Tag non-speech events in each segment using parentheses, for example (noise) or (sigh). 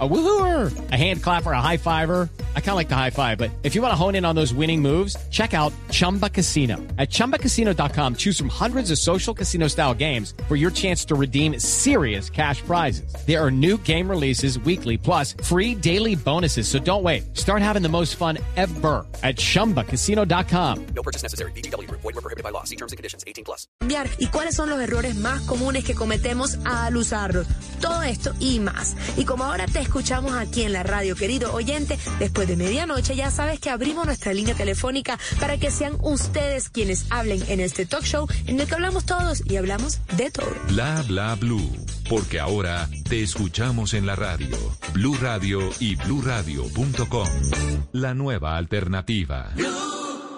A woohooer, a hand clapper, a high fiver. I kind of like the high five, but if you want to hone in on those winning moves, check out Chumba Casino. At ChumbaCasino.com, choose from hundreds of social casino style games for your chance to redeem serious cash prizes. There are new game releases weekly, plus free daily bonuses. So don't wait. Start having the most fun ever at ChumbaCasino.com. No purchase necessary. BGW. Void were prohibited by law. See terms and conditions. 18 plus. cambiar y cuáles son los errores más comunes que cometemos al usarlos. Todo esto y más. Y como ahora te escuchamos aquí en la radio, querido oyente, después de medianoche ya sabes que abrimos nuestra línea telefónica para que sean ustedes quienes hablen en este talk show en el que hablamos todos y hablamos de todo. Bla bla blue, porque ahora te escuchamos en la radio. Blue Radio y bluradio.com. La nueva alternativa.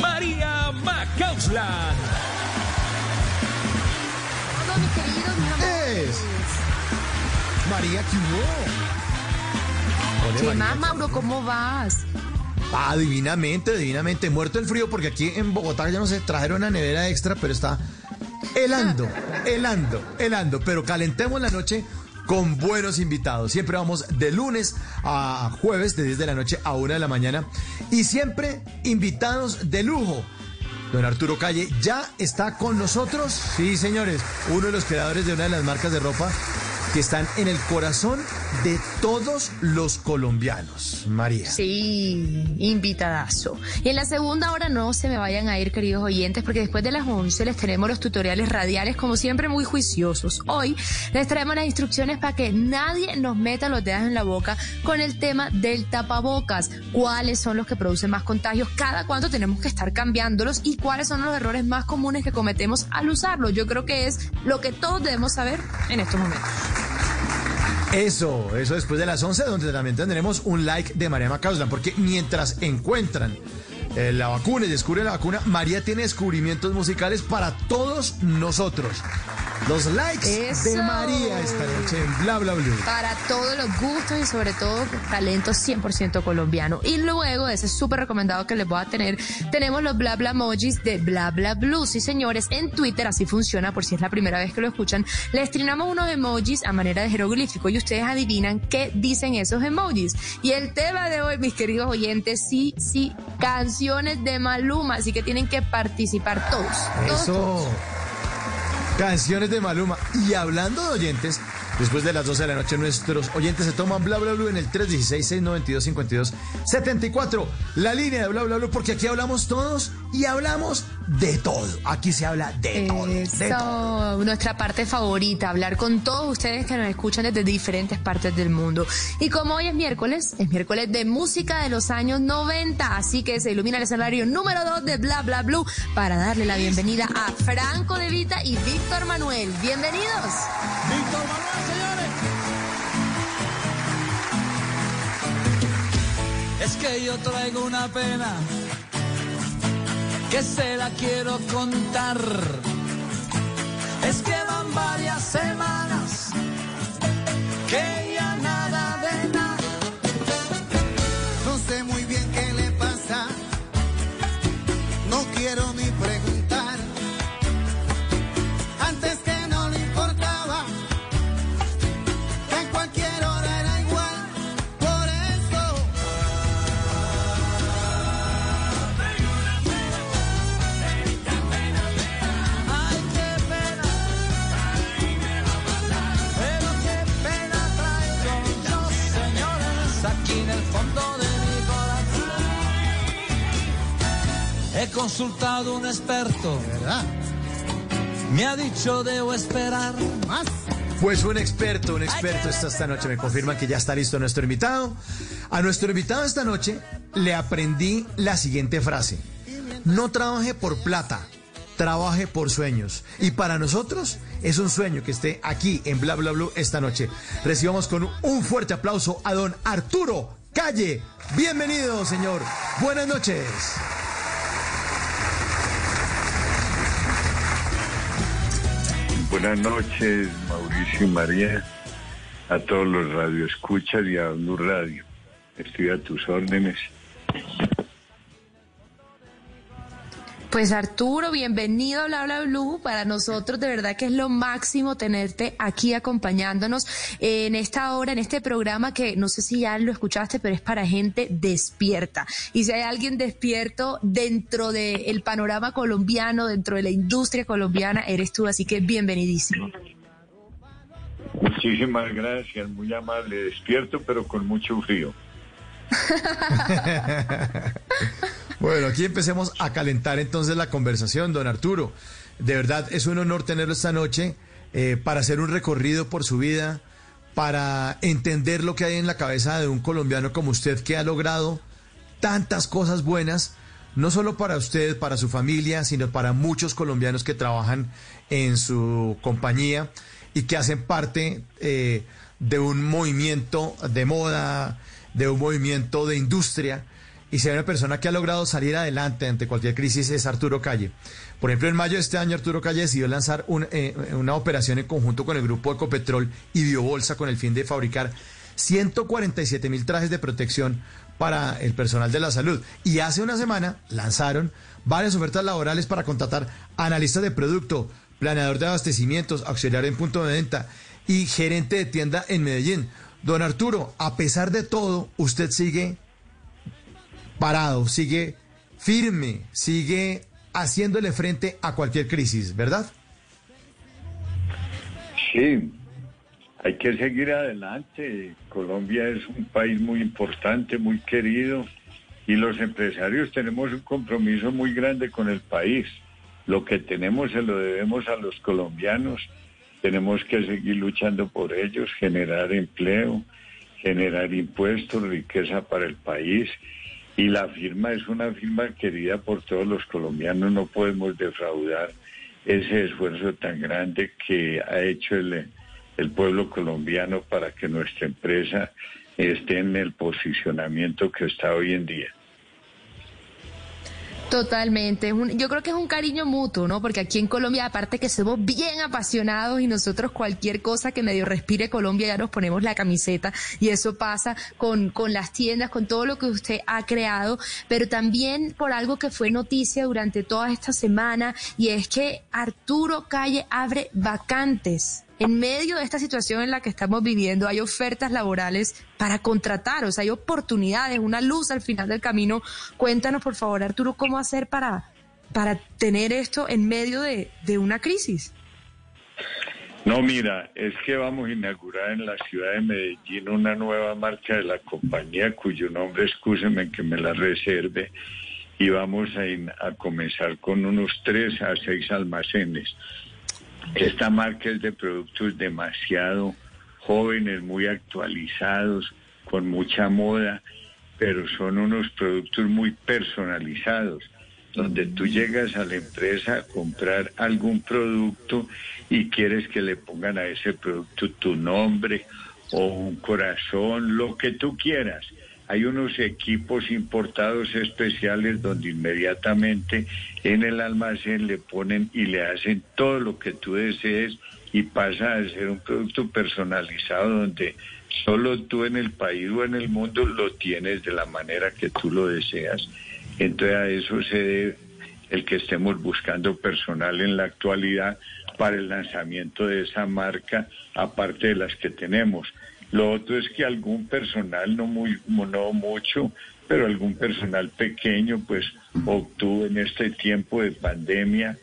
María Macausland. Hola, mis queridos. Es. María. Hola, ¿Qué más, Mauro? ¿Cómo vas? Ah, divinamente, divinamente. Muerto el frío porque aquí en Bogotá ya no se trajeron una nevera extra, pero está helando, helando, helando. Pero calentemos la noche con buenos invitados. Siempre vamos de lunes a jueves, de 10 de la noche a 1 de la mañana. Y siempre invitados de lujo. Don Arturo Calle ya está con nosotros. Sí, señores, uno de los creadores de una de las marcas de ropa que están en el corazón de todos los colombianos. María. Sí, invitadazo. Y en la segunda hora no se me vayan a ir, queridos oyentes, porque después de las 11 les tenemos los tutoriales radiales, como siempre, muy juiciosos. Hoy les traemos las instrucciones para que nadie nos meta los dedos en la boca con el tema del tapabocas. ¿Cuáles son los que producen más contagios? ¿Cada cuánto tenemos que estar cambiándolos? ¿Y cuáles son los errores más comunes que cometemos al usarlo? Yo creo que es lo que todos debemos saber en estos momentos. Eso, eso después de las 11, donde también tendremos un like de María Macauslan, porque mientras encuentran eh, la vacuna y descubren la vacuna, María tiene descubrimientos musicales para todos nosotros. Los likes Eso. de María esta noche en Bla Bla Blue. para todos los gustos y sobre todo talento 100% colombiano. Y luego ese súper recomendado que les voy a tener, tenemos los bla bla emojis de bla bla blue. Sí, señores, en Twitter así funciona, por si es la primera vez que lo escuchan. Les trinamos unos emojis a manera de jeroglífico y ustedes adivinan qué dicen esos emojis. Y el tema de hoy, mis queridos oyentes, sí, sí, canciones de Maluma, así que tienen que participar todos. todos, todos. Eso. Canciones de Maluma. Y hablando de oyentes, después de las 12 de la noche, nuestros oyentes se toman Bla Bla Blue en el 316-692-5274. La línea de Bla Bla Blue, porque aquí hablamos todos y hablamos de todo. Aquí se habla de todo. de todo. Nuestra parte favorita, hablar con todos ustedes que nos escuchan desde diferentes partes del mundo. Y como hoy es miércoles, es miércoles de música de los años 90, así que se ilumina el escenario número 2 de Bla Bla Blue para darle la bienvenida a Franco De Vita y Víctor Manuel. Bienvenidos. Víctor Manuel, señores. Es que yo traigo una pena que se la quiero contar. Es que van varias semanas que ya nada de nada. No sé muy bien qué le pasa. No quiero ni He consultado un experto ¿Verdad? Me ha dicho debo esperar más. Pues un experto, un experto está esta noche. Me confirman que ya está listo nuestro invitado. A nuestro invitado esta noche le aprendí la siguiente frase. No trabaje por plata, trabaje por sueños. Y para nosotros es un sueño que esté aquí en Bla Bla Blue esta noche. Recibamos con un fuerte aplauso a don Arturo Calle. Bienvenido, señor. Buenas noches. Buenas noches, Mauricio y María, a todos los radioescuchas y a Blue Radio. Estoy a tus órdenes. Pues Arturo, bienvenido a Bla Bla Blue. Para nosotros de verdad que es lo máximo tenerte aquí acompañándonos en esta hora, en este programa que no sé si ya lo escuchaste, pero es para gente despierta. Y si hay alguien despierto dentro del panorama colombiano, dentro de la industria colombiana, eres tú. Así que bienvenidísimo. Muchísimas gracias, muy amable, despierto, pero con mucho frío. (laughs) Bueno, aquí empecemos a calentar entonces la conversación, don Arturo. De verdad es un honor tenerlo esta noche eh, para hacer un recorrido por su vida, para entender lo que hay en la cabeza de un colombiano como usted que ha logrado tantas cosas buenas, no solo para usted, para su familia, sino para muchos colombianos que trabajan en su compañía y que hacen parte eh, de un movimiento de moda, de un movimiento de industria y si hay una persona que ha logrado salir adelante ante cualquier crisis es Arturo Calle. Por ejemplo, en mayo de este año Arturo Calle decidió lanzar eh, una operación en conjunto con el grupo Ecopetrol y Biobolsa con el fin de fabricar 147 mil trajes de protección para el personal de la salud. Y hace una semana lanzaron varias ofertas laborales para contratar analistas de producto, planeador de abastecimientos, auxiliar en punto de venta y gerente de tienda en Medellín. Don Arturo, a pesar de todo, usted sigue parado, sigue firme, sigue haciéndole frente a cualquier crisis, ¿verdad? Sí, hay que seguir adelante. Colombia es un país muy importante, muy querido, y los empresarios tenemos un compromiso muy grande con el país. Lo que tenemos se lo debemos a los colombianos. Tenemos que seguir luchando por ellos, generar empleo, generar impuestos, riqueza para el país. Y la firma es una firma querida por todos los colombianos. No podemos defraudar ese esfuerzo tan grande que ha hecho el, pueblo colombiano para que nuestra empresa esté en el posicionamiento que está hoy en día. Totalmente. Yo creo que es un cariño mutuo, ¿no? Porque aquí en Colombia, aparte que somos bien apasionados y nosotros cualquier cosa que medio respire Colombia ya nos ponemos la camiseta y eso pasa con, con las tiendas, con todo lo que usted ha creado, pero también por algo que fue noticia durante toda esta semana y es que Arturo Calle abre vacantes. En medio de esta situación en la que estamos viviendo hay ofertas laborales para contratar, o sea, hay oportunidades, una luz al final del camino. Cuéntanos, por favor, Arturo, cómo hacer para, para tener esto en medio de, de una crisis. No, mira, es que vamos a inaugurar en la ciudad de Medellín una nueva marca de la compañía cuyo nombre, excúseme que me la reserve, y vamos a, in- a comenzar con unos tres a seis almacenes. Esta marca es de productos demasiado jóvenes, muy actualizados, con mucha moda, pero son unos productos muy personalizados, donde tú llegas a la empresa a comprar algún producto y quieres que le pongan a ese producto tu nombre o un corazón, lo que tú quieras. Hay unos equipos importados especiales donde inmediatamente en el almacén le ponen y le hacen todo lo que tú desees y pasa a ser un producto personalizado donde solo tú en el país o en el mundo lo tienes de la manera que tú lo deseas. Entonces a eso se debe el que estemos buscando personal en la actualidad para el lanzamiento de esa marca, aparte de las que tenemos. Lo otro es que algún personal, no, muy, no mucho, pero algún personal pequeño, pues obtuvo en este tiempo de pandemia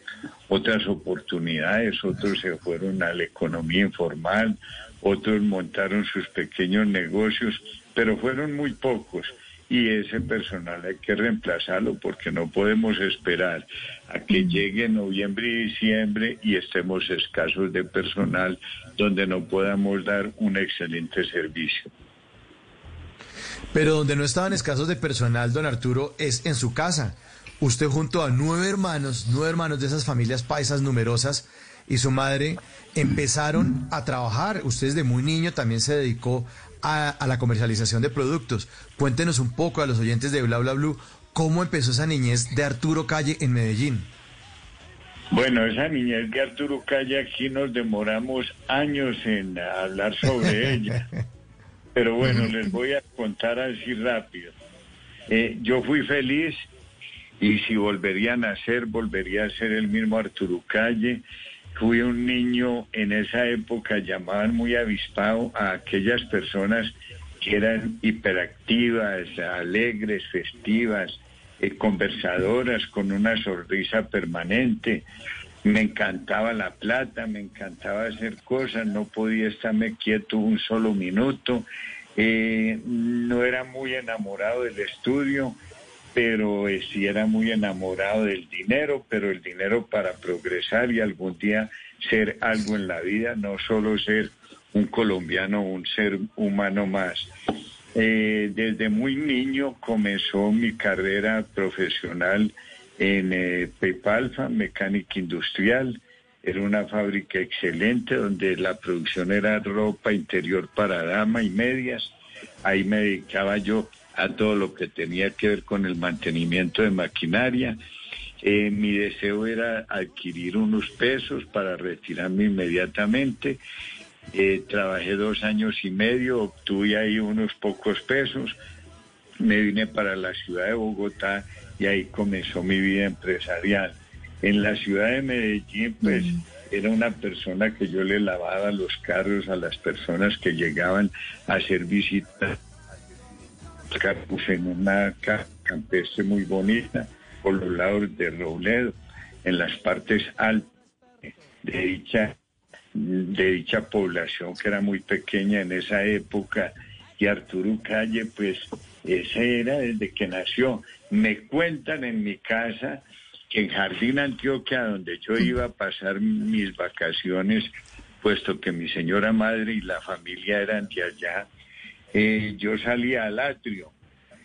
otras oportunidades, otros se fueron a la economía informal, otros montaron sus pequeños negocios, pero fueron muy pocos. Y ese personal hay que reemplazarlo porque no podemos esperar a que llegue noviembre y diciembre y estemos escasos de personal donde no podamos dar un excelente servicio. Pero donde no estaban escasos de personal, don Arturo, es en su casa. Usted junto a nueve hermanos, nueve hermanos de esas familias paisas numerosas y su madre empezaron a trabajar. Usted desde muy niño también se dedicó a, a la comercialización de productos. Cuéntenos un poco a los oyentes de Bla Bla Blue cómo empezó esa niñez de Arturo Calle en Medellín. Bueno, esa niñez de Arturo Calle aquí nos demoramos años en hablar sobre (laughs) ella. Pero bueno, les voy a contar así rápido. Eh, yo fui feliz y si volvería a nacer, volvería a ser el mismo Arturo Calle. Fui un niño en esa época, llamaban muy avispado a aquellas personas que eran hiperactivas, alegres, festivas, eh, conversadoras, con una sonrisa permanente. Me encantaba la plata, me encantaba hacer cosas, no podía estarme quieto un solo minuto. Eh, no era muy enamorado del estudio, pero eh, sí era muy enamorado del dinero, pero el dinero para progresar y algún día ser algo en la vida, no solo ser un colombiano, un ser humano más. Eh, desde muy niño comenzó mi carrera profesional en eh, Pepalfa, mecánica industrial. Era una fábrica excelente donde la producción era ropa interior para dama y medias. Ahí me dedicaba yo a todo lo que tenía que ver con el mantenimiento de maquinaria. Eh, mi deseo era adquirir unos pesos para retirarme inmediatamente. Eh, trabajé dos años y medio, obtuve ahí unos pocos pesos. Me vine para la ciudad de Bogotá y ahí comenzó mi vida empresarial. En la ciudad de Medellín, pues era una persona que yo le lavaba los carros a las personas que llegaban a hacer visitas Puse en una campestre muy bonita por los lados de Robledo, en las partes altas de dicha, de dicha población que era muy pequeña en esa época. Y Arturo Calle, pues ese era desde que nació. Me cuentan en mi casa que en Jardín Antioquia, donde yo iba a pasar mis vacaciones, puesto que mi señora madre y la familia eran de allá, eh, yo salía al atrio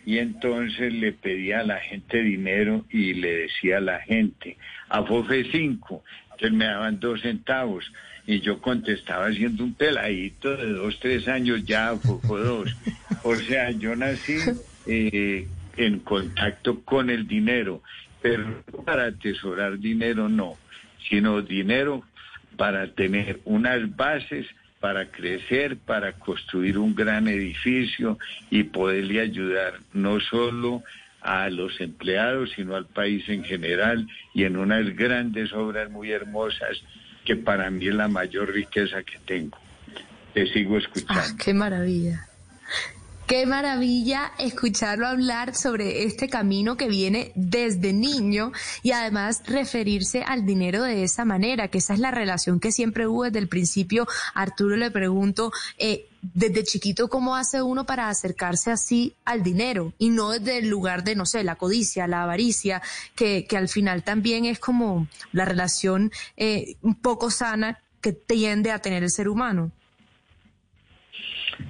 y entonces le pedía a la gente dinero y le decía a la gente, a Fofe 5, entonces me daban dos centavos y yo contestaba siendo un peladito de dos, tres años ya, Fofo dos. O sea, yo nací eh, en contacto con el dinero, pero para atesorar dinero no, sino dinero para tener unas bases para crecer, para construir un gran edificio y poderle ayudar no solo a los empleados, sino al país en general y en unas grandes obras muy hermosas que para mí es la mayor riqueza que tengo. Te sigo escuchando. Ah, qué maravilla. Qué maravilla escucharlo hablar sobre este camino que viene desde niño y además referirse al dinero de esa manera, que esa es la relación que siempre hubo desde el principio. Arturo le pregunto, eh, desde chiquito, ¿cómo hace uno para acercarse así al dinero? Y no desde el lugar de, no sé, la codicia, la avaricia, que, que al final también es como la relación eh, un poco sana que tiende a tener el ser humano.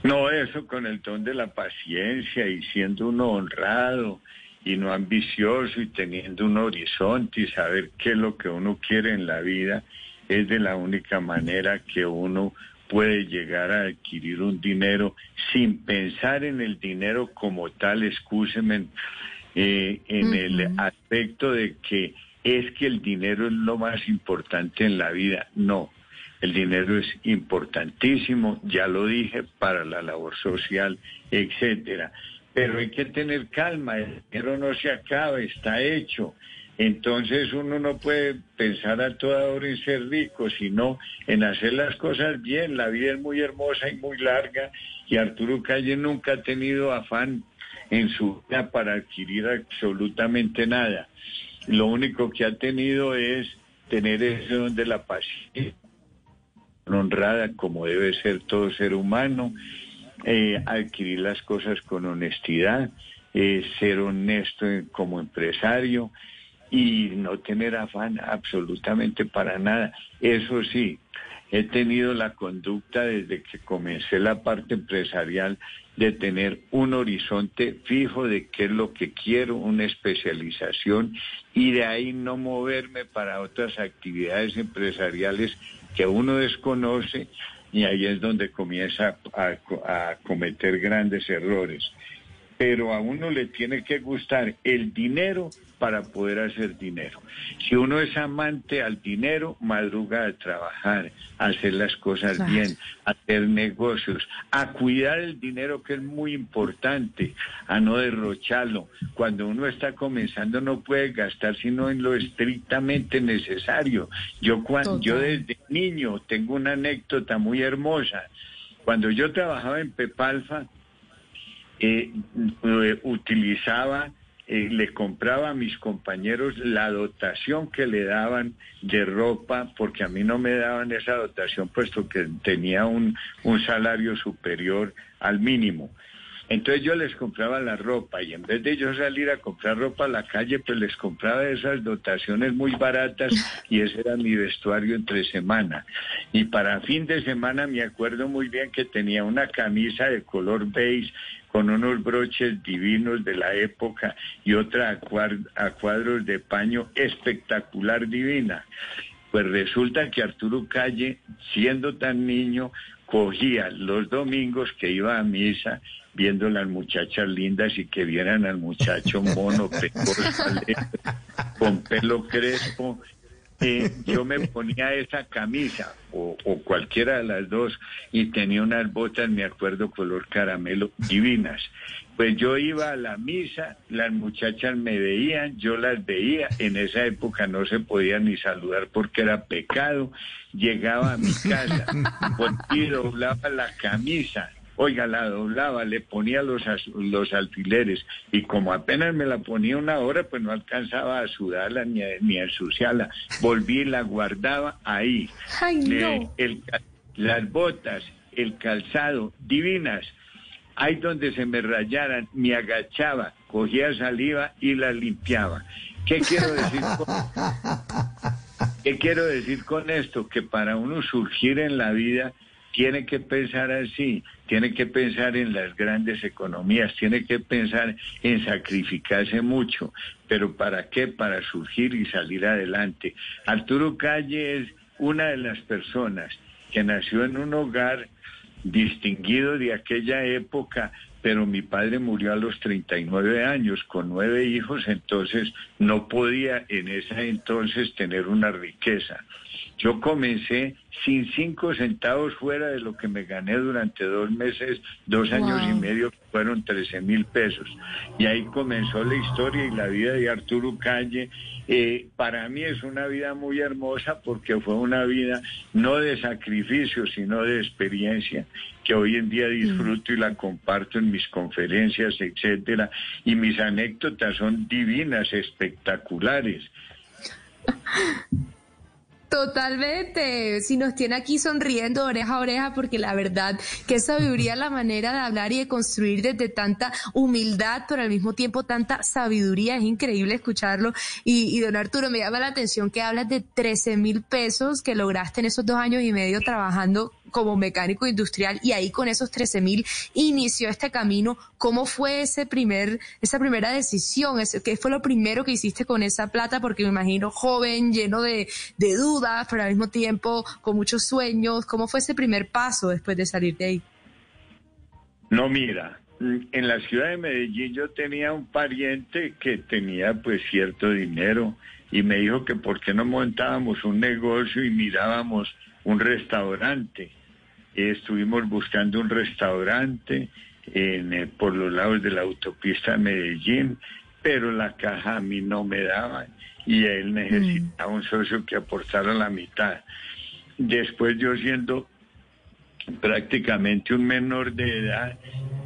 No, eso con el ton de la paciencia y siendo uno honrado y no ambicioso y teniendo un horizonte y saber qué es lo que uno quiere en la vida, es de la única manera que uno puede llegar a adquirir un dinero sin pensar en el dinero como tal, excúseme, eh, en el aspecto de que es que el dinero es lo más importante en la vida. No, el dinero es importantísimo, ya lo dije, para la labor social, etcétera. Pero hay que tener calma, el dinero no se acaba, está hecho. Entonces uno no puede pensar a toda hora en ser rico, sino en hacer las cosas bien. La vida es muy hermosa y muy larga y Arturo Calle nunca ha tenido afán en su vida para adquirir absolutamente nada. Lo único que ha tenido es tener ese don de la paciencia honrada como debe ser todo ser humano, eh, adquirir las cosas con honestidad eh, ser honesto como empresario y no tener afán absolutamente para nada. Eso sí, he tenido la conducta desde que comencé la parte empresarial de tener un horizonte fijo de qué es lo que quiero, una especialización y de ahí no moverme para otras actividades empresariales que uno desconoce y ahí es donde comienza a, cometer grandes errores pero a uno le tiene que gustar el dinero para poder hacer dinero. Si uno es amante al dinero, madruga a trabajar, a hacer las cosas bien, a hacer negocios, a cuidar el dinero que es muy importante, a no derrocharlo. Cuando uno está comenzando no puede gastar sino en lo estrictamente necesario. Yo cuando yo desde niño tengo una anécdota muy hermosa. Cuando yo trabajaba en Pepalfa, eh, eh, utilizaba, eh, le compraba a mis compañeros la dotación que le daban de ropa, porque a mí no me daban esa dotación, puesto que tenía un, un salario superior al mínimo. Entonces yo les compraba la ropa y en vez de yo salir a comprar ropa a la calle, pues les compraba esas dotaciones muy baratas y ese era mi vestuario entre semana. Y para fin de semana me acuerdo muy bien que tenía una camisa de color beige con unos broches divinos de la época y otra a, cuadros de paño espectacular divina. Pues resulta que Arturo Calle, siendo tan niño, cogía los domingos que iba a misa viendo las muchachas lindas y que vieran al muchacho mono, (laughs) con pelo crespo. eh, yo me ponía esa camisa o, o cualquiera de las dos y tenía unas botas, me acuerdo, color caramelo, divinas. Pues yo iba a la misa, las muchachas me veían, yo las veía, en esa época no se podía ni saludar porque era pecado, llegaba a mi casa, (laughs) y doblaba la camisa, oiga, la doblaba, le ponía los, los alfileres y como apenas me la ponía una hora, pues no alcanzaba a sudarla ni a, ni a ensuciarla, volví y la guardaba ahí. Ay, Le- no. el las botas, el calzado, divinas. Ahí donde se me rayaran, me agachaba, cogía saliva y la limpiaba. ¿Qué quiero decir con, (laughs) ¿Qué quiero decir con esto? Que para uno surgir en la vida tiene que pensar así, tiene que pensar en las grandes economías, tiene que pensar en sacrificarse mucho. ¿Pero para qué? Para surgir y salir adelante. Arturo Calle es una de las personas que nació en un hogar distinguido de aquella época, pero mi padre murió a los 39 años con nueve hijos, entonces no podía en ese entonces tener una riqueza. Yo comencé sin cinco centavos fuera de lo que me gané durante dos meses, dos años y medio, que fueron 13 mil pesos. Y ahí comenzó la historia y la vida de Arturo Calle. Eh, para mí es una vida muy hermosa porque fue una vida no de sacrificio, sino de experiencia que hoy en día disfruto y la comparto en mis conferencias, etcétera, y mis anécdotas son divinas, espectaculares. (laughs) Totalmente. Si nos tiene aquí sonriendo oreja a oreja, porque la verdad que sabiduría la manera de hablar y de construir desde tanta humildad, pero al mismo tiempo tanta sabiduría. Es increíble escucharlo. Y, y don Arturo, me llama la atención que hablas de 13 mil pesos que lograste en esos dos años y medio trabajando como mecánico industrial y ahí con esos 13 mil inició este camino. ¿Cómo fue ese primer, esa primera decisión? ¿Qué fue lo primero que hiciste con esa plata? Porque me imagino joven, lleno de, de dudas, pero al mismo tiempo con muchos sueños. ¿Cómo fue ese primer paso después de salir de ahí? No, mira, en la ciudad de Medellín yo tenía un pariente que tenía pues cierto dinero y me dijo que por qué no montábamos un negocio y mirábamos un restaurante. Estuvimos buscando un restaurante en, eh, por los lados de la autopista de Medellín, pero la caja a mí no me daba y él necesitaba un socio que aportara la mitad. Después yo siendo prácticamente un menor de edad,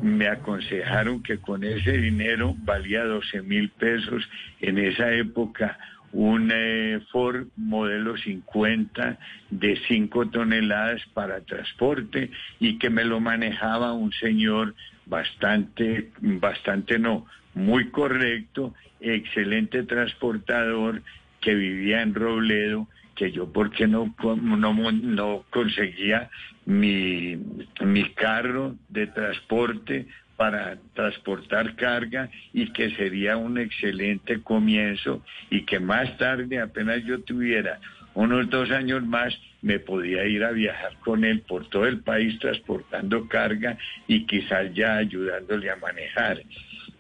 me aconsejaron que con ese dinero valía 12 mil pesos en esa época un eh, Ford modelo 50 de 5 toneladas para transporte y que me lo manejaba un señor bastante, bastante no, muy correcto, excelente transportador que vivía en Robledo, que yo porque no, no, no conseguía mi, mi carro de transporte para transportar carga y que sería un excelente comienzo y que más tarde, apenas yo tuviera unos dos años más, me podía ir a viajar con él por todo el país transportando carga y quizás ya ayudándole a manejar.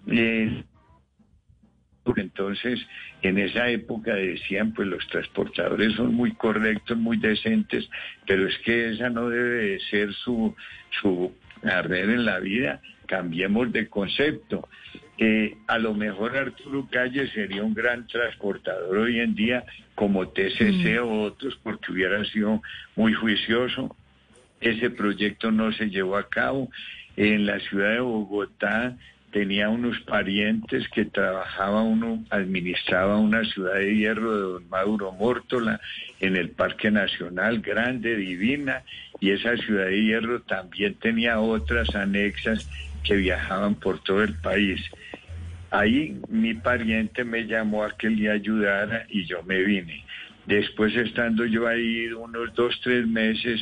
Eh, entonces, en esa época decían, pues los transportadores son muy correctos, muy decentes, pero es que esa no debe de ser su, su arder en la vida. Cambiemos de concepto. Eh, a lo mejor Arturo Calle sería un gran transportador hoy en día, como TCC o otros, porque hubiera sido muy juicioso. Ese proyecto no se llevó a cabo. En la ciudad de Bogotá tenía unos parientes que trabajaba uno, administraba una ciudad de hierro de don Maduro Mórtola en el Parque Nacional, grande, divina, y esa ciudad de hierro también tenía otras anexas que viajaban por todo el país. Ahí mi pariente me llamó a que le ayudara y yo me vine. Después estando yo ahí unos dos, tres meses,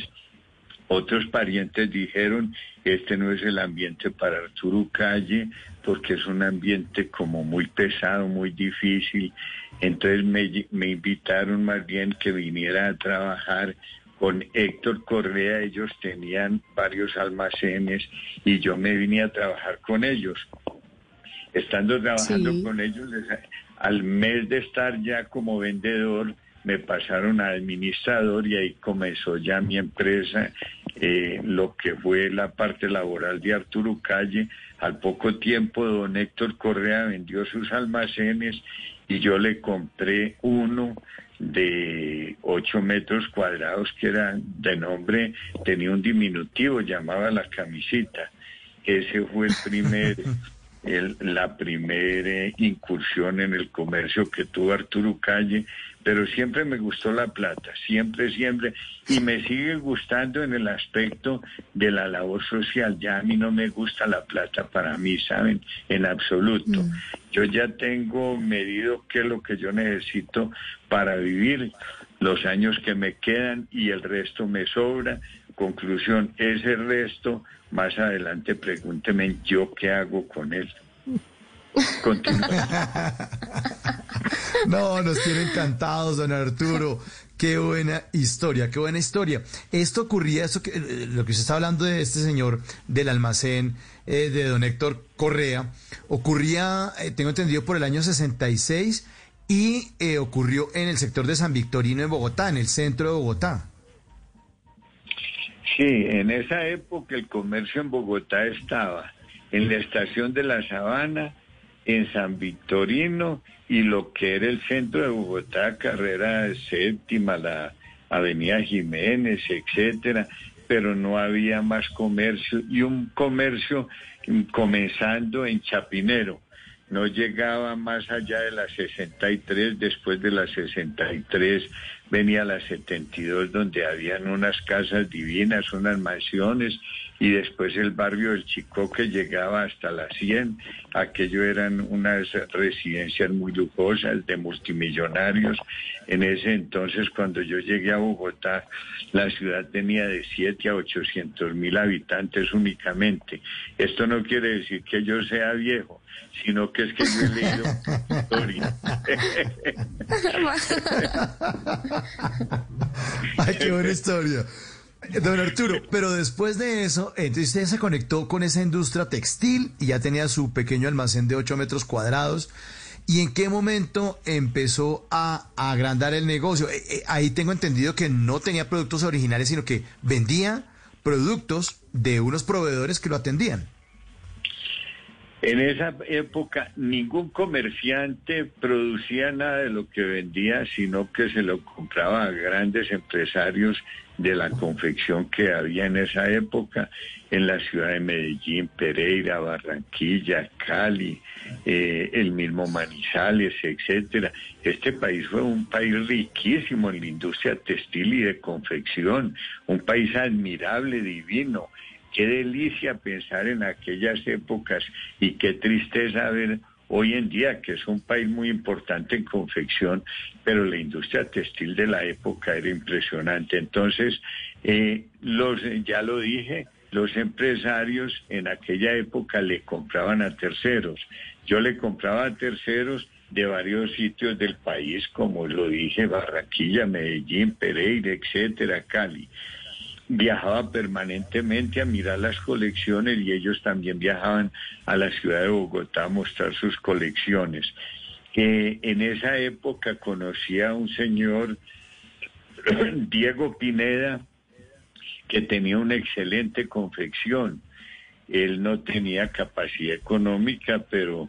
otros parientes dijeron, este no es el ambiente para Arturo Calle, porque es un ambiente como muy pesado, muy difícil. Entonces me, me invitaron más bien que viniera a trabajar con Héctor Correa. Ellos tenían varios almacenes y yo me vine a trabajar con ellos. Estando trabajando Sí. con ellos, al mes de estar ya como vendedor, me pasaron a administrador y ahí comenzó ya mi empresa, eh, lo que fue la parte laboral de Arturo Calle. Al poco tiempo, don Héctor Correa vendió sus almacenes y yo le compré uno de 8 metros cuadrados que era de nombre, tenía un diminutivo, llamaba la camisita. Ese fue el primer, (laughs) el- la primera incursión en el comercio que tuvo Arturo Calle, pero siempre me gustó la plata, siempre, siempre, y me sigue gustando en el aspecto de la labor social. Ya a mí no me gusta la plata para mí, ¿saben? En absoluto. Yo ya tengo medido qué es lo que yo necesito para vivir los años que me quedan y el resto me sobra. Conclusión, ese resto, más adelante pregúnteme yo qué hago con él. (laughs) No, nos tiene encantados, don Arturo. Qué buena historia, qué buena historia. Esto ocurría, eso que, eh, lo que usted está hablando de este señor del almacén eh, de don Héctor Correa, ocurría, eh, tengo entendido, por el año 66 y eh, ocurrió en el sector de San Victorino en Bogotá, en el centro de Bogotá. Sí, en esa época el comercio en Bogotá estaba en la estación de la Sabana, en San Victorino y lo que era el centro de Bogotá, carrera séptima, la Avenida Jiménez, etcétera, pero no había más comercio y un comercio comenzando en Chapinero. No llegaba más allá de la 63, después de la 63 venía la 72 donde habían unas casas divinas, unas mansiones y después el barrio del Chico que llegaba hasta la 100. Aquello eran unas residencias muy lujosas de multimillonarios. En ese entonces, cuando yo llegué a Bogotá, la ciudad tenía de 7 a 800 mil habitantes únicamente. Esto no quiere decir que yo sea viejo, sino que es que yo he leído historia. (laughs) Ay, qué buena historia. Don Arturo, pero después de eso, entonces usted se conectó con esa industria textil y ya tenía su pequeño almacén de 8 metros cuadrados. ¿Y en qué momento empezó a, agrandar el negocio? Eh, eh, ahí tengo entendido que no tenía productos originales, sino que vendía productos de unos proveedores que lo atendían. En esa época ningún comerciante producía nada de lo que vendía, sino que se lo compraba a grandes empresarios de la confección que había en esa época en la ciudad de Medellín, Pereira, Barranquilla, Cali, eh, el mismo Manizales, etcétera. Este país fue un país riquísimo en la industria textil y de confección, un país admirable, divino qué delicia pensar en aquellas épocas y qué tristeza ver hoy en día que es un país muy importante en confección, pero la industria textil de la época era impresionante. Entonces, eh, los, ya lo dije, los empresarios en aquella época le compraban a terceros. Yo le compraba a terceros de varios sitios del país, como lo dije, Barranquilla, Medellín, Pereira, etcétera, Cali. Viajaba permanentemente a mirar las colecciones y ellos también viajaban a la ciudad de Bogotá a mostrar sus colecciones. Eh, en esa época conocí a un señor, (clears throat) Diego Pineda, que tenía una excelente confección. Él no tenía capacidad económica, pero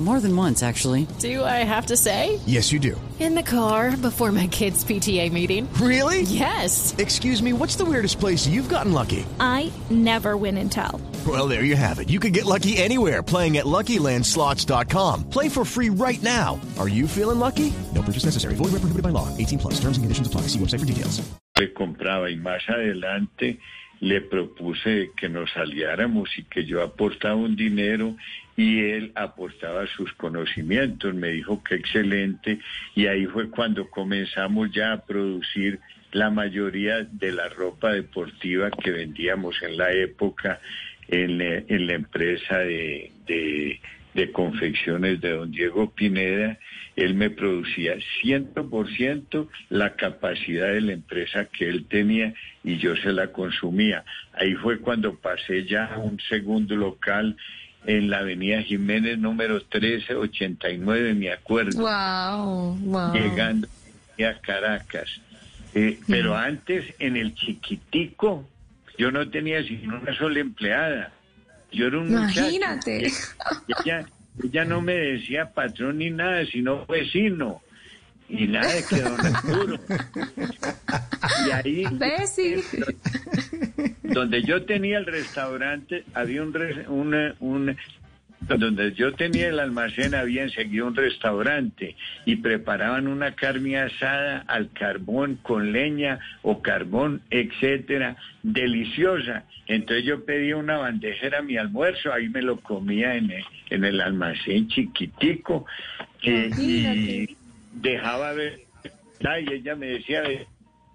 More than once, actually. Do I have to say? Yes, you do. In the car before my kids' PTA meeting. Really? Yes. Excuse me, what's the weirdest place you've gotten lucky? I never win and tell. Well, there you have it. You can get lucky anywhere playing at LuckyLandSlots.com. Play for free right now. Are you feeling lucky? No purchase necessary. Void where prohibited by law. 18 plus. Terms and conditions apply. See website for details. le compraba y más adelante le propuse que nos aliáramos y que yo aportaba un dinero y él aportaba sus conocimientos. Me dijo que excelente y ahí fue cuando comenzamos ya a producir la mayoría de la ropa deportiva que vendíamos en la época en, la empresa de, de, de confecciones de don Diego Pineda. Él me producía 100% la capacidad de la empresa que él tenía y yo se la consumía. Ahí fue cuando pasé ya a un segundo local en la avenida Jiménez número 1389, me acuerdo Wow, wow. llegando a Caracas. Eh, Pero antes, en el chiquitico, yo no tenía sino una sola empleada. Yo era un muchacho. Imagínate. Ella, ella no me decía patrón ni nada, sino vecino. Y nada de que don Arturo. Y ahí, Bessie. donde yo tenía el restaurante, había un, una- un- donde yo tenía el almacén había enseguida un restaurante y preparaban una carne asada al carbón con leña o carbón, etcétera, deliciosa. Entonces yo pedía una bandeja, era mi almuerzo, ahí me lo comía en el, en el almacén chiquitico eh, y dejaba ver, y ella me decía, "Ve,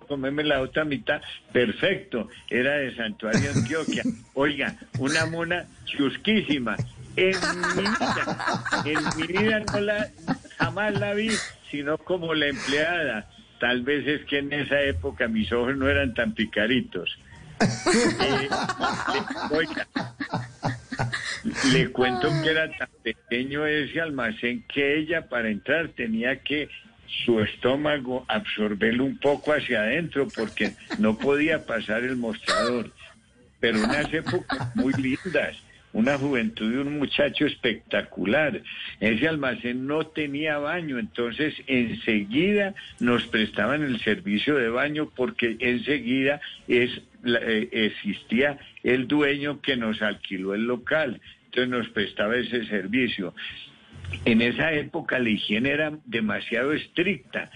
comerme la otra mitad, perfecto, era de Santuario Antioquia. (laughs) Oiga, una mona chusquísima. En mi vida, en mi vida no la, jamás la vi, sino como la empleada. Tal vez es que en esa época mis ojos no eran tan picaritos. (laughs) Eh, oiga, le cuento que era tan pequeño ese almacén que ella para entrar tenía que su estómago absorberlo un poco hacia adentro porque no podía pasar el mostrador. Pero unas épocas muy lindas, una juventud de un muchacho espectacular. Ese almacén no tenía baño, entonces enseguida nos prestaban el servicio de baño porque enseguida es, existía el dueño que nos alquiló el local, entonces nos prestaba ese servicio. En esa época la higiene era demasiado estricta.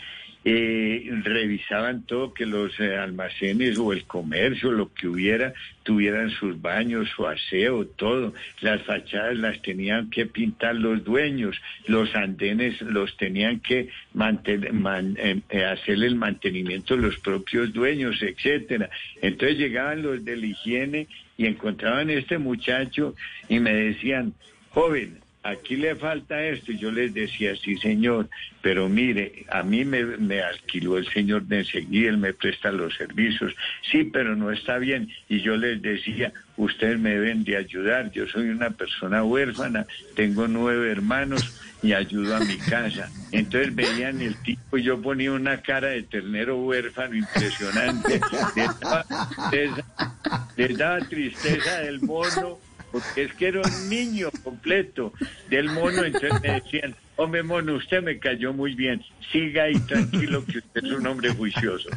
Eh, revisaban todo que los eh, almacenes o el comercio, lo que hubiera, tuvieran sus baños, su aseo, todo. Las fachadas las tenían que pintar los dueños, los andenes los tenían que manten- man- eh, eh, hacer el mantenimiento los propios dueños, etcétera. Entonces llegaban los de la higiene y encontraban a este muchacho y me decían, joven, aquí le falta esto. Y yo les decía, sí, señor, pero mire, a mí me, alquiló el señor de enseguida, él me presta los servicios. Sí, pero no está bien. Y yo les decía, ustedes me deben de ayudar. Yo soy una persona huérfana, tengo nueve hermanos y ayudo a mi casa. Entonces veían el tipo y yo ponía una cara de ternero huérfano impresionante. Les daba, les- les daba tristeza del mono porque es que era un niño completo del mono, entonces me decían, hombre mono, usted me cayó muy bien, siga ahí tranquilo que usted es un hombre juicioso.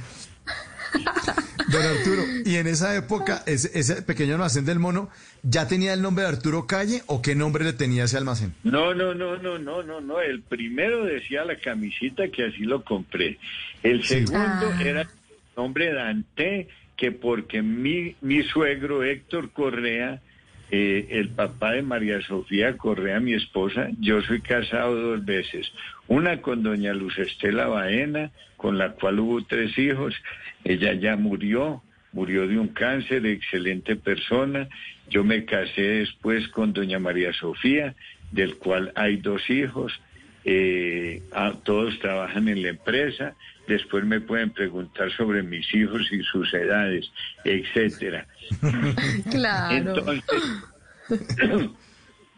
Don Arturo, y en esa época, ese, ese pequeño almacén del mono, ¿ya tenía el nombre de Arturo Calle o qué nombre le tenía ese almacén? No, no, no, no, no, no, no. El primero decía la camisita que así lo compré. El segundo Ah. era el nombre Dante, que porque mi, mi suegro Héctor Correa, eh, el papá de María Sofía Correa, mi esposa, yo soy casado dos veces. Una con doña Luz Estela Baena, con la cual hubo tres hijos. Ella ya murió, murió de un cáncer, excelente persona. Yo me casé después con doña María Sofía, del cual hay dos hijos. Eh, ah, todos trabajan en la empresa. Después me pueden preguntar sobre mis hijos y sus edades, etcétera. (laughs) Claro. Entonces,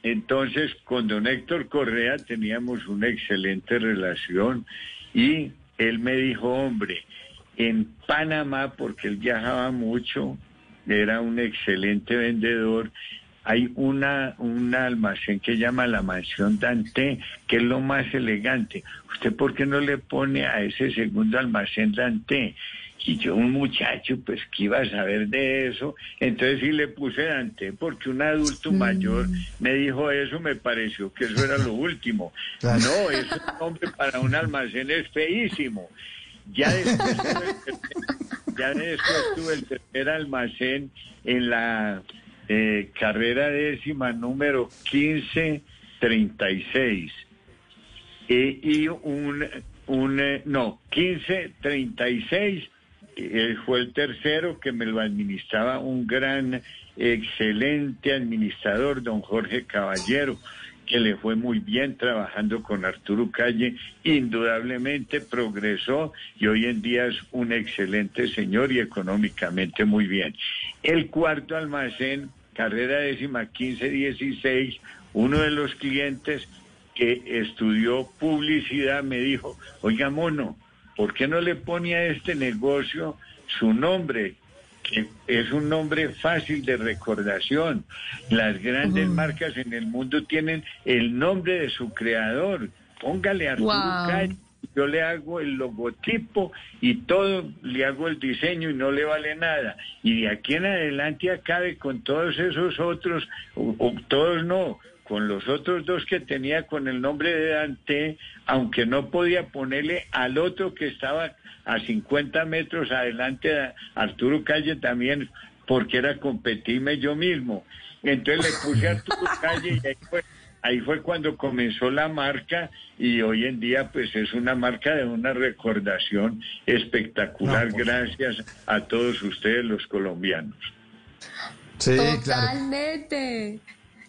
entonces, con don Héctor Correa teníamos una excelente relación y él me dijo, hombre, en Panamá, porque él viajaba mucho, era un excelente vendedor, hay una un almacén que llama la Mansión Dante, que es lo más elegante. ¿Usted por qué no le pone a ese segundo almacén Dante? Y yo, un muchacho, pues que iba a saber de eso. Entonces sí le puse Dante, porque un adulto mayor me dijo eso, me pareció que eso era lo último. Claro. No, ese nombre para un almacén es feísimo. Ya después ya después tuve el tercer almacén en la eh, carrera décima número 1536 eh, y un, un eh, no, 1536 eh, fue el tercero que me lo administraba un gran, excelente administrador, don Jorge Caballero, que le fue muy bien trabajando con Arturo Calle, indudablemente progresó y hoy en día es un excelente señor y económicamente muy bien. El cuarto almacén, carrera décima 1516, uno de los clientes que estudió publicidad me dijo, oiga mono, ¿por qué no le pone a este negocio su nombre? Que es un nombre fácil de recordación. Las grandes marcas en el mundo tienen el nombre de su creador. Póngale Arturo Wow. Calle. Yo le hago el logotipo y todo, le hago el diseño y no le vale nada. Y de aquí en adelante acabe con todos esos otros, o, o todos no, con los otros dos que tenía con el nombre de Dante, aunque no podía ponerle al otro que estaba a 50 metros adelante de Arturo Calle también, porque era competirme yo mismo. Entonces le puse Arturo (laughs) Calle y ahí fue, ahí fue cuando comenzó la marca y hoy en día pues es una marca de una recordación espectacular No, pues. gracias a todos ustedes los colombianos. Sí, claro.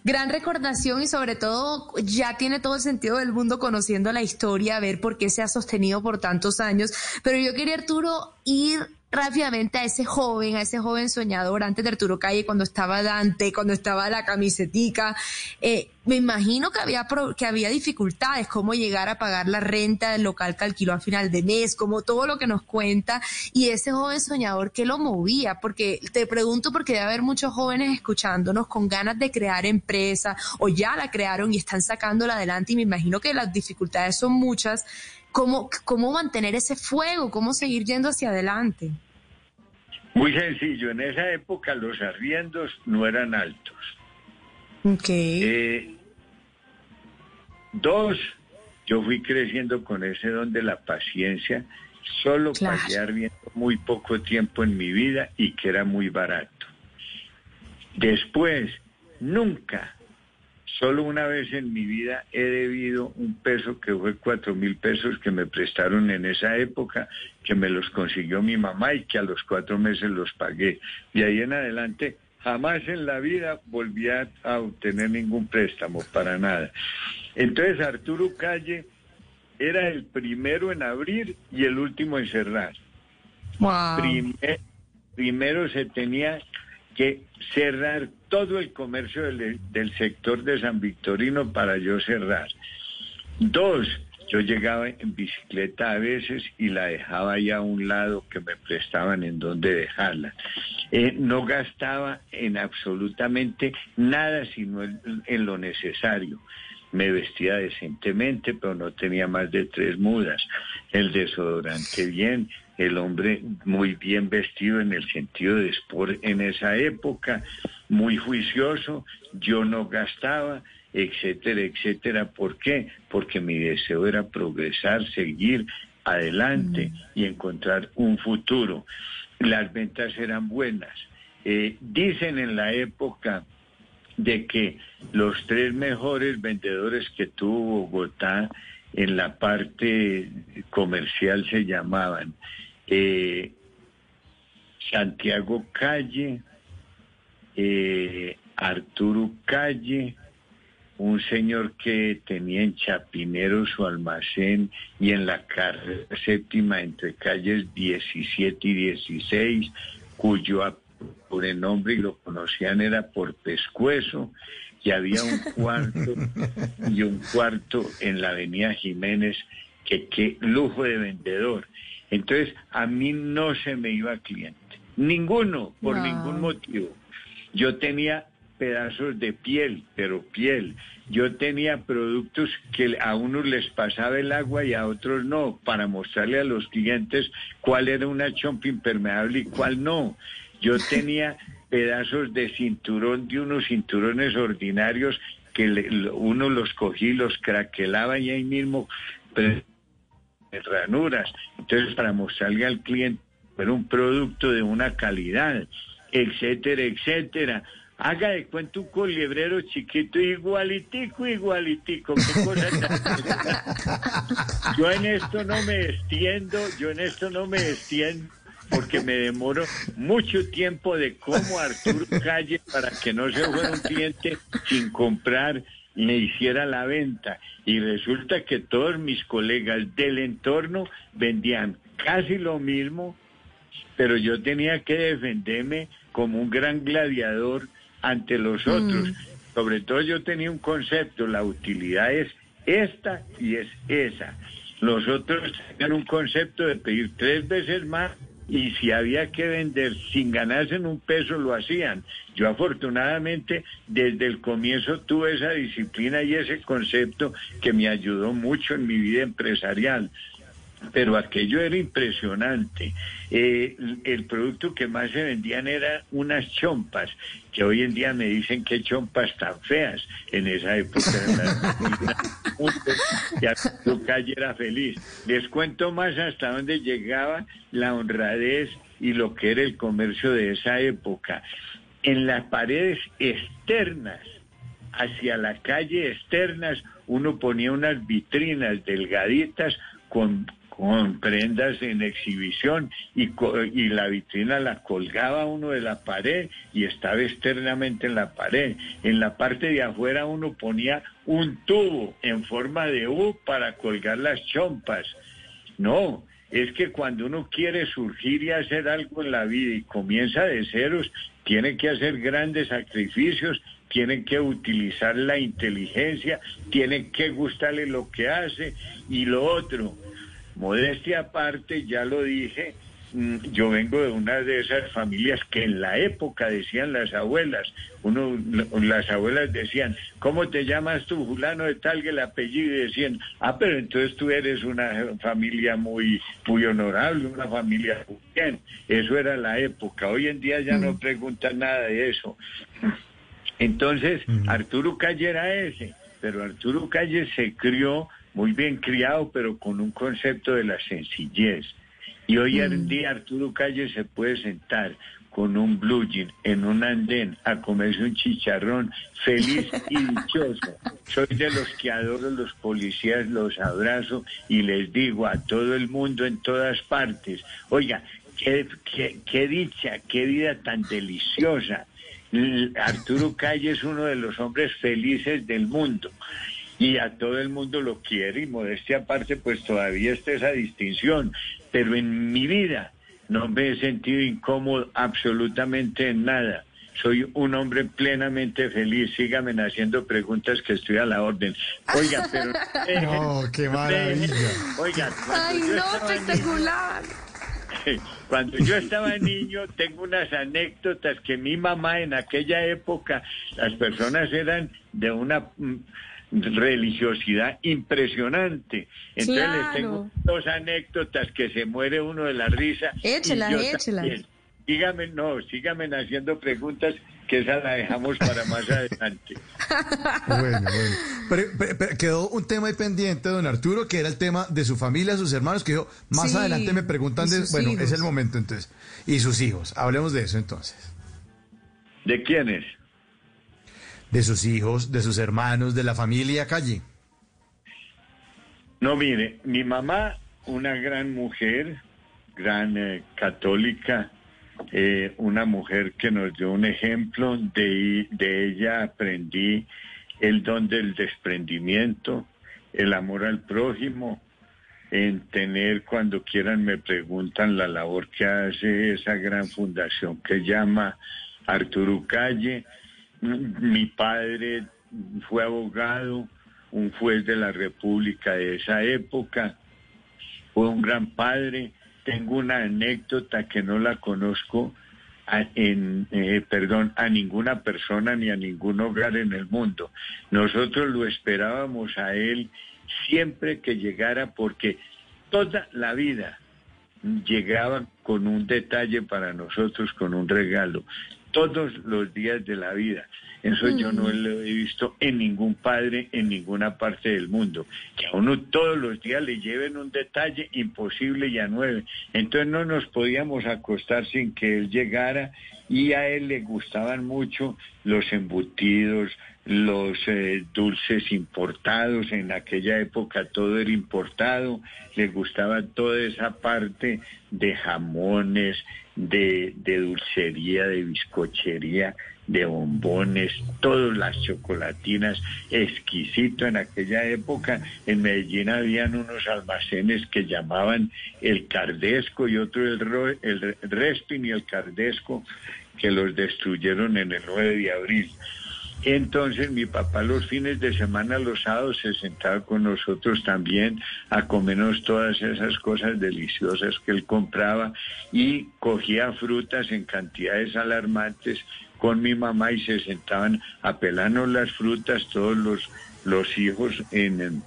Gran recordación y sobre todo ya tiene todo el sentido del mundo conociendo la historia, ver por qué se ha sostenido por tantos años. Pero yo quería, Arturo, ir rápidamente a ese joven, a ese joven soñador antes de Arturo Calle, cuando estaba Dante, cuando estaba la camisetica. Eh, me imagino que había, que había dificultades, cómo llegar a pagar la renta del local que alquiló a final de mes, como todo lo que nos cuenta. Y ese joven soñador, ¿qué lo movía? Porque te pregunto porque debe haber muchos jóvenes escuchándonos con ganas de crear empresa o ya la crearon y están sacándola adelante y me imagino que las dificultades son muchas. ¿Cómo, cómo mantener ese fuego? ¿Cómo seguir yendo hacia adelante? Muy sencillo, en esa época los arriendos no eran altos. Ok. Eh, dos, yo fui creciendo con ese don de la paciencia, solo Claro. pagué arriendo muy poco tiempo en mi vida y que era muy barato. Después, nunca, solo una vez en mi vida he debido un peso que fue cuatro mil pesos que me prestaron en esa época, que me los consiguió mi mamá y que a los cuatro meses los pagué. Y ahí en adelante jamás en la vida volví a, obtener ningún préstamo, para nada. Entonces Arturo Calle era el primero en abrir y el último en cerrar. Wow. Primer- primero se tenía que cerrar todo el comercio del, del sector de San Victorino para yo cerrar. Dos, yo llegaba en bicicleta a veces y la dejaba ahí a un lado que me prestaban en donde dejarla. Eh, no gastaba en absolutamente nada sino en, en lo necesario. Me vestía decentemente, pero no tenía más de tres mudas. El desodorante bien, el hombre muy bien vestido en el sentido de sport en esa época, muy juicioso, yo no gastaba, etcétera, etcétera. ¿Por qué? Porque mi deseo era progresar, seguir adelante y encontrar un futuro. Las ventas eran buenas. Eh, dicen en la época de que los tres mejores vendedores que tuvo Bogotá en la parte comercial se llamaban eh, Santiago Calle, eh, Arturo Calle, un señor que tenía en Chapinero su almacén y en la carrera séptima entre calles 17 y 16, cuyo por el nombre y lo conocían era por pescuezo, y había un (laughs) cuarto y un cuarto en la avenida Jiménez, que qué lujo de vendedor. Entonces, a mí no se me iba cliente, ninguno, por No. ningún motivo. Yo tenía pedazos de piel, pero piel. Yo tenía productos que a unos les pasaba el agua y a otros no, para mostrarle a los clientes cuál era una chompa impermeable y cuál no. Yo (laughs) tenía pedazos de cinturón, de unos cinturones ordinarios que le- uno los cogí, los craquelaba y ahí mismo ranuras. Entonces, para mostrarle al cliente era un producto de una calidad, etcétera, etcétera. Haga de cuenta un coliebrero chiquito, igualitico, igualitico. Qué cosa tan- (laughs) Yo en esto no me extiendo, yo en esto no me extiendo porque me demoro mucho tiempo de cómo Arturo Calle para que no se fuera un cliente sin comprar me hiciera la venta. Y resulta que todos mis colegas del entorno vendían casi lo mismo, pero yo tenía que defenderme como un gran gladiador ante los otros. Sobre todo yo tenía un concepto, la utilidad es esta y es esa. Los otros tenían un concepto de pedir tres veces más y si había que vender sin ganarse un peso lo hacían. Yo afortunadamente desde el comienzo tuve esa disciplina y ese concepto que me ayudó mucho en mi vida empresarial pero aquello era impresionante. Eh, el producto que más se vendían eran unas chompas, que hoy en día me dicen que chompas tan feas. En esa época ya (laughs) tu calle era feliz. Les cuento más hasta dónde llegaba la honradez y lo que era el comercio de esa época. En las paredes externas hacia la calle externas uno ponía unas vitrinas delgaditas con, con prendas en exhibición y, y la vitrina la colgaba uno de la pared y estaba externamente en la pared. En la parte de afuera uno ponía un tubo en forma de U para colgar las chompas. No, es que cuando uno quiere surgir y hacer algo en la vida y comienza de ceros, tiene que hacer grandes sacrificios, tiene que utilizar la inteligencia, tiene que gustarle lo que hace y lo otro. Modestia aparte, ya lo dije, mm, yo vengo de una de esas familias que en la época decían las abuelas, uno, las abuelas decían, ¿cómo te llamas tú, fulano de tal, que el apellido? Y decían, ah, pero entonces tú eres una familia muy, muy honorable, una familia muy bien. Eso era la época. Hoy en día ya no preguntan nada de eso. Entonces, Arturo Calle era ese, pero Arturo Calle se crió muy bien criado, pero con un concepto de la sencillez. Y hoy en día Arturo Calle se puede sentar con un blue jean en un andén a comerse un chicharrón feliz (laughs) y dichoso. Soy de los que adoro los policías, los abrazo y les digo a todo el mundo en todas partes, oiga, qué, qué, qué dicha, qué vida tan deliciosa. Arturo Calle es uno de los hombres felices del mundo y a todo el mundo lo quiere y modestia aparte pues todavía está esa distinción, pero en mi vida no me he sentido incómodo absolutamente en nada. Soy un hombre plenamente feliz. Sígame haciendo preguntas que estoy a la orden. Oiga, pero... (laughs) No, qué maravilla. Oiga, cuando Ay, yo no, estaba niño- espectacular. (laughs) Cuando yo estaba niño, tengo unas anécdotas que mi mamá en aquella época, las personas eran de una religiosidad impresionante. Entonces les tengo dos anécdotas que se muere uno de la risa. Échelas, échelas. Sígame, no, sígame haciendo preguntas que esa la dejamos para más adelante. (laughs) Bueno, bueno. Pero, pero- pero quedó un tema ahí pendiente, don Arturo, que era el tema de su familia, sus hermanos, que dijo, más Sí, adelante me preguntan de... Bueno, hijos. es el momento entonces. Y sus hijos. Hablemos de eso entonces. ¿De quiénes? De sus hijos, de sus hermanos, de la familia calle. No, mire, mi mamá, una gran mujer, gran eh, católica, eh, una mujer que nos dio un ejemplo, de, de ella aprendí el don del desprendimiento, el amor al prójimo, en tener, cuando quieran me preguntan, la labor que hace esa gran fundación que llama Arturo Calle. Mi padre fue abogado, un juez de la República de esa época, fue un gran padre. Tengo una anécdota que no la conozco a, en, eh, perdón, a ninguna persona ni a ningún hogar en el mundo. Nosotros lo esperábamos a él siempre que llegara porque toda la vida llegaba con un detalle para nosotros, con un regalo, todos los días de la vida. Eso yo no lo he visto en ningún padre en ninguna parte del mundo. Que a uno todos los días le lleven un detalle imposible y a nueve. Entonces no nos podíamos acostar sin que él llegara y a él le gustaban mucho los embutidos, los eh, dulces importados, en aquella época todo era importado, le gustaba toda esa parte de jamones, de, de dulcería, de bizcochería, de bombones, todas las chocolatinas, exquisito en aquella época. En Medellín habían unos almacenes que llamaban el Cardesco y otro el, Ro- el Respin y el Cardesco, que los destruyeron en el 9 de abril. Entonces mi papá los fines de semana, los sábados, se sentaba con nosotros también a comernos todas esas cosas deliciosas que él compraba y cogía frutas en cantidades alarmantes con mi mamá y se sentaban a pelarnos las frutas todos los, los hijos en,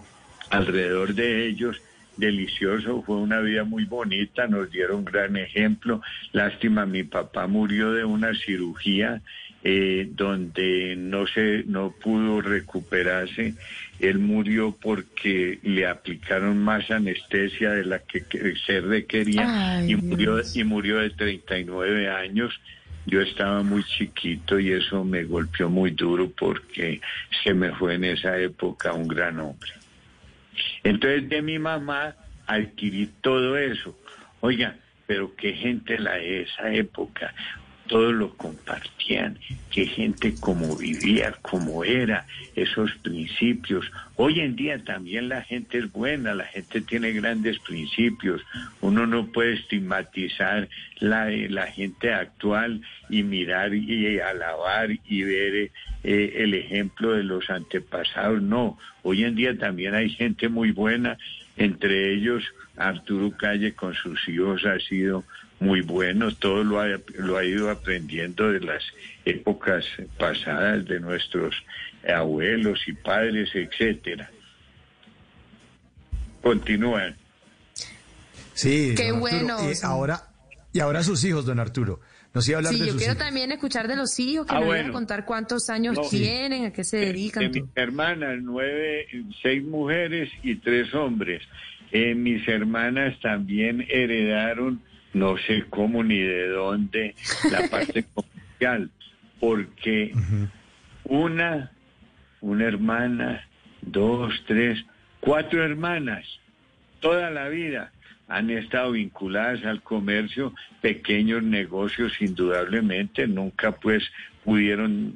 alrededor de ellos delicioso, fue una vida muy bonita, nos dieron gran ejemplo. Lástima, mi papá murió de una cirugía eh, donde no se no pudo recuperarse. Él murió porque le aplicaron más anestesia de la que, que se requería Ay, y murió Dios. y murió de 39 años. Yo estaba muy chiquito y eso me golpeó muy duro porque se me fue en esa época un gran hombre. Entonces de mi mamá adquirí todo eso. Oiga, pero qué gente la de esa época. Todos lo compartían, qué gente como vivía, como era, esos principios. Hoy en día también la gente es buena, la gente tiene grandes principios. Uno no puede estigmatizar la, la gente actual y mirar y alabar y ver eh, el ejemplo de los antepasados. No, hoy en día también hay gente muy buena, entre ellos Arturo Calle con sus hijos ha sido muy bueno, todo lo ha, lo ha ido aprendiendo de las épocas pasadas de nuestros abuelos y padres, etcétera. Continúan. Sí, Qué Arturo. bueno, Y ahora, y ahora sus hijos, don Arturo. Nos iba a hablar Sí, de yo sus quiero hijos. también escuchar de los hijos, que Ah, bueno. a contar cuántos años No, sí. tienen, a qué se de dedican. mis hermanas, nueve, seis mujeres y tres hombres. Eh, mis hermanas también heredaron, no sé cómo ni de dónde, la parte (laughs) comercial, porque una, una hermana, dos, tres, cuatro hermanas, toda la vida han estado vinculadas al comercio, pequeños negocios indudablemente, nunca pues pudieron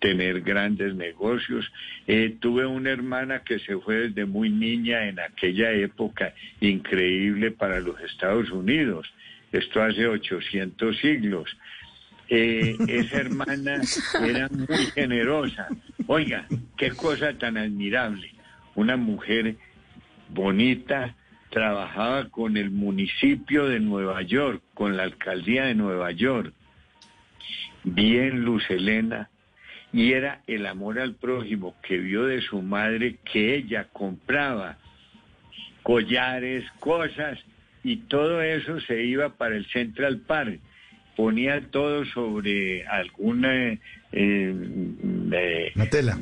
tener grandes negocios. Eh, tuve una hermana que se fue desde muy niña en aquella época, increíble para los Estados Unidos, esto hace 800 siglos. Eh, (laughs) esa hermana era muy generosa. Oiga, qué cosa tan admirable. Una mujer bonita, trabajaba con el municipio de Nueva York, con la alcaldía de Nueva York. Bien, Luz Helena, y era el amor al prójimo que vio de su madre que ella compraba collares, cosas, y todo eso se iba para el Central Park. Ponía todo sobre alguna eh, eh, tela.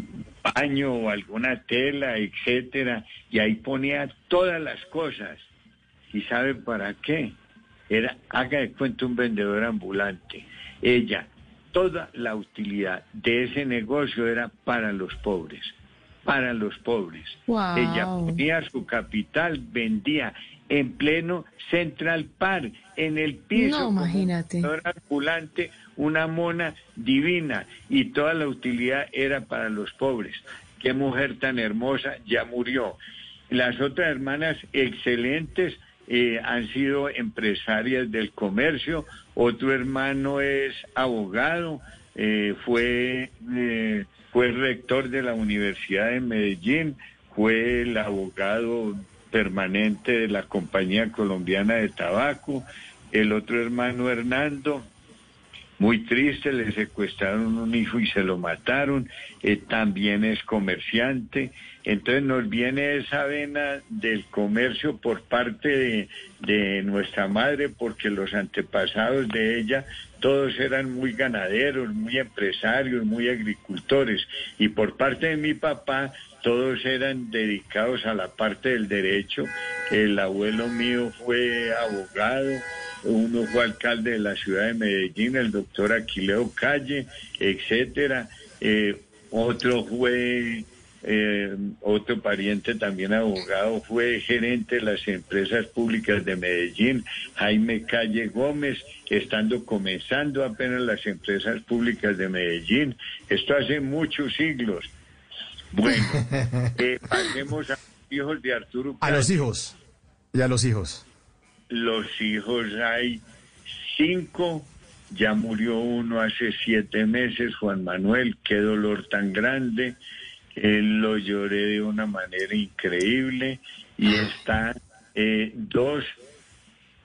baño o alguna tela, etcétera, y ahí ponía todas las cosas. ¿Y sabe para qué? Era, haga de cuenta un vendedor ambulante. Ella, toda la utilidad de ese negocio era para los pobres, para los pobres. Wow. Ella ponía su capital, vendía en pleno Central Park, en el piso, No, imagínate. ambulante, una mona divina, y toda la utilidad era para los pobres. Qué mujer tan hermosa, ya murió. Las otras hermanas excelentes eh, han sido empresarias del comercio, otro hermano es abogado, eh, fue, eh, fue rector de la Universidad de Medellín, fue el abogado permanente de la Compañía Colombiana de Tabaco, el otro hermano Hernando, muy triste, le secuestraron un hijo y se lo mataron, eh, también es comerciante, entonces nos viene esa vena del comercio por parte de, de nuestra madre, porque los antepasados de ella todos eran muy ganaderos, muy empresarios, muy agricultores, y por parte de mi papá todos eran dedicados a la parte del derecho, el abuelo mío fue abogado, uno fue alcalde de la ciudad de Medellín, el doctor Aquileo Calle, etcétera. Eh, otro fue, eh, otro pariente también abogado, fue gerente de las empresas públicas de Medellín, Jaime Calle Gómez, estando comenzando apenas las empresas públicas de Medellín. Esto hace muchos siglos. Bueno, (laughs) eh, pasemos a los hijos de Arturo A los hijos. Y a los hijos. los hijos hay cinco, ya murió uno hace siete meses, Juan Manuel, qué dolor tan grande, él lo lloré de una manera increíble y están eh, dos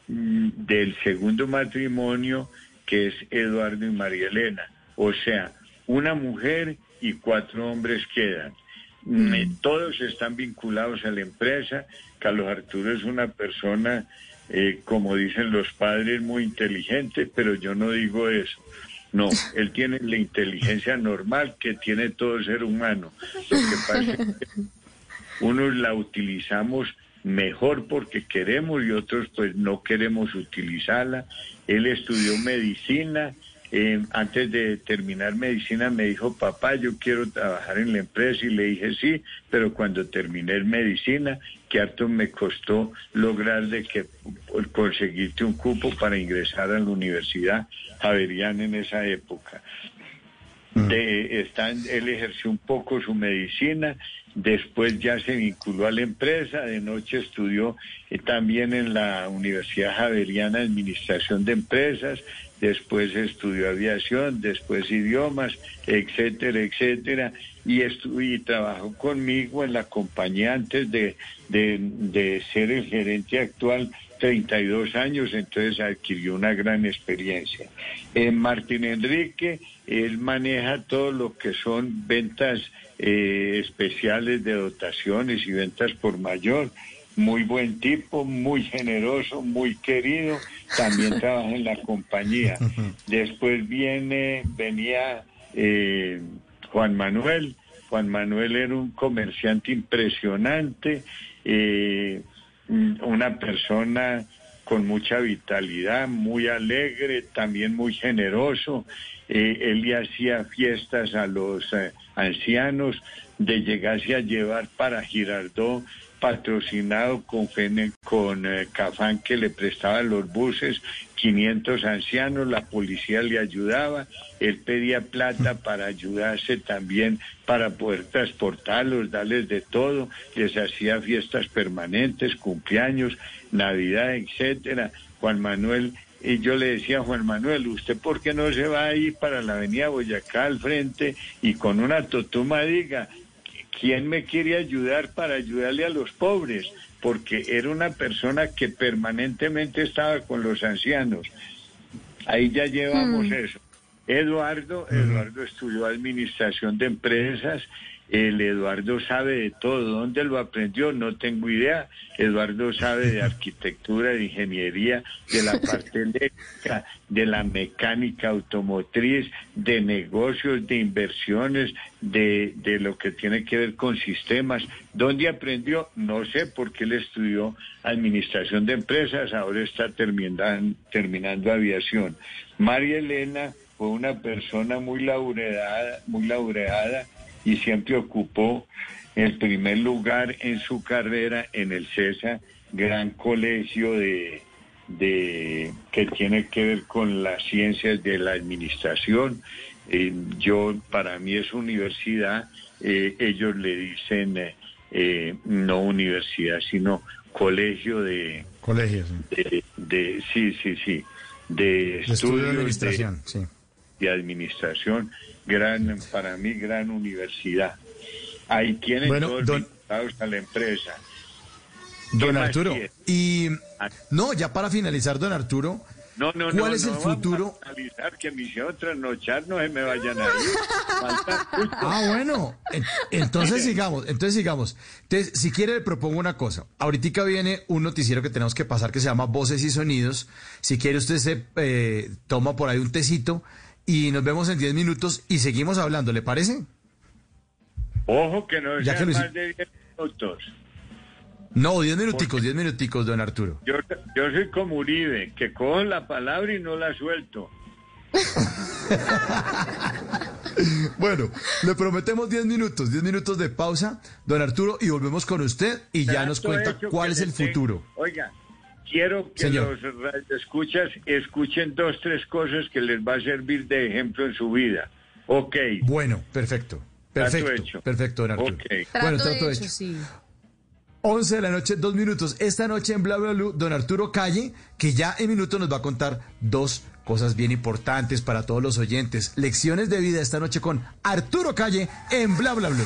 mm, del segundo matrimonio que es Eduardo y María Elena, o sea, una mujer y cuatro hombres quedan. Mm, eh, Todos están vinculados a la empresa. Carlos Arturo es una persona, eh, como dicen los padres, muy inteligente, pero yo no digo eso. No, (laughs) él tiene la inteligencia normal que tiene todo ser humano. Lo que pasa es que unos la utilizamos mejor porque queremos y otros pues no queremos utilizarla. Él estudió medicina. Eh, antes de terminar medicina me dijo, papá, yo quiero trabajar en la empresa y le dije sí, pero cuando terminé medicina, que harto me costó lograr de que conseguirte un cupo para ingresar a la Universidad Javeriana en esa época de, están, él ejerció un poco su medicina, después ya se vinculó a la empresa, de noche estudió eh, también en la Universidad Javeriana Administración de Empresas, después estudió aviación, después idiomas, etcétera, etcétera, y, y trabajó conmigo en la compañía antes de, de, de ser el gerente actual 32 años, entonces adquirió una gran experiencia. Eh, Martín Enrique, él maneja todo lo que son ventas eh, especiales de dotaciones y ventas por mayor. Muy buen tipo, muy generoso, muy querido. También (laughs) trabaja en la compañía. Después viene, venía eh, Juan Manuel. Juan Manuel era un comerciante impresionante. eh, una persona con mucha vitalidad, muy alegre, también muy generoso. Eh, él le hacía fiestas a los eh, ancianos, de llegarse a llevar para Girardot patrocinado con, con eh, Cafán que le prestaba los buses, 500 ancianos, la policía le ayudaba, él pedía plata para ayudarse también para poder transportarlos, darles de todo, les hacía fiestas permanentes, cumpleaños, Navidad, etcétera. Juan Manuel y yo le decía a Juan Manuel, ¿usted por qué no se va ahí para la avenida Boyacá al frente y con una totuma diga, ¿quién me quiere ayudar para ayudarle a los pobres? Porque era una persona que permanentemente estaba con los ancianos. Ahí ya llevamos Mm. eso. Eduardo, Eduardo estudió administración de empresas. El Eduardo sabe de todo. ¿Dónde lo aprendió? No tengo idea. Eduardo sabe de arquitectura, de ingeniería, de la (laughs) parte eléctrica, de la mecánica automotriz, de negocios, de inversiones, de, de lo que tiene que ver con sistemas. ¿Dónde aprendió? No sé, porque él estudió administración de empresas, ahora está terminan- terminando aviación. María Elena fue una persona muy laureada, muy laureada y siempre ocupó el primer lugar en su carrera en el CESA, gran colegio de, de que tiene que ver con las ciencias de la administración. Eh, yo para mí es universidad, eh, ellos le dicen eh, eh, no universidad, sino colegio de, Colegios. de, de- sí, sí, sí, de De estudio de administración, sí. de administración, gran, para mí, gran universidad. Ahí tienen Bueno, todos don- vinculados a la empresa. ¿Qué Don Arturo. quiere? Y no, ya para finalizar, don Arturo, No, no, ¿cuál no, es el futuro? analizar que hicieron trasnochar, no se me vayan a ir. (laughs) Ah, bueno. En- Entonces (laughs) sigamos, entonces sigamos. Entonces, si quiere, le propongo una cosa. Ahorita viene un noticiero que tenemos que pasar que se llama Voces y Sonidos. Si quiere, usted se eh, toma por ahí un tecito y nos vemos en 10 minutos y seguimos hablando, ¿le parece? Ojo que no Ya sean más de 10 minutos. No, 10 minuticos, 10 minuticos, don Arturo. Yo, yo soy como Uribe, que cojo la palabra y no la suelto. (laughs) Bueno, le prometemos 10 minutos, 10 minutos de pausa, don Arturo, y volvemos con usted y ya nos cuenta cuál es el futuro. Oiga, quiero que Señor. los escuchas escuchen dos, tres cosas que les va a servir de ejemplo en su vida. Ok. Bueno, perfecto. Trato Perfecto, hecho. perfecto, don Arturo. Ok. Bueno, Trato trato hecho, hecho. sí. 11 de la noche, dos minutos. Esta noche en Bla Bla Blue, don Arturo Calle, que ya en minutos nos va a contar dos cosas bien importantes para todos los oyentes. Lecciones de vida esta noche con Arturo Calle en Bla Bla Blue.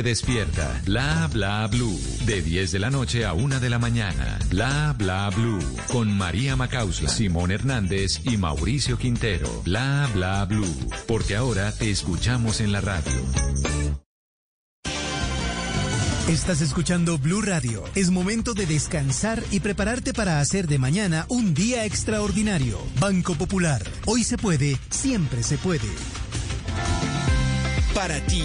despierta. Bla bla blue. De 10 de la noche a 1 de la mañana. Bla bla blue. Con María Macausla, Simón Hernández y Mauricio Quintero. Bla bla blue. Porque ahora te escuchamos en la radio. Estás escuchando Blue Radio. Es momento de descansar y prepararte para hacer de mañana un día extraordinario. Banco Popular. Hoy se puede, siempre se puede. Para ti,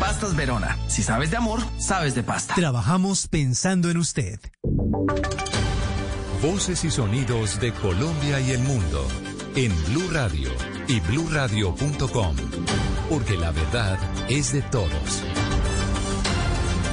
Pastas Verona. Si sabes de amor, sabes de pasta. Trabajamos pensando en usted. Voces y sonidos de Colombia y el mundo en Blue Radio y bluradio.com, porque la verdad es de todos.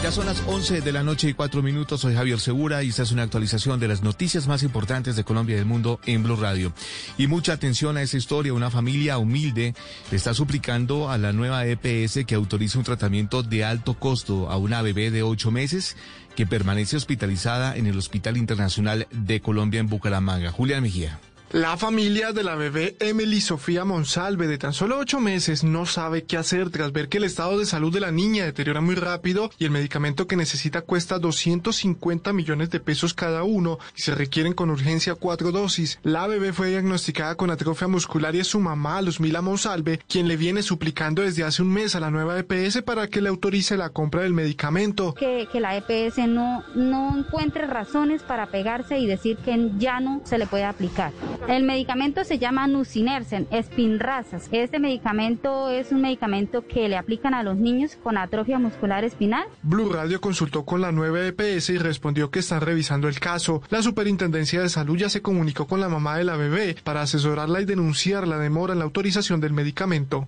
Ya son las 11 de la noche y 4 minutos. Soy Javier Segura y esta es una actualización de las noticias más importantes de Colombia y del mundo en Blue Radio. Y mucha atención a esta historia. Una familia humilde está suplicando a la nueva EPS que autorice un tratamiento de alto costo a una bebé de 8 meses que permanece hospitalizada en el Hospital Internacional de Colombia en Bucaramanga. Julián Mejía. La familia de la bebé Emily Sofía Monsalve, de tan solo ocho meses, no sabe qué hacer tras ver que el estado de salud de la niña deteriora muy rápido y el medicamento que necesita cuesta 250 millones de pesos cada uno y se requieren con urgencia cuatro dosis. La bebé fue diagnosticada con atrofia muscular y es su mamá, Luzmila Monsalve, quien le viene suplicando desde hace un mes a la nueva EPS para que le autorice la compra del medicamento. Que, que la EPS no, no encuentre razones para pegarse y decir que ya no se le puede aplicar. El medicamento se llama Nusinersen, Spinrazas. Este medicamento es un medicamento que le aplican a los niños con atrofia muscular espinal. Blue Radio consultó con la nueva EPS y respondió que están revisando el caso. La Superintendencia de Salud ya se comunicó con la mamá de la bebé para asesorarla y denunciar la demora en la autorización del medicamento.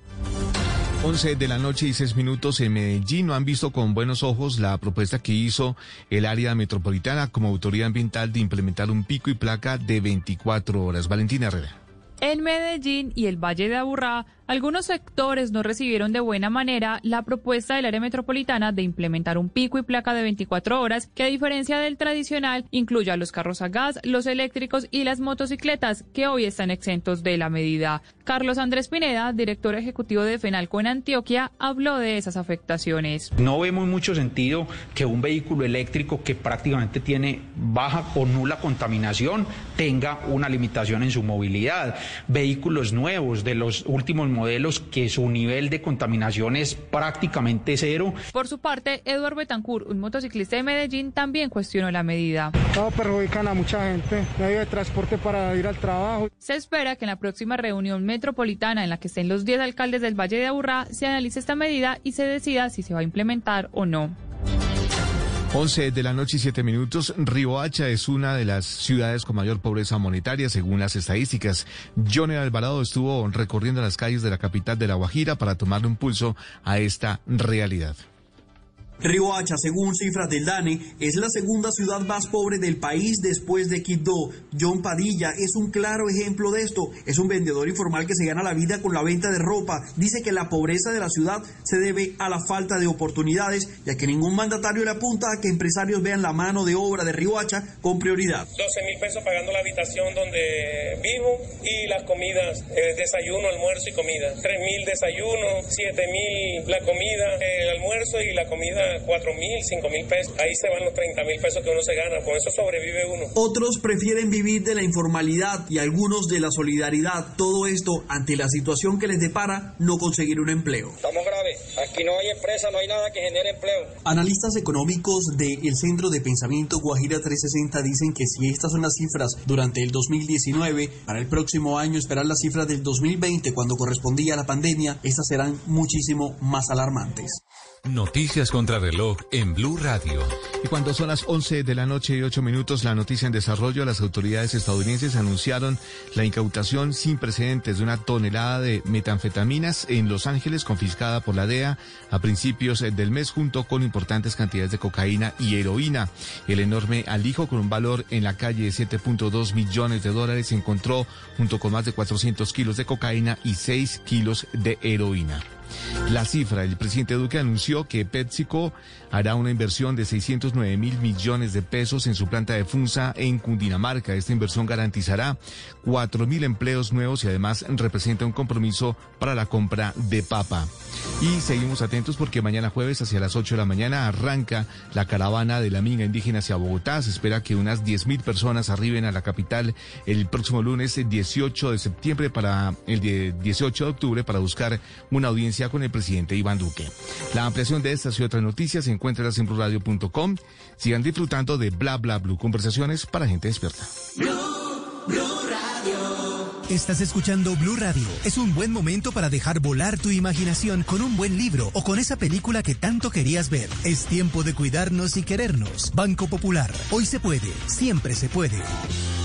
11 de la noche y 6 minutos en Medellín no han visto con buenos ojos la propuesta que hizo el área metropolitana como autoridad ambiental de implementar un pico y placa de 24 horas. Valentina Herrera. En Medellín y el Valle de Aburrá, algunos sectores no recibieron de buena manera la propuesta del área metropolitana de implementar un pico y placa de 24 horas que a diferencia del tradicional incluya los carros a gas, los eléctricos y las motocicletas que hoy están exentos de la medida. Carlos Andrés Pineda, director ejecutivo de FENALCO en Antioquia, habló de esas afectaciones. No vemos mucho sentido que un vehículo eléctrico que prácticamente tiene baja o nula contaminación tenga una limitación en su movilidad. Vehículos nuevos de los últimos modelos que su nivel de contaminación es prácticamente cero. Por su parte, Eduardo Betancourt, un motociclista de Medellín, también cuestionó la medida. No, perjudican a mucha gente, medio de transporte para ir al trabajo. Se espera que en la próxima reunión metropolitana en la que estén los 10 alcaldes del Valle de Aburrá se analice esta medida y se decida si se va a implementar o no. 11 de la noche y 7 minutos. Riohacha es una de las ciudades con mayor pobreza monetaria según las estadísticas. Johnny Alvarado estuvo recorriendo las calles de la capital de La Guajira para tomarle un pulso a esta realidad. Riohacha, según cifras del DANE, es la segunda ciudad más pobre del país después de Quibdó. John Padilla es un claro ejemplo de esto. Es un vendedor informal que se gana la vida con la venta de ropa. Dice que la pobreza de la ciudad se debe a la falta de oportunidades, ya que ningún mandatario le apunta a que empresarios vean la mano de obra de Riohacha con prioridad. 12 mil pesos pagando la habitación donde vivo y las comidas, eh, desayuno, almuerzo y comida. 3 mil desayuno, 7 mil la comida, el almuerzo y la comida 4 mil, 5 mil pesos. Ahí se van los 30 mil pesos que uno se gana. Con eso sobrevive uno. Otros prefieren vivir de la informalidad y algunos de la solidaridad. Todo esto ante la situación que les depara no conseguir un empleo. Estamos graves. Aquí no hay empresa, no hay nada que genere empleo. Analistas económicos del Centro de Pensamiento Guajira 360 dicen que si estas son las cifras durante el 2019, para el próximo año esperar las cifras del 2020 cuando correspondía a la pandemia, estas serán muchísimo más alarmantes. Noticias contra reloj en Blue Radio. Y cuando son las 11 de la noche y 8 minutos, la noticia en desarrollo, las autoridades estadounidenses anunciaron la incautación sin precedentes de una tonelada de metanfetaminas en Los Ángeles, confiscada por la DEA a principios del mes, junto con importantes cantidades de cocaína y heroína. El enorme alijo con un valor en la calle de 7.2 millones de dólares se encontró junto con más de 400 kilos de cocaína y 6 kilos de heroína. La cifra, el presidente Duque anunció que PepsiCo hará una inversión de 609 mil millones de pesos en su planta de Funza en Cundinamarca. Esta inversión garantizará 4 mil empleos nuevos y además representa un compromiso para la compra de papa. Y seguimos atentos porque mañana jueves hacia las 8 de la mañana arranca la caravana de la minga indígena hacia Bogotá. Se espera que unas 10 mil personas arriben a la capital el próximo lunes 18 de septiembre para el 18 de octubre para buscar una audiencia con el presidente Iván Duque. La ampliación de estas y otras noticias se encuentra en blurradio.com. Sigan disfrutando de Bla Bla Blue, conversaciones para gente despierta. Estás escuchando Blue Radio. Es un buen momento para dejar volar tu imaginación con un buen libro o con esa película que tanto querías ver. Es tiempo de cuidarnos y querernos. Banco Popular. Hoy se puede, siempre se puede.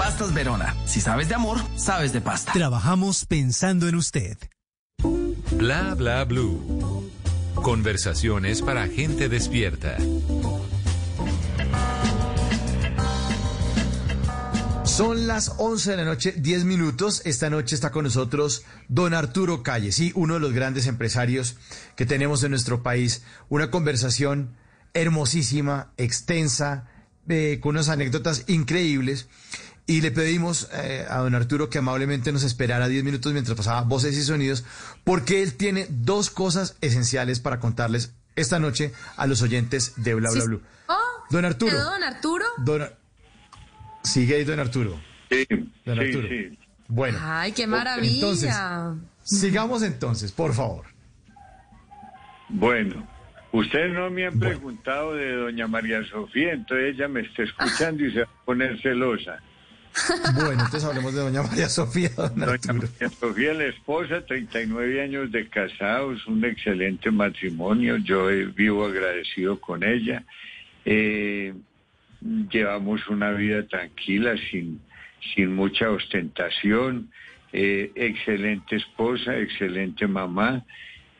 Pastas Verona. Si sabes de amor, sabes de pasta. Trabajamos pensando en usted. Bla bla blue. Conversaciones para gente despierta. Son las 11 de la noche, 10 minutos. Esta noche está con nosotros don Arturo Calle, sí, uno de los grandes empresarios que tenemos en nuestro país. Una conversación hermosísima, extensa, eh, con unas anécdotas increíbles. Y le pedimos eh, a don Arturo que amablemente nos esperara 10 minutos mientras pasaba voces y sonidos, porque él tiene dos cosas esenciales para contarles esta noche a los oyentes de Bla Bla Sí. Blue. Oh, Don Arturo. ¿quedó don Arturo? Don Ar- Sigue ahí, don Arturo. Sí, Don sí, Arturo. sí. Bueno. Ay, qué maravilla. Entonces, sigamos entonces, por favor. Bueno, ustedes no me han preguntado de doña María Sofía, entonces ella me está escuchando y se va a poner celosa. Bueno, entonces hablemos de doña María Sofía, don Doña. María Sofía, la esposa, 39 años de casados, un excelente matrimonio. Yo vivo agradecido con ella. Eh, llevamos una vida tranquila, sin, sin mucha ostentación. Eh, excelente esposa, excelente mamá.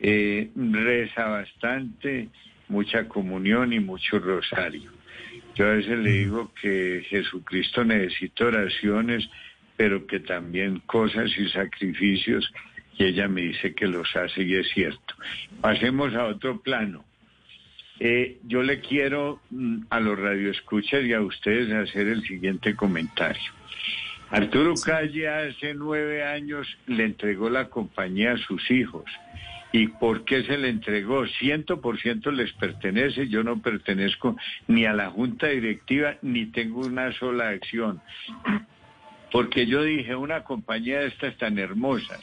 Eh, reza bastante, mucha comunión y mucho rosario. Yo a veces le digo que Jesucristo necesita oraciones, pero que también cosas y sacrificios, y ella me dice que los hace y es cierto. Pasemos a otro plano. Eh, yo le quiero mm, a los radioescuchas y a ustedes hacer el siguiente comentario. Arturo Calle hace nueve años le entregó la compañía a sus hijos. ¿Y por qué se le entregó? Ciento por ciento les pertenece. Yo no pertenezco ni a la junta directiva ni tengo una sola acción. Porque yo dije, una compañía de estas tan hermosas,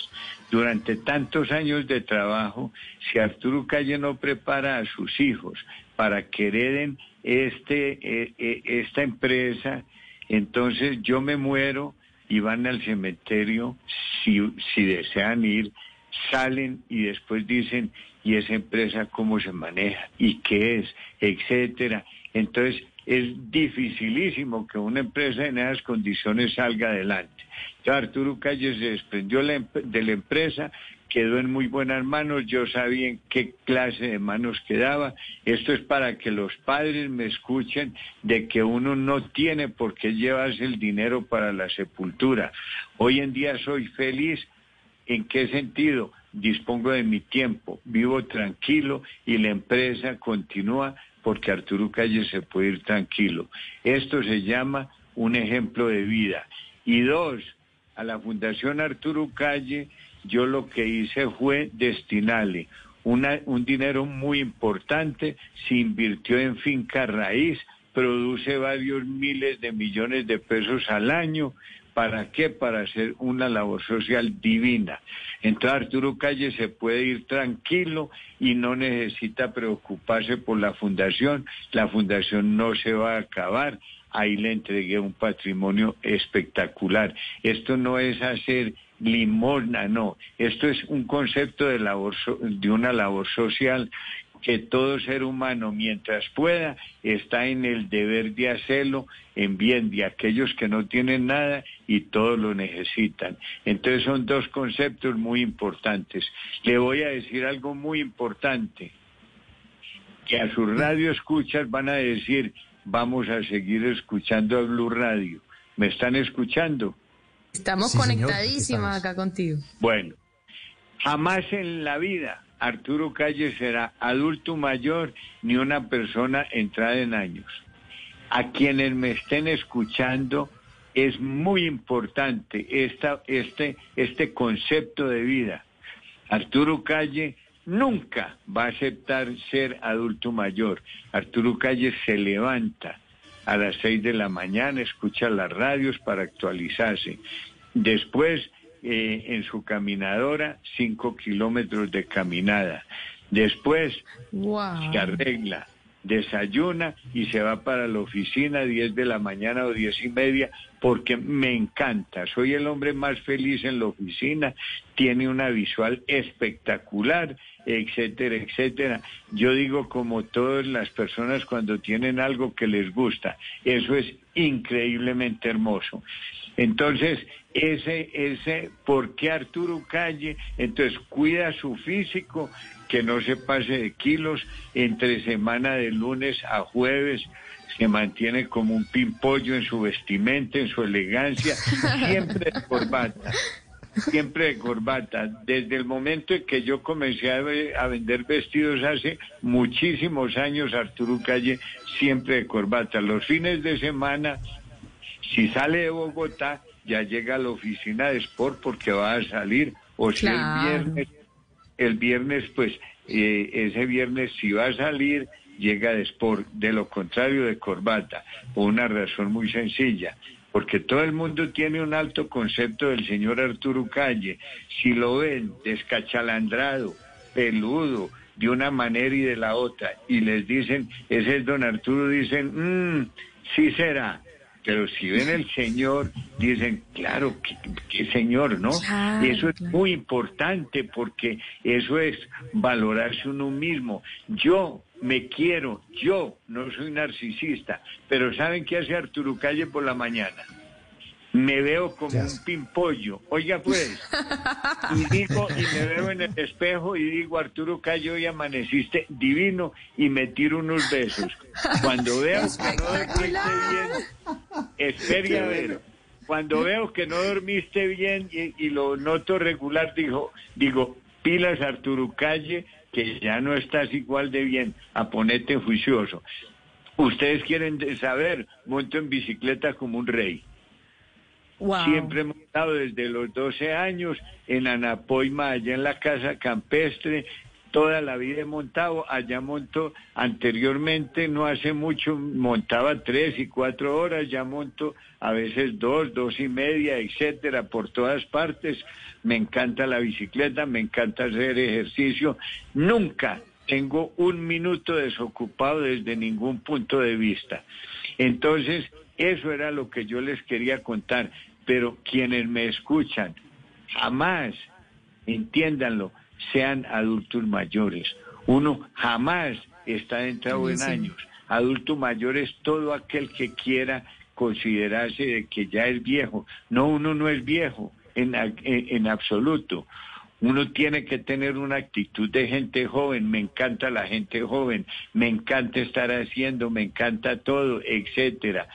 durante tantos años de trabajo, si Arturo Calle no prepara a sus hijos para que hereden este, eh, eh, esta empresa, entonces yo me muero y van al cementerio si, si desean ir, salen y después dicen, ¿y esa empresa cómo se maneja? ¿Y qué es? Etcétera. Entonces es dificilísimo que una empresa en esas condiciones salga adelante. Arturo Calle se desprendió de la empresa, quedó en muy buenas manos, yo sabía en qué clase de manos quedaba. Esto es para que los padres me escuchen de que uno no tiene por qué llevarse el dinero para la sepultura. Hoy en día soy feliz. ¿En qué sentido? Dispongo de mi tiempo, vivo tranquilo y la empresa continúa porque Arturo Calle se puede ir tranquilo. Esto se llama un ejemplo de vida. Y dos, a la Fundación Arturo Calle, yo lo que hice fue destinarle un dinero muy importante, se invirtió en finca raíz, produce varios miles de millones de pesos al año. ¿Para qué? Para hacer una labor social divina. Entonces Arturo Calle se puede ir tranquilo y no necesita preocuparse por la fundación. La fundación no se va a acabar. Ahí le entregué un patrimonio espectacular. Esto no es hacer limosna, no. Esto es un concepto de, labor de una labor social que todo ser humano, mientras pueda, está en el deber de hacerlo en bien de aquellos que no tienen nada y todos lo necesitan. Entonces son dos conceptos muy importantes. Le voy a decir algo muy importante, que a sus radio escuchas van a decir, vamos a seguir escuchando a Blue Radio. ¿Me están escuchando? Estamos Sí, señor, acá contigo. Bueno, jamás en la vida Arturo Calle será adulto mayor ni una persona entrada en años. A quienes me estén escuchando, es muy importante esta, este, este concepto de vida. Arturo Calle nunca va a aceptar ser adulto mayor. Arturo Calle se levanta a las seis de la mañana, escucha las radios para actualizarse. Después eh, en su caminadora cinco kilómetros de caminada. Después Wow. se arregla, desayuna y se va para la oficina a 10 de la mañana o diez y media porque me encanta. Soy el hombre más feliz en la oficina, tiene una visual espectacular, etcétera, etcétera. Yo digo como todas las personas cuando tienen algo que les gusta, eso es increíblemente hermoso. Entonces, ese, ese, ¿por qué Arturo Calle? Entonces, cuida su físico, que no se pase de kilos, entre semana de lunes a jueves, se mantiene como un pimpollo en su vestimenta, en su elegancia, siempre de corbata, siempre de corbata. Desde el momento en que yo comencé a, a vender vestidos hace muchísimos años, Arturo Calle, siempre de corbata. Los fines de semana si sale de Bogotá, ya llega a la oficina de Sport porque va a salir. O si Claro. el viernes, el viernes, pues eh, ese viernes si va a salir, llega de Sport. De lo contrario, de corbata. Por una razón muy sencilla. Porque todo el mundo tiene un alto concepto del señor Arturo Calle. Si lo ven descachalandrado, peludo, de una manera y de la otra, y les dicen, ese es don Arturo, dicen, "Mm, sí será. Pero si ven el señor, dicen, claro, qué, qué señor, ¿no? Claro, eso es muy importante porque eso es valorarse uno mismo. Yo me quiero, yo no soy narcisista, pero ¿saben qué hace Arturo Calle por la mañana? Me veo como un pimpollo. Oiga, pues. (laughs) Y digo, y me veo en el espejo y digo, Arturo Calle, hoy amaneciste divino y me tiro unos besos. Cuando (laughs) veo que no dormiste bien, espere a ver. Cuando veo que no dormiste bien y, y lo noto regular, digo, digo, pilas Arturo Calle, que ya no estás igual de bien, a ponerte juicioso. Ustedes quieren saber, monto en bicicleta como un rey. Siempre he montado desde los 12 años en Anapoima, allá en la casa campestre. Toda la vida he montado, allá monto anteriormente, no hace mucho, montaba tres y cuatro horas, ya monto a veces dos, dos y media, etcétera, por todas partes. Me encanta la bicicleta, me encanta hacer ejercicio. Nunca tengo un minuto desocupado desde ningún punto de vista. Entonces, eso era lo que yo les quería contar, pero quienes me escuchan, jamás, entiéndanlo, sean adultos mayores. Uno jamás está entrado en años. Adulto mayor es todo aquel que quiera considerarse de que ya es viejo. No, uno no es viejo en, en absoluto. Uno tiene que tener una actitud de gente joven, me encanta la gente joven, me encanta estar haciendo, me encanta todo, etcétera.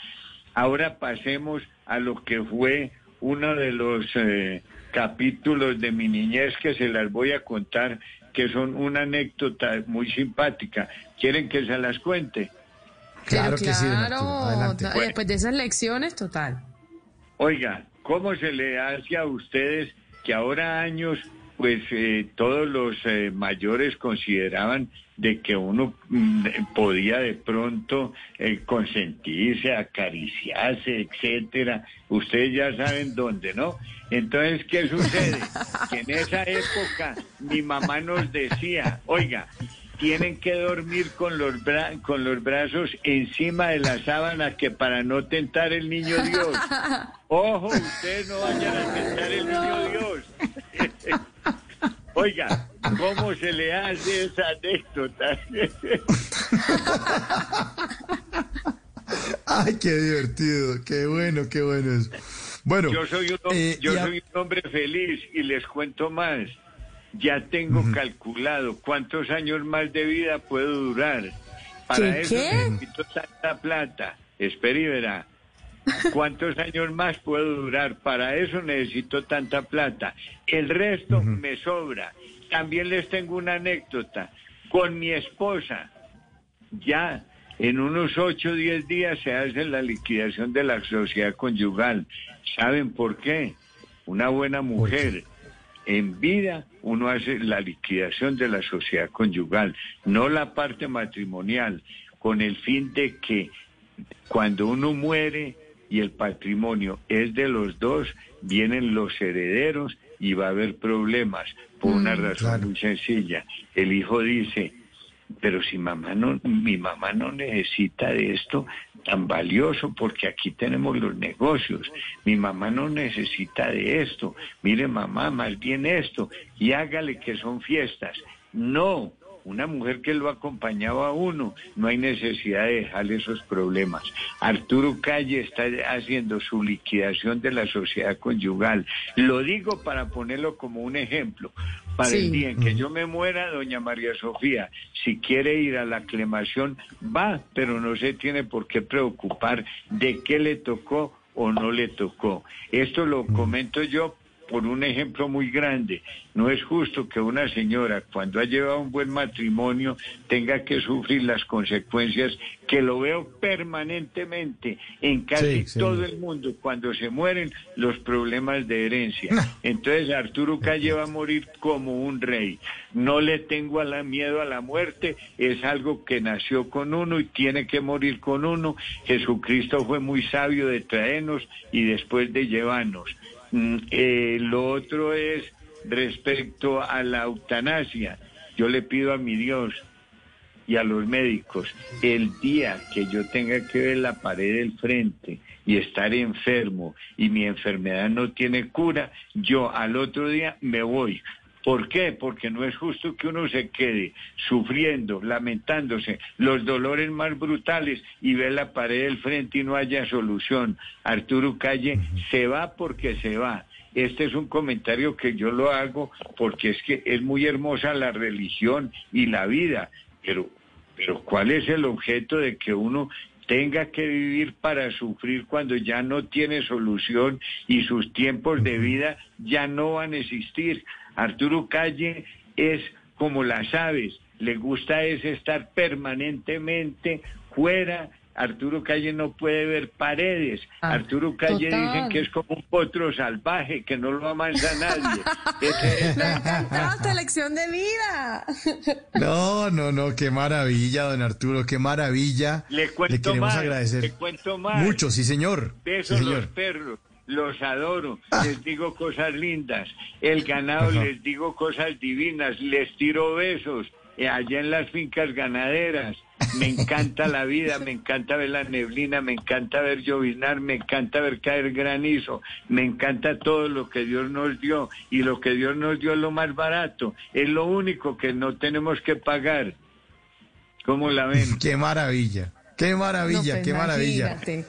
Ahora pasemos a lo que fue uno de los eh, capítulos de mi niñez que se las voy a contar, que son una anécdota muy simpática. ¿Quieren que se las cuente? Claro que sí, Claro. Adelante. no, después de esas lecciones, total. Oiga, ¿cómo se le hace a ustedes que ahora años, pues eh, todos los eh, mayores consideraban de que uno mm, podía de pronto eh, consentirse, acariciarse, etcétera? Ustedes ya saben dónde, ¿no? Entonces, ¿qué sucede? (laughs) Que en esa época mi mamá nos decía, oiga, tienen que dormir con los, bra- con los brazos encima de la sábana que para no tentar el niño Dios. (laughs) Ojo, ustedes no vayan a tentar el niño Dios. (laughs) Oiga, ¿cómo se le hace esa anécdota? Ay, qué divertido, qué bueno, qué bueno eso. Bueno, yo soy un, hom- eh, yo soy un hombre feliz y les cuento más. Ya tengo calculado cuántos años más de vida puedo durar. Para ¿Qué, eso qué? necesito tanta plata. Espera y verá. ¿Cuántos años más puedo durar? Para eso necesito tanta plata. El resto me sobra. También les tengo una anécdota. Con mi esposa, ya en unos 8 o 10 días se hace la liquidación de la sociedad conyugal. ¿Saben por qué? Una buena mujer en vida uno hace la liquidación de la sociedad conyugal, no la parte matrimonial, con el fin de que cuando uno muere y el patrimonio es de los dos, vienen los herederos y va a haber problemas por una razón muy sencilla. El hijo dice, pero si mamá no, mi mamá no necesita de esto tan valioso porque aquí tenemos los negocios. Mi mamá no necesita de esto. Mire mamá, más bien esto. Y hágale que son fiestas. No, una mujer que lo acompañaba a uno, no hay necesidad de dejarle esos problemas. Arturo Calle está haciendo su liquidación de la sociedad conyugal. Lo digo para ponerlo como un ejemplo. Para Sí. el día en que yo me muera, doña María Sofía, si quiere ir a la aclamación, va, pero no se tiene por qué preocupar de qué le tocó o no le tocó. Esto lo comento yo por un ejemplo muy grande. No es justo que una señora, cuando ha llevado un buen matrimonio, tenga que sufrir las consecuencias que lo veo permanentemente en casi Sí, sí. todo el mundo, cuando se mueren los problemas de herencia. Entonces Arturo Calle va a morir como un rey. No le tengo a la miedo a la muerte, es algo que nació con uno y tiene que morir con uno. Jesucristo fue muy sabio de traernos y después de llevarnos. Mm, lo otro es respecto a la eutanasia. Yo le pido a mi Dios y a los médicos, el día que yo tenga que ver la pared del frente y estar enfermo y mi enfermedad no tiene cura, yo al otro día me voy. ¿Por qué? Porque no es justo que uno se quede sufriendo, lamentándose, los dolores más brutales y ve la pared del frente y no haya solución. Arturo Calle se va porque se va. Este es un comentario que yo lo hago porque es que es muy hermosa la religión y la vida, pero, pero ¿cuál es el objeto de que uno tenga que vivir para sufrir cuando ya no tiene solución y sus tiempos de vida ya no van a existir? Arturo Calle es como las aves, le gusta es estar permanentemente fuera. Arturo Calle no puede ver paredes. Arturo Calle total. dicen que es como un potro salvaje, que no lo amansa (laughs) nadie. Es- Me esta lección de vida. (laughs) No, no, no, qué maravilla, don Arturo, qué maravilla. Le cuento queremos más, agradecer le cuento más. mucho, sí, señor. Besos Sí, los señor. perros, los adoro, les digo cosas lindas. El ganado Ajá. les digo cosas divinas, les tiro besos. eh, allá en las fincas ganaderas. Me encanta la vida, me encanta ver la neblina, me encanta ver lloviznar, me encanta ver caer granizo, me encanta todo lo que Dios nos dio y lo que Dios nos dio es lo más barato, es lo único que no tenemos que pagar. ¿Cómo la ven? Qué maravilla, qué maravilla, No, pues, qué maravilla. imagínate.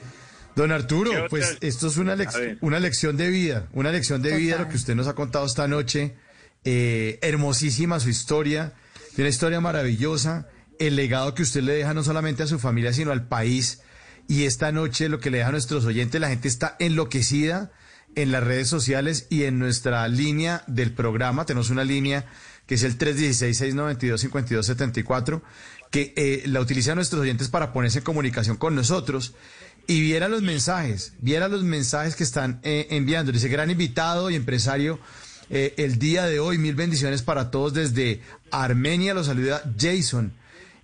Don Arturo, pues esto es una, una lección de vida, una lección de vida lo que usted nos ha contado esta noche. Eh, hermosísima su historia, una historia maravillosa, el legado que usted le deja no solamente a su familia, sino al país. Y esta noche lo que le deja a nuestros oyentes, la gente está enloquecida en las redes sociales y en nuestra línea del programa. Tenemos una línea que es el 316-692-5274, que eh, la utilizan nuestros oyentes para ponerse en comunicación con nosotros y viera los mensajes, viera los mensajes que están eh, enviando. Dice, gran invitado y empresario, eh, el día de hoy, mil bendiciones para todos desde Armenia, los saluda Jason.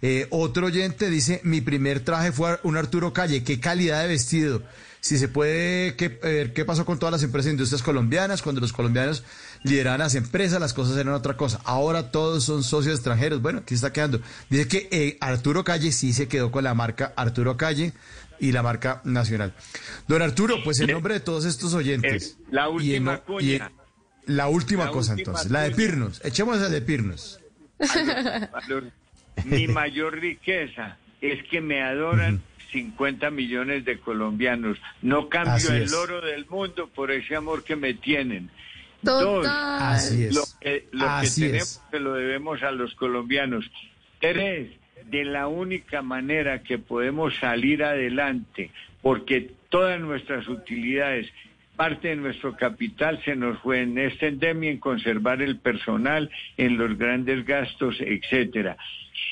Eh, otro oyente dice, mi primer traje fue un Arturo Calle, qué calidad de vestido. Si se puede qué, ver qué pasó con todas las empresas e industrias colombianas, cuando los colombianos lideraban las empresas, las cosas eran otra cosa. Ahora todos son socios extranjeros. Bueno, aquí está quedando. Dice que eh, Arturo Calle sí se quedó con la marca Arturo Calle y la marca nacional. Don Arturo, pues en nombre de todos estos oyentes. Eh, la y en última en- la última La cosa última entonces, la de. Pirnos. Echemos la de Pirnos. Valor. Mi mayor riqueza es que me adoran 50 millones de colombianos. No cambio Así el es. oro del mundo por ese amor que me tienen. Total. Dos, Así es. lo que, lo que tenemos es. se lo debemos a los colombianos. Tres, de la única manera que podemos salir adelante, porque todas nuestras utilidades, parte de nuestro capital se nos fue en esta endemia, en conservar el personal, en los grandes gastos, etcétera.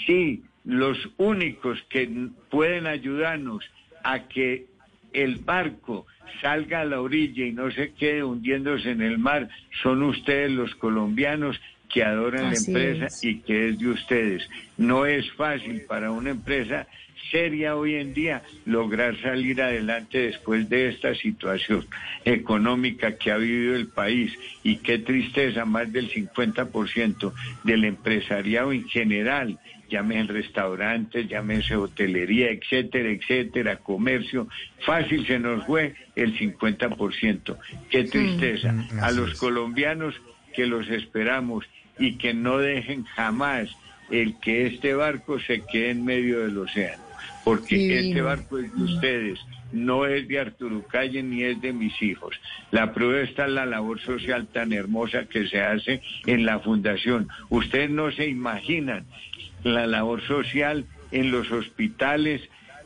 Sí, los únicos que pueden ayudarnos a que el barco salga a la orilla y no se quede hundiéndose en el mar son ustedes los colombianos que adoran Así la empresa es. y que es de ustedes. No es fácil para una empresa seria hoy en día lograr salir adelante después de esta situación económica que ha vivido el país y qué tristeza, más del 50% del empresariado en general, llámese restaurantes, llámese hotelería, etcétera, etcétera, comercio, fácil se nos fue el 50%. Qué tristeza. Mm, A los colombianos que los esperamos y que no dejen jamás el que este barco se quede en medio del océano, porque este barco es de ustedes, no es de Arturo Calle ni es de mis hijos. La prueba está en la labor social tan hermosa que se hace en la fundación. Ustedes no se imaginan la labor social en los hospitales,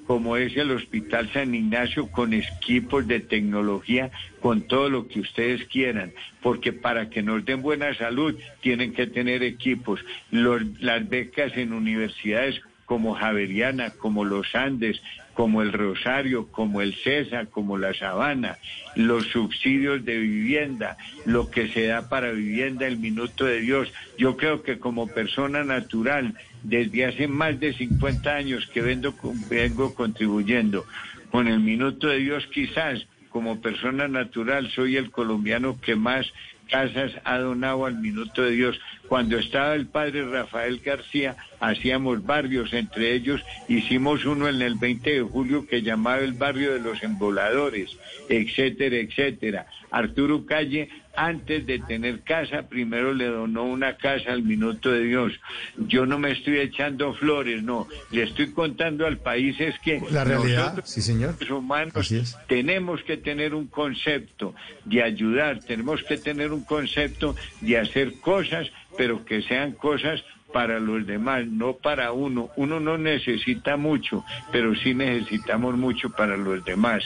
como es el Hospital San Ignacio, con equipos de tecnología, con todo lo que ustedes quieran, porque para que nos den buena salud tienen que tener equipos. Los- las becas en universidades como Javeriana, como los Andes, como el Rosario, como el César, como la Sabana, los subsidios de vivienda, lo que se da para vivienda, el minuto de Dios. Yo creo que como persona natural, desde hace más de 50 años que vengo contribuyendo con el minuto de Dios, quizás como persona natural soy el colombiano que más casas ha donado al minuto de Dios. Cuando estaba el padre Rafael García, hacíamos barrios, entre ellos hicimos uno en el 20 de julio que llamaba el barrio de los emboladores, etcétera, etcétera. Arturo Calle, antes de tener casa, primero le donó una casa al minuto de Dios. Yo no me estoy echando flores, no. Le estoy contando al país es que La realidad, nosotros, sí, señor. los humanos, tenemos que tener un concepto de ayudar, tenemos que tener un concepto de hacer cosas, pero que sean cosas para los demás, no para uno. Uno no necesita mucho, pero sí necesitamos mucho para los demás.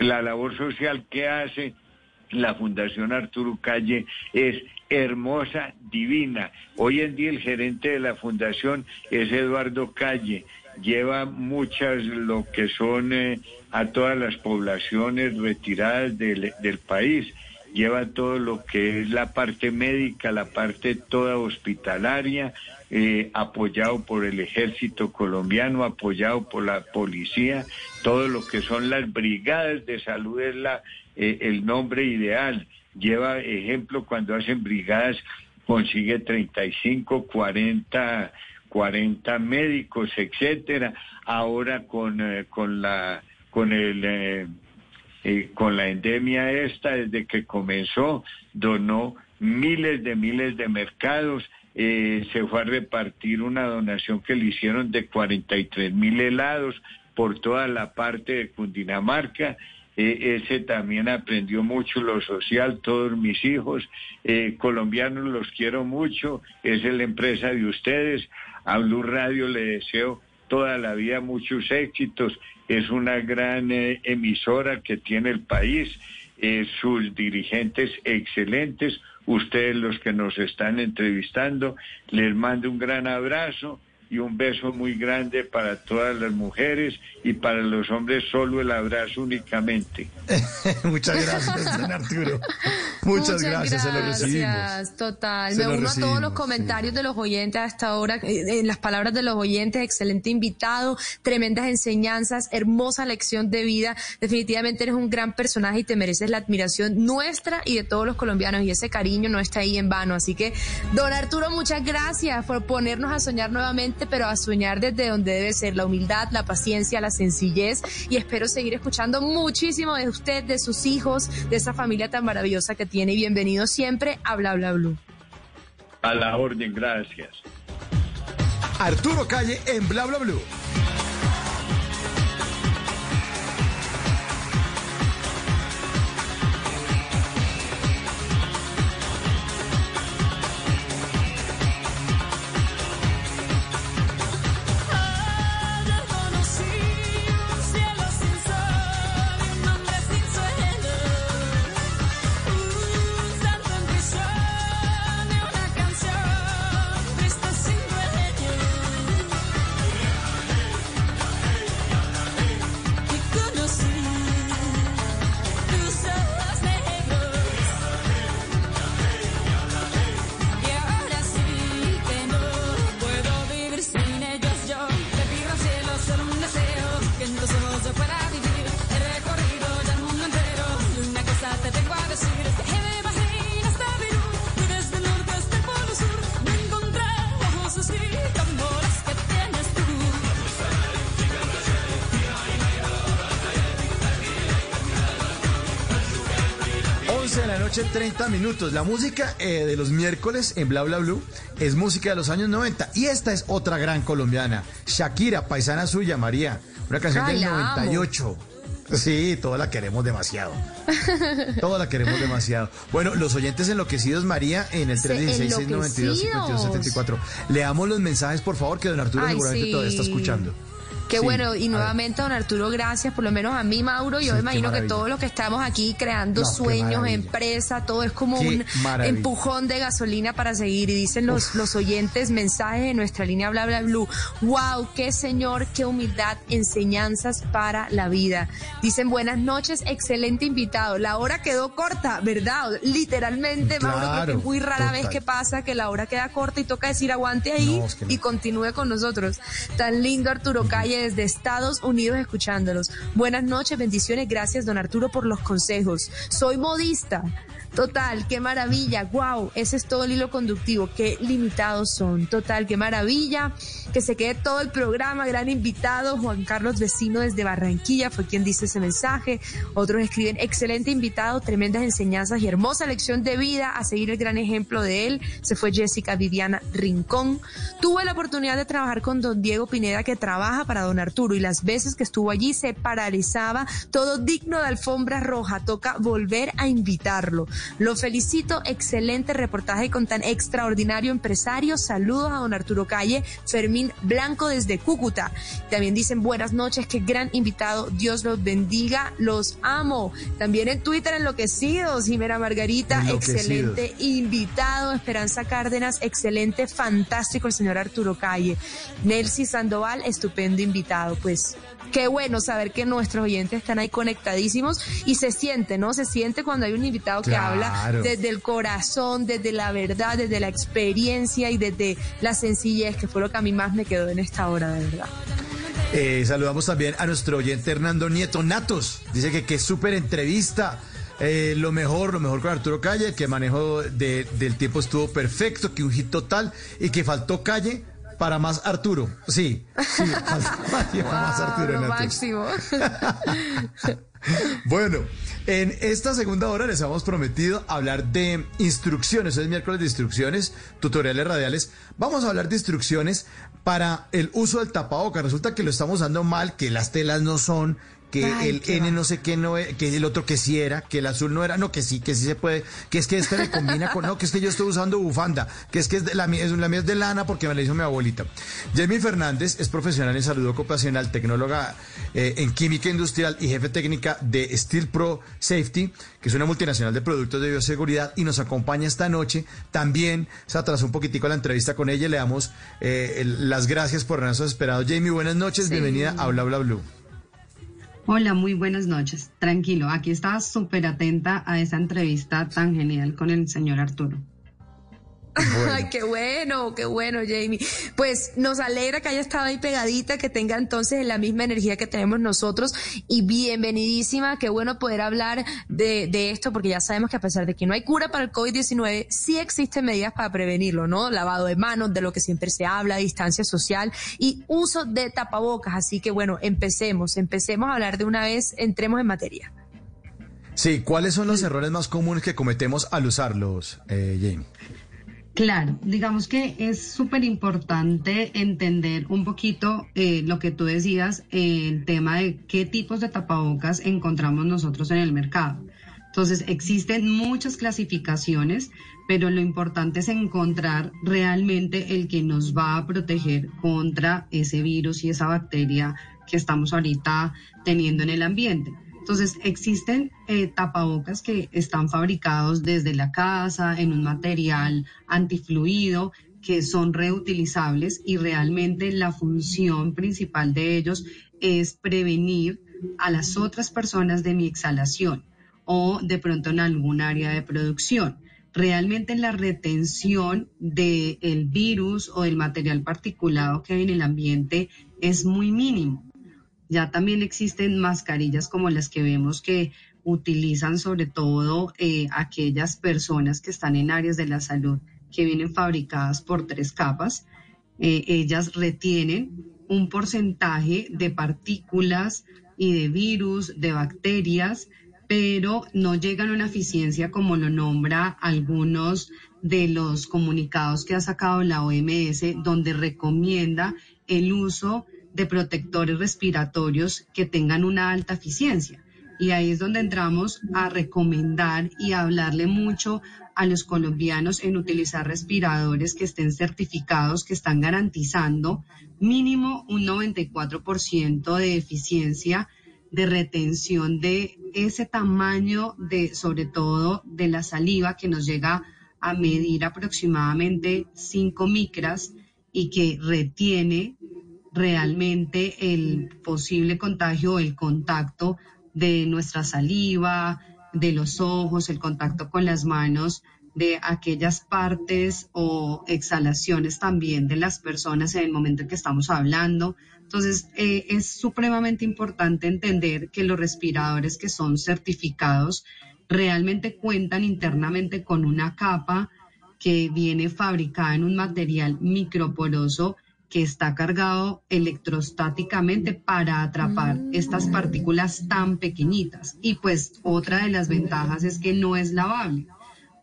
La labor social que hace la Fundación Arturo Calle es hermosa, divina. Hoy en día el gerente de la fundación es Eduardo Calle. Lleva muchas lo que son eh, a todas las poblaciones retiradas del, país. Lleva todo lo que es la parte médica, la parte toda hospitalaria, eh, apoyado por el ejército colombiano, apoyado por la policía, todo lo que son las brigadas de salud es la, eh, el nombre ideal. Lleva ejemplo cuando hacen brigadas, consigue 35, 40, 40 médicos, etcétera. Ahora con, eh, con la con el eh, con la endemia esta, desde que comenzó, donó miles de miles de mercados, se fue a repartir una donación que le hicieron de 43 mil helados por toda la parte de Cundinamarca. Eh, ese también aprendió mucho lo social, todos mis hijos eh, colombianos los quiero mucho, es la empresa de ustedes. A Blue Radio le deseo toda la vida muchos éxitos. Es una gran eh, emisora que tiene el país, sus dirigentes excelentes, ustedes los que nos están entrevistando. Les mando un gran abrazo y un beso muy grande para todas las mujeres y para los hombres solo el abrazo únicamente. (laughs) Muchas gracias, don Arturo. (laughs) Muchas, gracias, se lo recibimos. gracias, total. Se Me uno a todos los comentarios de los oyentes hasta ahora, eh, en las palabras de los oyentes, excelente invitado, tremendas enseñanzas, hermosa lección de vida. Definitivamente eres un gran personaje y te mereces la admiración nuestra y de todos los colombianos y ese cariño no está ahí en vano. Así que, don Arturo, muchas gracias por ponernos a soñar nuevamente, pero a soñar desde donde debe ser la humildad, la paciencia, la sencillez y espero seguir escuchando muchísimo de usted, de sus hijos, de esa familia tan maravillosa que tiene y bienvenido siempre a Bla Bla Blue. A la orden, gracias. Arturo Calle en Bla Bla Blue. 30 minutos. La música eh, de los miércoles en Bla Bla Blue es música de los años 90. Y esta es otra gran colombiana, Shakira, paisana suya, María. Una canción Ay, del la amo. 98. Sí, toda la queremos demasiado. (laughs) Toda la queremos demasiado. Bueno, los oyentes enloquecidos, María, en el Se- 316 692 5274 Leamos los mensajes, por favor, que don Arturo Ay, seguramente sí. todavía está escuchando. Qué Sí, bueno, y nuevamente, don Arturo, gracias, por lo menos a mí, Mauro. Yo Sí, me imagino que todos los que estamos aquí creando No, sueños, empresa, todo es como Qué un maravilla. empujón de gasolina para seguir. Y dicen los, los oyentes mensajes en nuestra línea bla bla blue. Wow, qué señor, qué humildad, enseñanzas para la vida. Dicen buenas noches, excelente invitado. La hora quedó corta, ¿verdad? Literalmente, Mauro, Claro, es muy rara vez que pasa que la hora queda corta y toca decir aguante ahí No, es que no. y continúe con nosotros. Tan lindo Arturo Calle desde Estados Unidos escuchándolos. Buenas noches, bendiciones, gracias don Arturo por los consejos. Soy modista. Total, qué maravilla, wow, ese es todo el hilo conductivo, qué limitados son, total, qué maravilla, que se quede todo el programa, gran invitado, Juan Carlos Vecino desde Barranquilla fue quien dice ese mensaje, otros escriben, excelente invitado, tremendas enseñanzas y hermosa lección de vida, a seguir el gran ejemplo de él, se fue Jessica Viviana Rincón, tuve la oportunidad de trabajar con don Diego Pineda que trabaja para don Arturo y las veces que estuvo allí se paralizaba todo digno de alfombra roja, toca volver a invitarlo. Lo felicito, excelente reportaje con tan extraordinario empresario. Saludos a don Arturo Calle, Fermín Blanco desde Cúcuta. También dicen buenas noches, qué gran invitado, Dios los bendiga, los amo. También en Twitter enloquecidos, Jimena Margarita, Enloquecidos. excelente invitado, Esperanza Cárdenas, excelente, fantástico el señor Arturo Calle. Nelcy Sandoval, estupendo invitado, pues. Qué bueno saber que nuestros oyentes están ahí conectadísimos y se siente, ¿no? Se siente cuando hay un invitado que habla desde el corazón, desde la verdad, desde la experiencia y desde la sencillez, que fue lo que a mí más me quedó en esta hora, de verdad. Eh, saludamos también a nuestro oyente Hernando Nieto Natos. Dice que qué súper entrevista. Eh, lo mejor, lo mejor con Arturo Calle, que manejo de- del tiempo estuvo perfecto, que un hit total y que faltó Calle para más Arturo. Sí, sí, (laughs) para más Arturo lo máximo. (laughs) Bueno, en esta segunda hora les hemos prometido hablar de instrucciones. Hoy es miércoles de instrucciones, tutoriales radiales. Vamos a hablar de instrucciones para el uso del tapaboca. Resulta que lo estamos usando mal, que las telas no son, que Ay, el N va. no sé qué no es, que el otro que sí era, que el azul no era, no, que sí, que sí se puede, que es que este me combina con, no, que es que yo estoy usando bufanda, que es que es de- la, mía, es, la mía es de lana porque me la hizo mi abuelita. Jamie Fernández es profesional en salud ocupacional, tecnóloga eh, en química industrial y jefe técnica de Steel Pro Safety, que es una multinacional de productos de bioseguridad y nos acompaña esta noche. También se atrasó un poquitico la entrevista con ella, le damos eh, el- las gracias por habernos esperado. Jamie, buenas noches, bienvenida a Bla Bla Blue. Hola, muy buenas noches. Tranquilo, aquí estaba súper atenta a esa entrevista tan genial con el señor Arturo. Ay, qué bueno, qué bueno, Jamie. Pues nos alegra que haya estado ahí pegadita, que tenga entonces la misma energía que tenemos nosotros y bienvenidísima. Qué bueno poder hablar de, de esto porque ya sabemos que a pesar de que no hay cura para el COVID-19, sí existen medidas para prevenirlo, ¿no? Lavado de manos, de lo que siempre se habla, distancia social y uso de tapabocas. Así que bueno, empecemos, empecemos a hablar de una vez, entremos en materia. Sí, ¿cuáles son los errores más comunes que cometemos al usarlos, eh, Jamie? Claro, digamos que es súper importante entender un poquito eh, lo que tú decías, eh, el tema de qué tipos de tapabocas encontramos nosotros en el mercado. Entonces, existen muchas clasificaciones, pero lo importante es encontrar realmente el que nos va a proteger contra ese virus y esa bacteria que estamos ahorita teniendo en el ambiente. Entonces, existen eh, tapabocas que están fabricados desde la casa, en un material antifluido, que son reutilizables y realmente la función principal de ellos es prevenir a las otras personas de mi exhalación o de pronto en algún área de producción. Realmente la retención del virus o del material particulado que hay en el ambiente es muy mínimo. Ya también existen mascarillas como las que vemos que utilizan sobre todo eh, aquellas personas que están en áreas de la salud que vienen fabricadas por tres capas. Eh, ellas retienen un porcentaje de partículas y de virus, de bacterias pero no llegan a una eficiencia como lo nombra algunos de los comunicados que ha sacado la OMS, donde recomienda el uso de protectores respiratorios que tengan una alta eficiencia. Y ahí es donde entramos a recomendar y a hablarle mucho a los colombianos en utilizar respiradores que estén certificados, que están garantizando mínimo un 94% de eficiencia de retención de ese tamaño de, sobre todo, de la saliva que nos llega a medir aproximadamente 5 micras y que retiene realmente el posible contagio el contacto de nuestra saliva, de los ojos, el contacto con las manos, de aquellas partes o exhalaciones también de las personas en el momento en que estamos hablando. Entonces, eh, es supremamente importante entender que los respiradores que son certificados realmente cuentan internamente con una capa que viene fabricada en un material microporoso que está cargado electrostáticamente para atrapar estas partículas tan pequeñitas. Y pues otra de las ventajas es que no es lavable,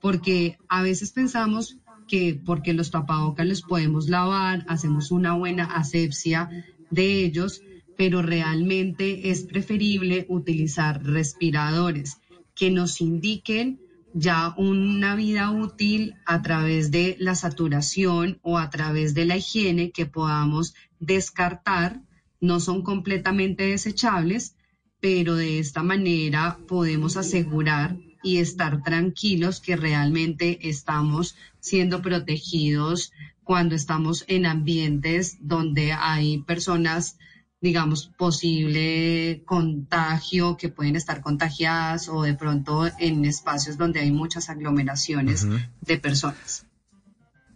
porque a veces pensamos que porque los tapabocas los podemos lavar, hacemos una buena asepsia de ellos, pero realmente es preferible utilizar respiradores que nos indiquen ya una vida útil a través de la saturación o a través de la higiene que podamos descartar. No son completamente desechables, pero de esta manera podemos asegurar y estar tranquilos que realmente estamos siendo protegidos cuando estamos en ambientes donde hay personas digamos, posible contagio, que pueden estar contagiadas o de pronto en espacios donde hay muchas aglomeraciones de personas.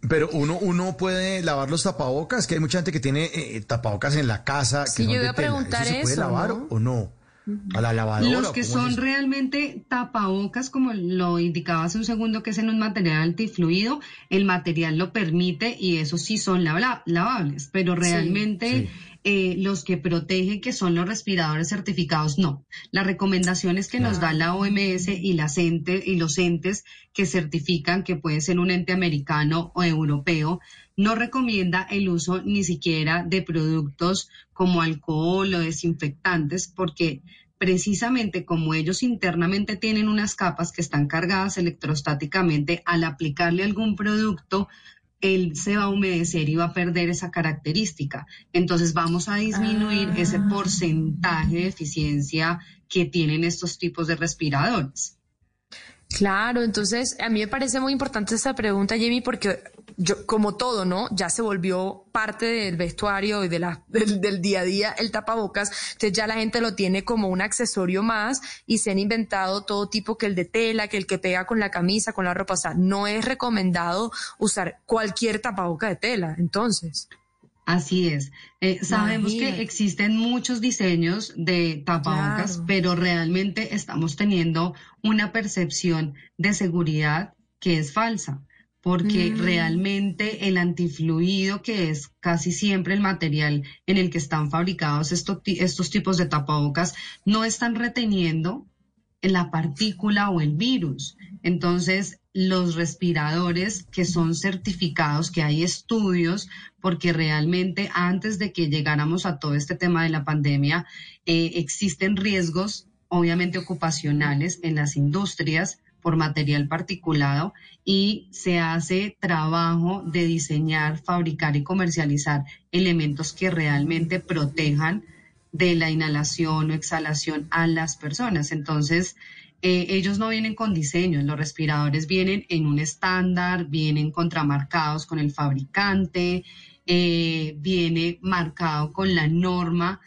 Pero uno, uno puede lavar los tapabocas, que hay mucha gente que tiene eh, tapabocas en la casa. Que Sí, son yo de iba a preguntar ¿Eso se puede eso, lavar ¿no? o no? A la lavadora. Los que ¿cómo es son eso? realmente tapabocas, como lo indicaba hace un segundo, que es en un material antifluido, el material lo permite y esos sí son lava- lavables, pero realmente eh, los que protegen, que son los respiradores certificados, no. Las recomendaciones que nos da la OMS y, las ente- y los entes que certifican, que puede ser un ente americano o europeo, no recomienda el uso ni siquiera de productos como alcohol o desinfectantes porque precisamente como ellos internamente tienen unas capas que están cargadas electrostáticamente, al aplicarle algún producto, él se va a humedecer y va a perder esa característica. Entonces vamos a disminuir ese porcentaje de eficiencia que tienen estos tipos de respiradores. Claro, entonces a mí me parece muy importante esta pregunta, Jamie, porque yo, como todo, ¿no? Ya se volvió parte del vestuario y de la, (laughs) del, del día a día el tapabocas, entonces ya la gente lo tiene como un accesorio más y se han inventado todo tipo que el de tela, que el que pega con la camisa, con la ropa, o sea, no es recomendado usar cualquier tapaboca de tela, entonces. Así es. Eh, sabemos Imagínate. que existen muchos diseños de tapabocas, Claro. pero realmente estamos teniendo una percepción de seguridad que es falsa, porque Mm. realmente el antifluido, que es casi siempre el material en el que están fabricados estos, estos tipos de tapabocas, no están reteniendo la partícula o el virus. Entonces, los respiradores que son certificados, que hay estudios, porque realmente antes de que llegáramos a todo este tema de la pandemia, eh, existen riesgos, obviamente ocupacionales, en las industrias por material particulado y se hace trabajo de diseñar, fabricar y comercializar elementos que realmente protejan de la inhalación o exhalación a las personas. Entonces, eh, ellos no vienen con diseños, los respiradores vienen en un estándar, vienen contramarcados con el fabricante, eh, viene marcado con la norma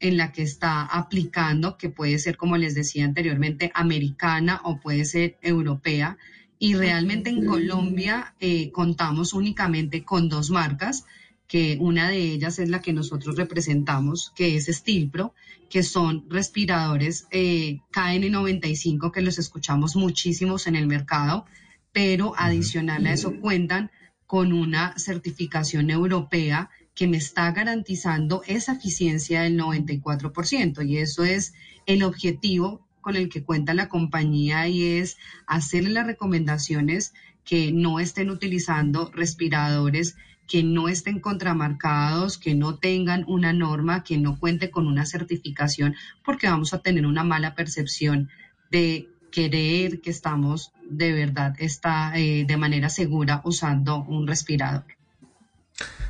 en la que está aplicando, que puede ser, como les decía anteriormente, americana o puede ser europea. Y realmente en Colombia eh, contamos únicamente con dos marcas, que una de ellas es la que nosotros representamos, que es Stilpro, que son respiradores eh, KN95, que los escuchamos muchísimos en el mercado, pero adicional a eso cuentan con una certificación europea que me está garantizando esa eficiencia del 94%. Y eso es el objetivo con el que cuenta la compañía y es hacerle las recomendaciones que no estén utilizando respiradores que no estén contramarcados, que no tengan una norma, que no cuente con una certificación, porque vamos a tener una mala percepción de creer que estamos de verdad está eh, de manera segura usando un respirador.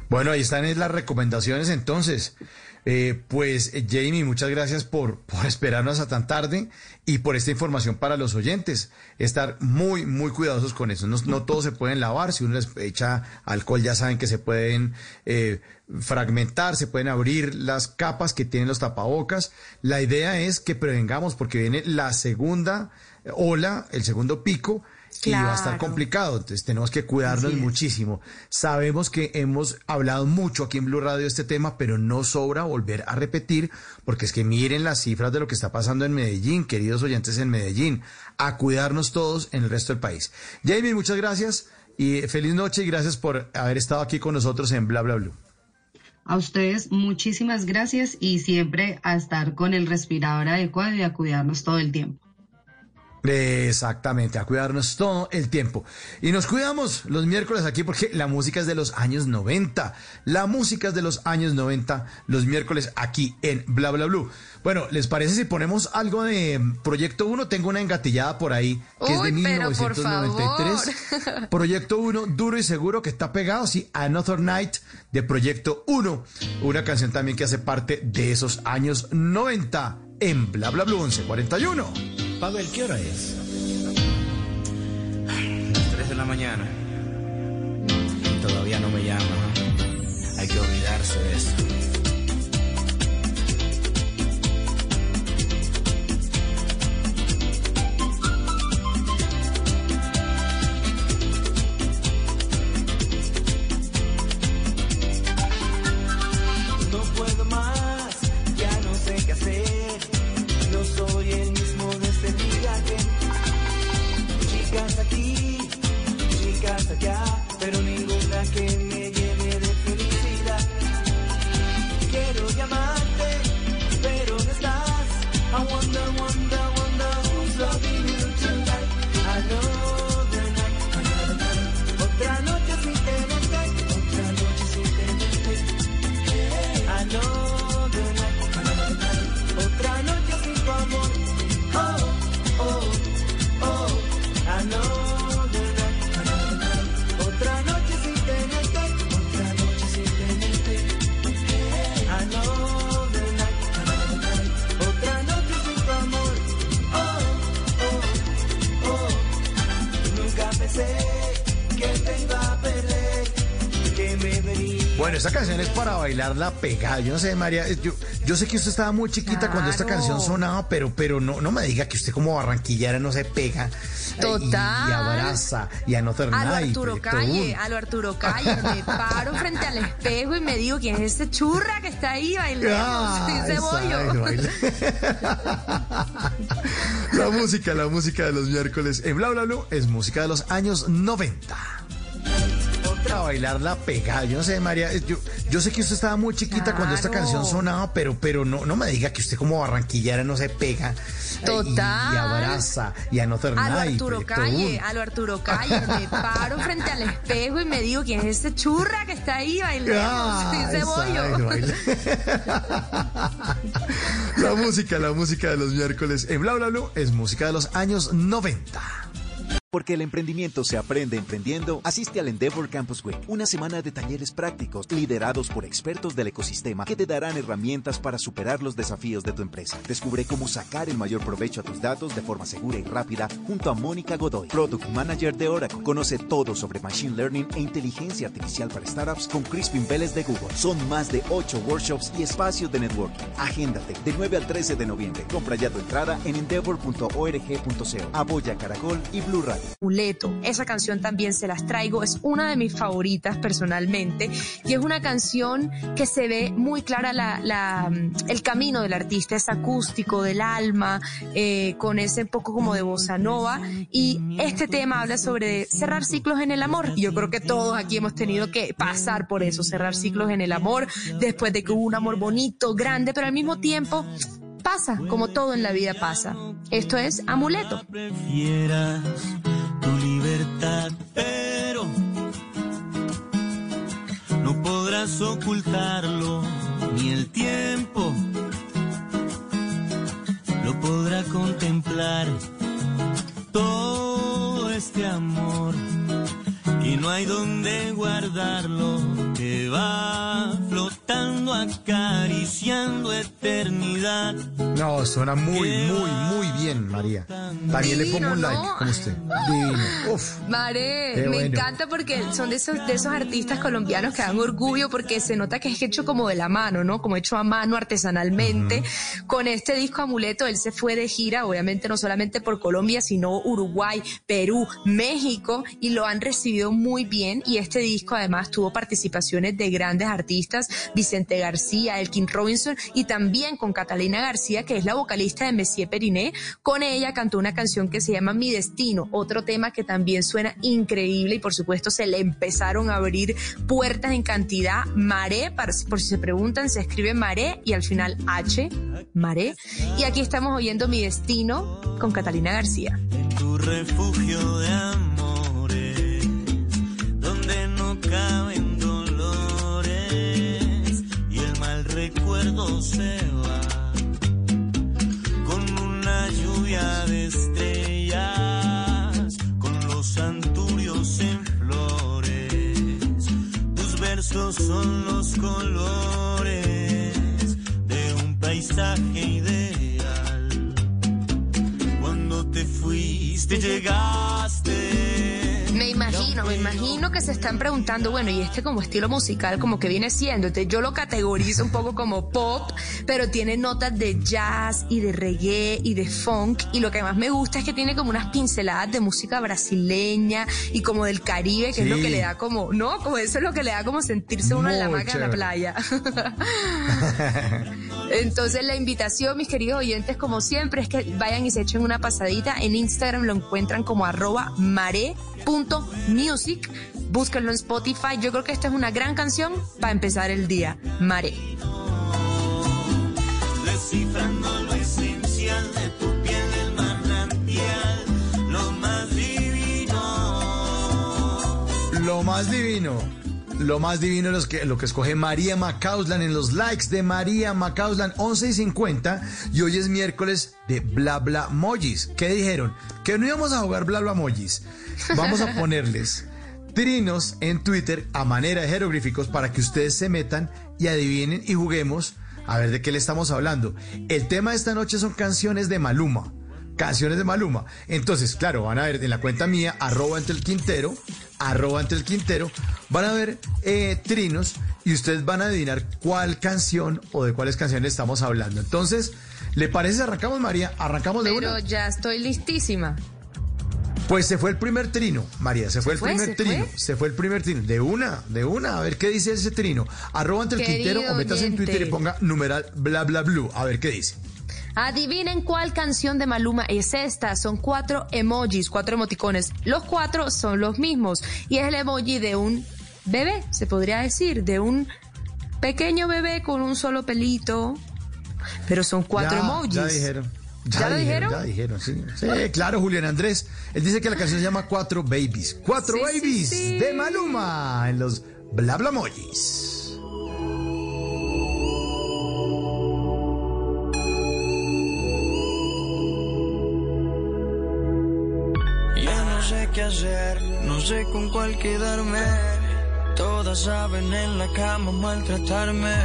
Bueno, ahí están las recomendaciones entonces. Eh, pues Jamie, muchas gracias por, por (laughs) esperarnos a tan tarde y por esta información para los oyentes. Estar muy, muy cuidadosos con eso. No, no (laughs) todos se pueden lavar. Si uno les echa alcohol, ya saben que se pueden eh, fragmentar, se pueden abrir las capas que tienen los tapabocas. La idea es que prevengamos porque viene la segunda ola, el segundo pico y va a estar complicado. Entonces tenemos que cuidarnos muchísimo. Sabemos que hemos hablado mucho aquí en Blue Radio de este tema, pero no sobra volver a repetir, porque es que miren las cifras de lo que está pasando en Medellín, queridos oyentes en Medellín, a cuidarnos todos en el resto del país. Jamie, muchas gracias y feliz noche y gracias por haber estado aquí con nosotros en Bla Bla Blue. A ustedes muchísimas gracias y siempre a estar con el respirador adecuado y a cuidarnos todo el tiempo. Exactamente, a cuidarnos todo el tiempo. Y nos cuidamos los miércoles aquí porque la música es de los años 90. La música es de los años 90, los miércoles aquí en Bla Bla Blue. Bueno, ¿les parece si ponemos algo de Proyecto 1? Tengo una engatillada por ahí que es de Uy, pero por 1993. (laughs) Proyecto 1, duro y seguro que está pegado, sí, Another Night de Proyecto 1. Una canción también que hace parte de esos años 90 en Bla Bla Blue 1141. Pavel, ¿qué hora es? Las 3 de la mañana. Todavía no me llama. Hay que olvidarse de eso. Bailarla pegada. Yo no sé, María, yo, yo sé que usted estaba muy chiquita cuando esta canción sonaba, pero, pero no, no me diga que usted como barranquillera no se pega. eh, Total. Y, abraza y Another A lo Arturo Proyecto Calle, a lo Arturo Calle, me (laughs) paro frente al espejo y me digo, ¿quién es ese churra que está ahí bailando? Ah, cebollo. bailar. (laughs) La música, la música de los miércoles en Bla Bla Blue es música de los años 90. Para bailarla pegada. Yo no sé, María, yo, yo sé que usted estaba muy chiquita cuando esta canción sonaba, pero, pero no, no me diga que usted como barranquillera no se pega. Total. Y, y abraza y Another A lo. Arturo Proyecto Calle, a lo Arturo Calle, me (laughs) paro frente al espejo y me digo, ¿quién es ese churra que está ahí bailando? Ah, Sí, bailar. (laughs) La música, la música de los miércoles en Bla Bla Blue es música de los años 90. Porque el emprendimiento se aprende emprendiendo, asiste al Endeavor Campus Week, una semana de talleres prácticos liderados por expertos del ecosistema que te darán herramientas para superar los desafíos de tu empresa. Descubre cómo sacar el mayor provecho a tus datos de forma segura y rápida junto a Mónica Godoy, Product Manager de Oracle. Conoce todo sobre Machine Learning e inteligencia artificial para startups con Crispin Vélez de Google. Son más de 8 workshops y espacios de networking. Agéndate de 9 al 13 de noviembre. Compra ya tu entrada en endeavor.org.co. Apoya Caracol y Blue Radio. Amuleto. Esa canción también se las traigo, es una de mis favoritas personalmente y es una canción que se ve muy clara la, la, mm, el camino del artista, es acústico, del alma, eh, con ese poco como de bossa nova y este tema habla sobre cerrar ciclos en el amor. Yo creo que todos aquí hemos tenido que pasar por eso, cerrar ciclos en el amor, después de que hubo un amor bonito, grande, pero al mismo tiempo como todo en la vida pasa. Esto es amuleto. prefieras tu libertad, pero no podrás ocultarlo, ni el tiempo lo podrá contemplar. Todo este amor y no hay donde guardarlo, que va flotando, acariciando eternidad. No, suena muy, muy, muy bien, María. También le pongo un like, ¿no? como usted. Divino. Uf. Mare, me bueno. encanta porque son de esos, de esos artistas colombianos que dan orgullo porque se nota que es hecho como de la mano, ¿no? Como hecho a mano artesanalmente. Con este disco Amuleto, él se fue de gira, obviamente no solamente por Colombia, sino Uruguay, Perú, México, y lo han recibido muy bien. Y este disco además tuvo participaciones de grandes artistas, Vicente García, Elkin Robinson, y también con Catalina García, que es la vocalista de Messier Periné. Con ella cantó una canción que se llama Mi Destino, otro tema que también suena increíble y por supuesto se le empezaron a abrir puertas en cantidad. Maré, por si se preguntan, se escribe Maré y al final H, Maré. Y aquí estamos oyendo Mi Destino con Catalina García. tu refugio de amores, donde no caben recuerdo se va con una lluvia de estrellas, con los anturios en flores. Tus versos son los colores de un paisaje ideal. Cuando te fuiste llegaste. Me imagino, me imagino que se están preguntando, bueno, y este como estilo musical, como que viene siendo, Entonces, yo lo categorizo un poco como pop, pero tiene notas de jazz y de reggae y de funk, y lo que más me gusta es que tiene como unas pinceladas de música brasileña y como del Caribe, que es lo que le da como, no, como eso es lo que le da como sentirse uno en la Muy maca en la playa. (laughs) Entonces la invitación, mis queridos oyentes, como siempre, es que vayan y se echen una pasadita. En Instagram lo encuentran como arroba mare.music. Búsquenlo en Spotify. Yo creo que esta es una gran canción para empezar el día. Mare. descifrando lo esencial de tu piel, el manantial, lo más divino. Lo más divino. Lo más divino es que, lo que escoge María Macauslan en los likes de María Macauslan 11 y 50 y hoy es miércoles de Bla Bla Mojis. ¿Qué dijeron? Que no íbamos a jugar Bla Bla Mojis. Vamos a (laughs) ponerles trinos en Twitter a manera de jeroglíficos para que ustedes se metan y adivinen y juguemos a ver de qué le estamos hablando. El tema de esta noche son canciones de Maluma canciones de Maluma. Entonces, claro, van a ver en la cuenta mía, arroba entre el Quintero, arroba entre el Quintero, van a ver eh, trinos y ustedes van a adivinar cuál canción o de cuáles canciones estamos hablando. Entonces, ¿le parece arrancamos, María? ¿Arrancamos de Pero una? ya estoy listísima. Pues se fue el primer trino, María, se fue el primer ¿Se trino, fue? se fue el primer trino, de una, de una, a ver qué dice ese trino. Arroba entre el Querido Quintero o metas en Twitter y ponga numeral bla bla blue, a ver qué dice. Adivinen cuál canción de Maluma es esta. Son cuatro emojis, cuatro emoticones. Los cuatro son los mismos. Y es el emoji de un bebé, se podría decir, de un pequeño bebé con un solo pelito. Pero son cuatro Ya, emojis. Ya dijeron. ¿Ya lo dijeron? Ya dijeron, sí. Sí, claro, Julián Andrés. Él dice que la canción se llama Cuatro Babies. Cuatro Sí, sí, Babies sí. de Maluma en los Bla Bla Mojis. No sé con cuál quedarme. Todas saben en la cama maltratarme.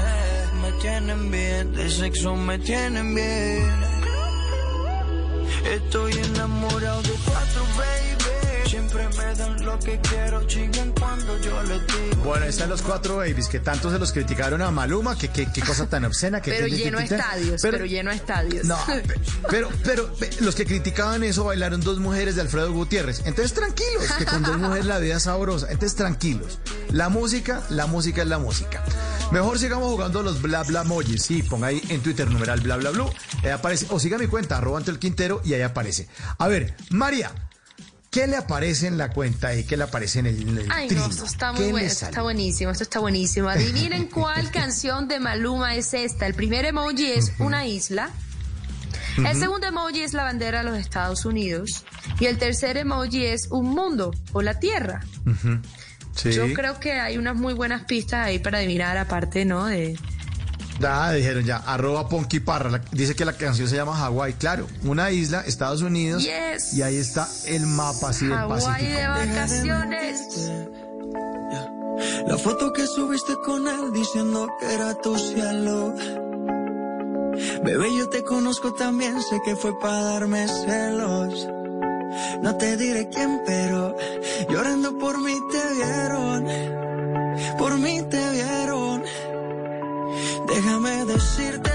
Me tienen bien, de sexo me tienen bien. Estoy enamorado de cuatro, baby. Siempre me dan lo que quiero, chillan cuando yo les digo. Bueno, ahí están los Cuatro Babies que tanto se los criticaron a Maluma. Que qué cosa tan obscena. Que Pero lleno que- estadios, pero, lleno estadios. No, (laughs) pe- pero, pero, pe- los que criticaban eso bailaron dos mujeres de Alfredo Gutiérrez. Entonces tranquilos, que con dos mujeres la vida es sabrosa. Entonces tranquilos. La música, la música es la música. Mejor sigamos jugando los bla bla emojis. Sí, ponga ahí en Twitter numeral bla bla blue. Ahí aparece. O siga mi cuenta, arroba ante el Quintero y ahí aparece. A ver, María, ¿qué le aparece en la cuenta ahí? ¿Qué le aparece en el, en el Ay, trino? no, esto está ¿Qué muy bueno, esto está buenísimo, esto está buenísimo. Adivinen (laughs) cuál canción de Maluma es esta. El primer emoji es una isla, El segundo emoji es la bandera de los Estados Unidos y el tercer emoji es un mundo o la Tierra. Sí. Yo creo que hay unas muy buenas pistas ahí para adivinar, aparte, ¿no? De Ya dijeron ya, arroba Ponky Parra. la- dice que la canción se llama Hawái, claro. Una isla, Estados Unidos. Yes. Y ahí está el mapa así del Pacífico. de vacaciones. La foto que subiste con él diciendo que era tu cielo. Bebé, yo te conozco también, sé que fue para darme celos. No te diré quién, pero llorando por mí te vieron. Por mí te vieron. Déjame decirte.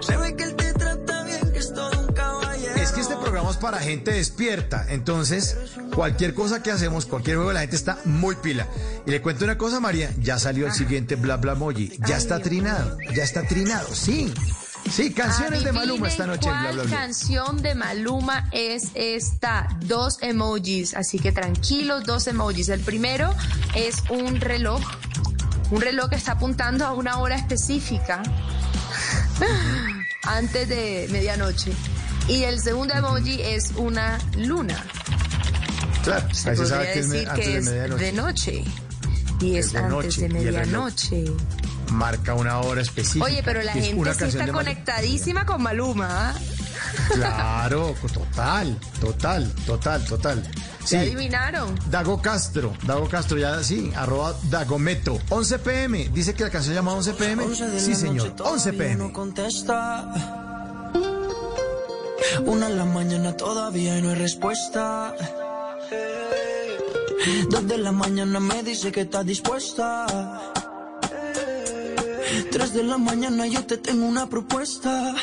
Se ve que él te trata bien, que es todo un caballero. Es que este programa es para gente despierta. Entonces, cualquier cosa que hacemos, cualquier juego, la gente está muy pila. Y le cuento una cosa, María. Ya salió el siguiente bla bla emoji. Ya está trinado. Ya está trinado. Sí. Sí, canciones de Maluma esta noche en bla ¿Cuál bla bla. canción de Maluma es esta? Dos emojis, así que tranquilos, dos emojis. El primero es un reloj, un reloj que está apuntando a una hora específica (laughs) antes de medianoche. Y el segundo emoji es una luna. Claro, Se ahí se podría sabe que es decir antes que de es de noche. Y es, Es de antes noche, de medianoche. Marca una hora específica. Oye, pero la es gente sí está Maluma. conectadísima con Maluma. ¿ah? Claro, total, total, total, total. Sí. ¿Ya adivinaron? Dago Castro, Dago Castro, ya sí, arroba Dagometo. 11 pm, dice que la canción se llama 11 pm. 11 de Sí, la señor, noche 11 todavía pm. No contesta. Una en la mañana todavía y no hay respuesta. Dos de la mañana me dice que está dispuesta. Tres de la mañana yo te tengo una propuesta.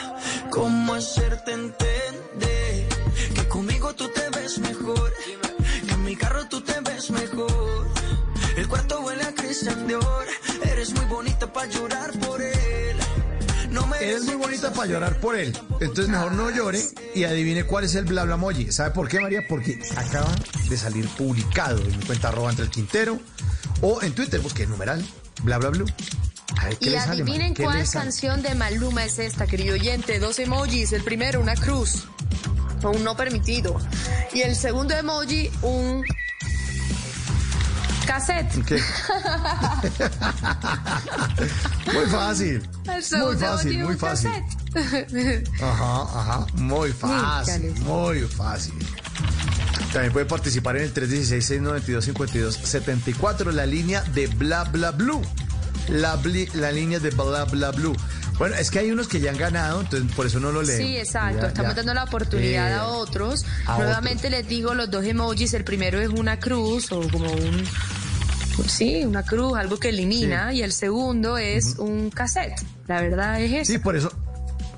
¿Cómo hacerte entender que conmigo tú te ves mejor? Que en mi carro tú te ves mejor. El cuarto huele a Christian Dior. Eres muy bonita para llorar por él. No me Eres muy bonita para llorar por él. Entonces mejor no llore y adivine cuál es el bla bla emoji. ¿Sabe por qué, María? Porque acaba de salir publicado en mi cuenta arroba entre el Quintero o en Twitter, busque el numeral bla bla blue. Ver Y sale, adivinen cuál canción de Maluma es esta, querido oyente. Dos emojis. El primero, una cruz. O un no permitido. Y el segundo emoji, un cassette. ¿Qué? (laughs) Muy fácil. Muy fácil, muy fácil. cassette. (laughs) Ajá, ajá, muy fácil, muy fácil. También puede participar en el 316-692-5274, la línea de bla bla blue. La, bli- la línea de bla bla blue. Bueno, es que hay unos que ya han ganado, entonces por eso no lo leo. Sí, exacto. Ya, Estamos ya. dando la oportunidad Eh, a otros. a Nuevamente les digo los dos emojis. El primero es una cruz o como un... Sí, una cruz, algo que elimina. Y el segundo es un cassette. La verdad es eso. Sí, por eso,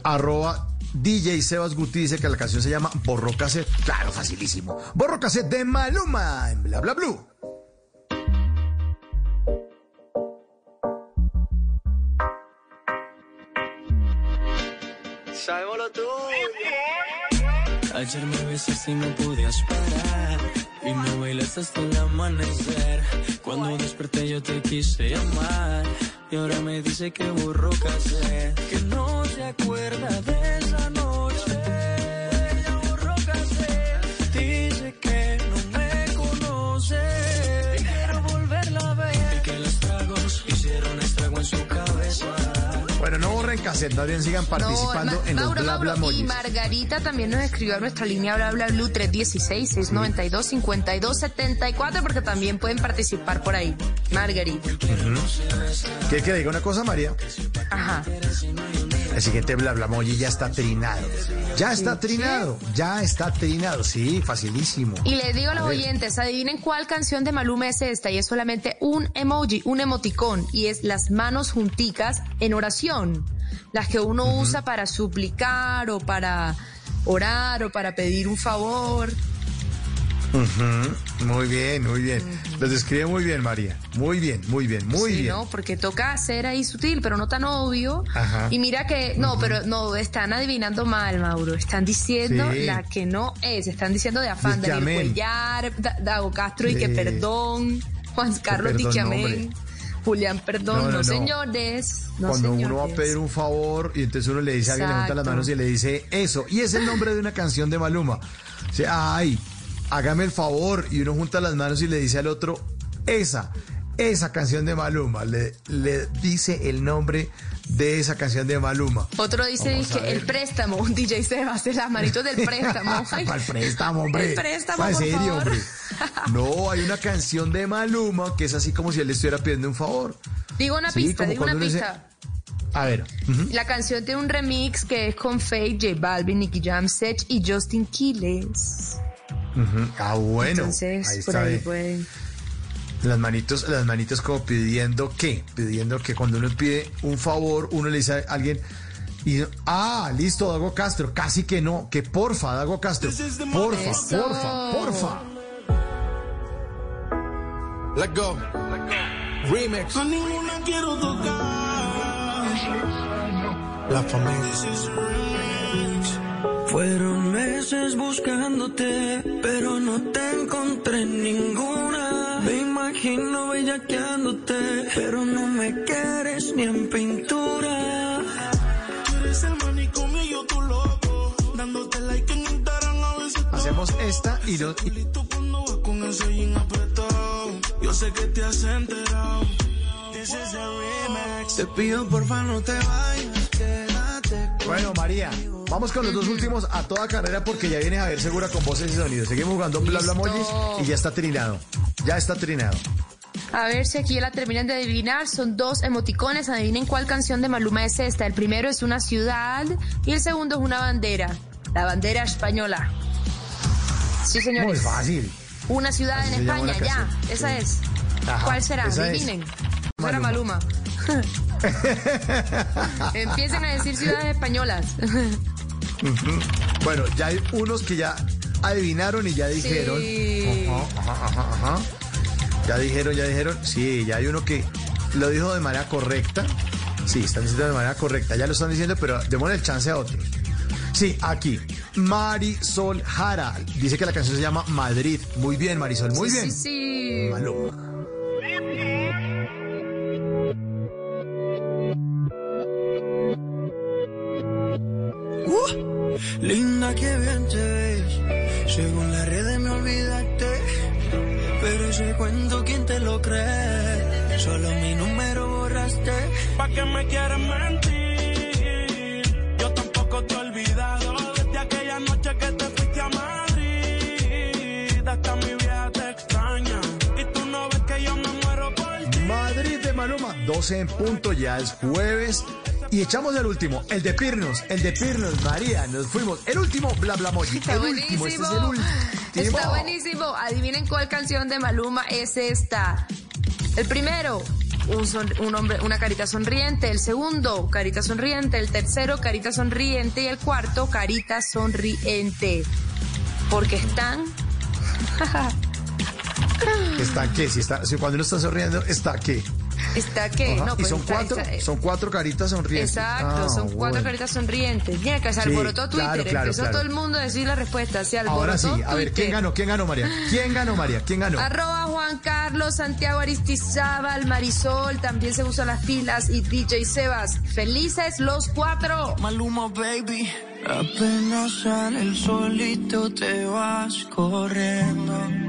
arroba DJ Sebas Guti dice que la canción se llama Borro Cassette. Claro, facilísimo. Borro Cassette de Maluma en bla bla blue. Sabemos lo tuyo. Ayer me besaste y no podías parar. Y me bailaste hasta el amanecer. Cuando desperté yo te quise llamar. Y ahora me dice que borró cassette. Que no se acuerda de esa noche. Borren cassette, más bien sigan participando No, en los Mauro, bla bla Mauro, y. Margarita también nos escribió a nuestra línea bla bla blue 316-692-5274 porque también pueden participar por ahí. Margarita. ¿Quieres que le diga una cosa, María? Ajá. El siguiente bla bla emoji ya está trinado. Ya está trinado, ya está trinado. Sí, facilísimo. Y les digo a los oyentes, adivinen cuál canción de Maluma es esta y es solamente un emoji, un emoticón y es las manos junticas en oración, las que uno usa para suplicar o para orar o para pedir un favor. Muy bien, muy bien. Los describe muy bien, María. Muy bien, muy bien, muy Sí, bien. ¿no? Porque toca ser ahí sutil, pero no tan obvio. Ajá. Y mira que, no, pero no, están adivinando mal, Mauro. Están diciendo Sí. la que no es. Están diciendo de afán, amén. Cuellar, Da- Dago Castro y que perdón, Juan Carlos perdón, dice no, amén. hombre. Julián, perdón, no, No, señores. No, Cuando uno va a pedir un favor y entonces uno le dice a alguien, le junta las manos y le dice eso. Y es el nombre de una canción de Maluma. O sea, ay, hágame el favor. Y uno junta las manos y le dice al otro, esa, esa canción de Maluma. Le, le dice el nombre de esa canción de Maluma. Otro dice Vamos que el préstamo, un DJ se va a hacer las manitos del préstamo. (laughs) El préstamo, hombre. El préstamo, por serio, favor. hombre. (laughs) No, hay una canción de Maluma que es así como si él le estuviera pidiendo un favor. Digo una Sí, pista, digo una pista. A ver. La canción tiene un remix que es con Faye, J Balvin, Nicky Jam, Sech y Justin Quiles. Ah, bueno. Entonces, ahí por está. ahí pueden. Las manitos, las manitos como pidiendo qué, pidiendo que cuando uno pide un favor, uno le dice a alguien y ah, listo, Dago Castro, casi que no, que porfa, Dago Castro, porfa, Eso. porfa, porfa. Let go. Remix. A ninguna quiero tocar. La familia. Fueron meses buscándote, pero no te encontré en ninguna. Me imagino bellaqueándote, pero no me quieres ni en pintura. Tú eres el manicomio y yo tu loco, dándote like en Instagram a veces. Hacemos esta y no. y- Cuando vas con ese jean apretado, yo sé que te has enterado. This is a remix. Te pido porfa no te vayas, quédate. Bueno, María, vamos con los dos últimos a toda carrera porque ya viene Javier Segura con voces y sonidos. Seguimos jugando bla bla emojis y ya está trinado. Ya está trinado. A ver si aquí ya la terminan de adivinar. Son dos emoticones. Adivinen cuál canción de Maluma es esta. El primero es una ciudad y el segundo es una bandera. La bandera española. Sí, Muy señores. fácil. Una ciudad Así en España, ya. Esa es. Ajá, ¿Cuál será? Adivinen. Esa era Maluma. (laughs) Empiecen a decir ciudades españolas. (laughs) Bueno, ya hay unos que ya adivinaron y ya dijeron. Sí. Ajá, ajá, ajá, ajá. Ya dijeron, ya dijeron. Sí, ya hay uno que lo dijo de manera correcta. Sí, están diciendo de manera correcta. Ya lo están diciendo, pero démosle el chance a otros. Sí, aquí. Marisol Jara. Dice que la canción se llama Madrid. Muy bien, Marisol, muy Sí, bien. Sí, sí. Maluma. Linda, que bien te ves. Según las redes me olvidaste. Pero ese cuento, ¿quién te lo cree? Solo mi número borraste. ¿Pa' que me quieres mentir? Yo tampoco te he olvidado. Desde aquella noche que te fuiste a Madrid. Hasta mi vieja te extraña. Y tú no ves que yo me muero por ti. Madrid de Maluma, 12 en punto, ya es jueves. Y echamos el último, el de Pirnos, el de Pirnos, María, nos fuimos. El último, bla bla moji. Está el último, este es el buenísimo. último. Está buenísimo. Adivinen cuál canción de Maluma es esta. El primero, un, son- un hombre, una carita sonriente. El segundo, carita sonriente. El tercero, carita sonriente. Y el cuarto, carita sonriente. Porque están. (laughs) ¿Está qué? Si está, si cuando uno está sonriendo, ¿está qué? ¿Está qué? Ajá, No, y pues son está- cuatro, está- son cuatro caritas sonrientes. Exacto, Ah, son cuatro caritas sonrientes. Mira que se Sí, alborotó Twitter, claro, claro, empezó claro. todo el mundo a decir la respuesta. Se Ahora sí, a ver, ¿quién ganó? ¿Quién ganó, María? ¿Quién ganó, María? ¿Quién ganó? Arroba Juan Carlos, Santiago Aristizábal, Marisol, también se usan las pilas y DJ Sebas. Felices los cuatro. Maluma, baby. Apenas sale el solito te vas corriendo.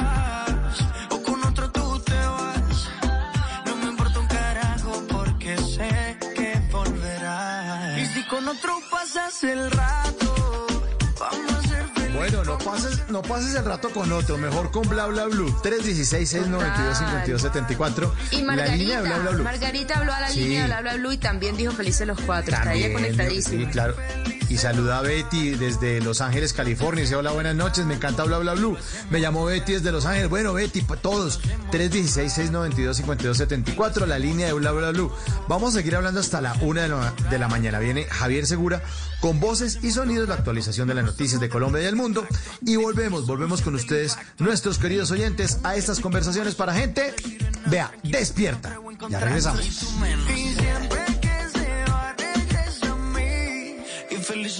Pasas el rato, vamos a ser felices. Bueno, no pases, no pases el rato con otro, mejor con Bla Bla Blue. 316-692-5274. Y La línea de Bla Margarita, Bla Blue. Margarita habló a la Sí. línea de Bla Bla Blue y también dijo felices los cuatro. Está ella También, conectadísima. Sí, claro. Y saluda a Betty desde Los Ángeles, California. Dice, hola, buenas noches, me encanta Bla Bla Blue. Me llamó Betty desde Los Ángeles. Bueno, Betty, todos. 316-692-5274, la línea de Bla Bla Blue. Vamos a seguir hablando hasta la una de la mañana. Viene Javier Segura con voces y sonidos, la actualización de las noticias de Colombia y del mundo. Y volvemos, volvemos con ustedes, nuestros queridos oyentes, a estas conversaciones para gente, vea, despierta. Ya regresamos.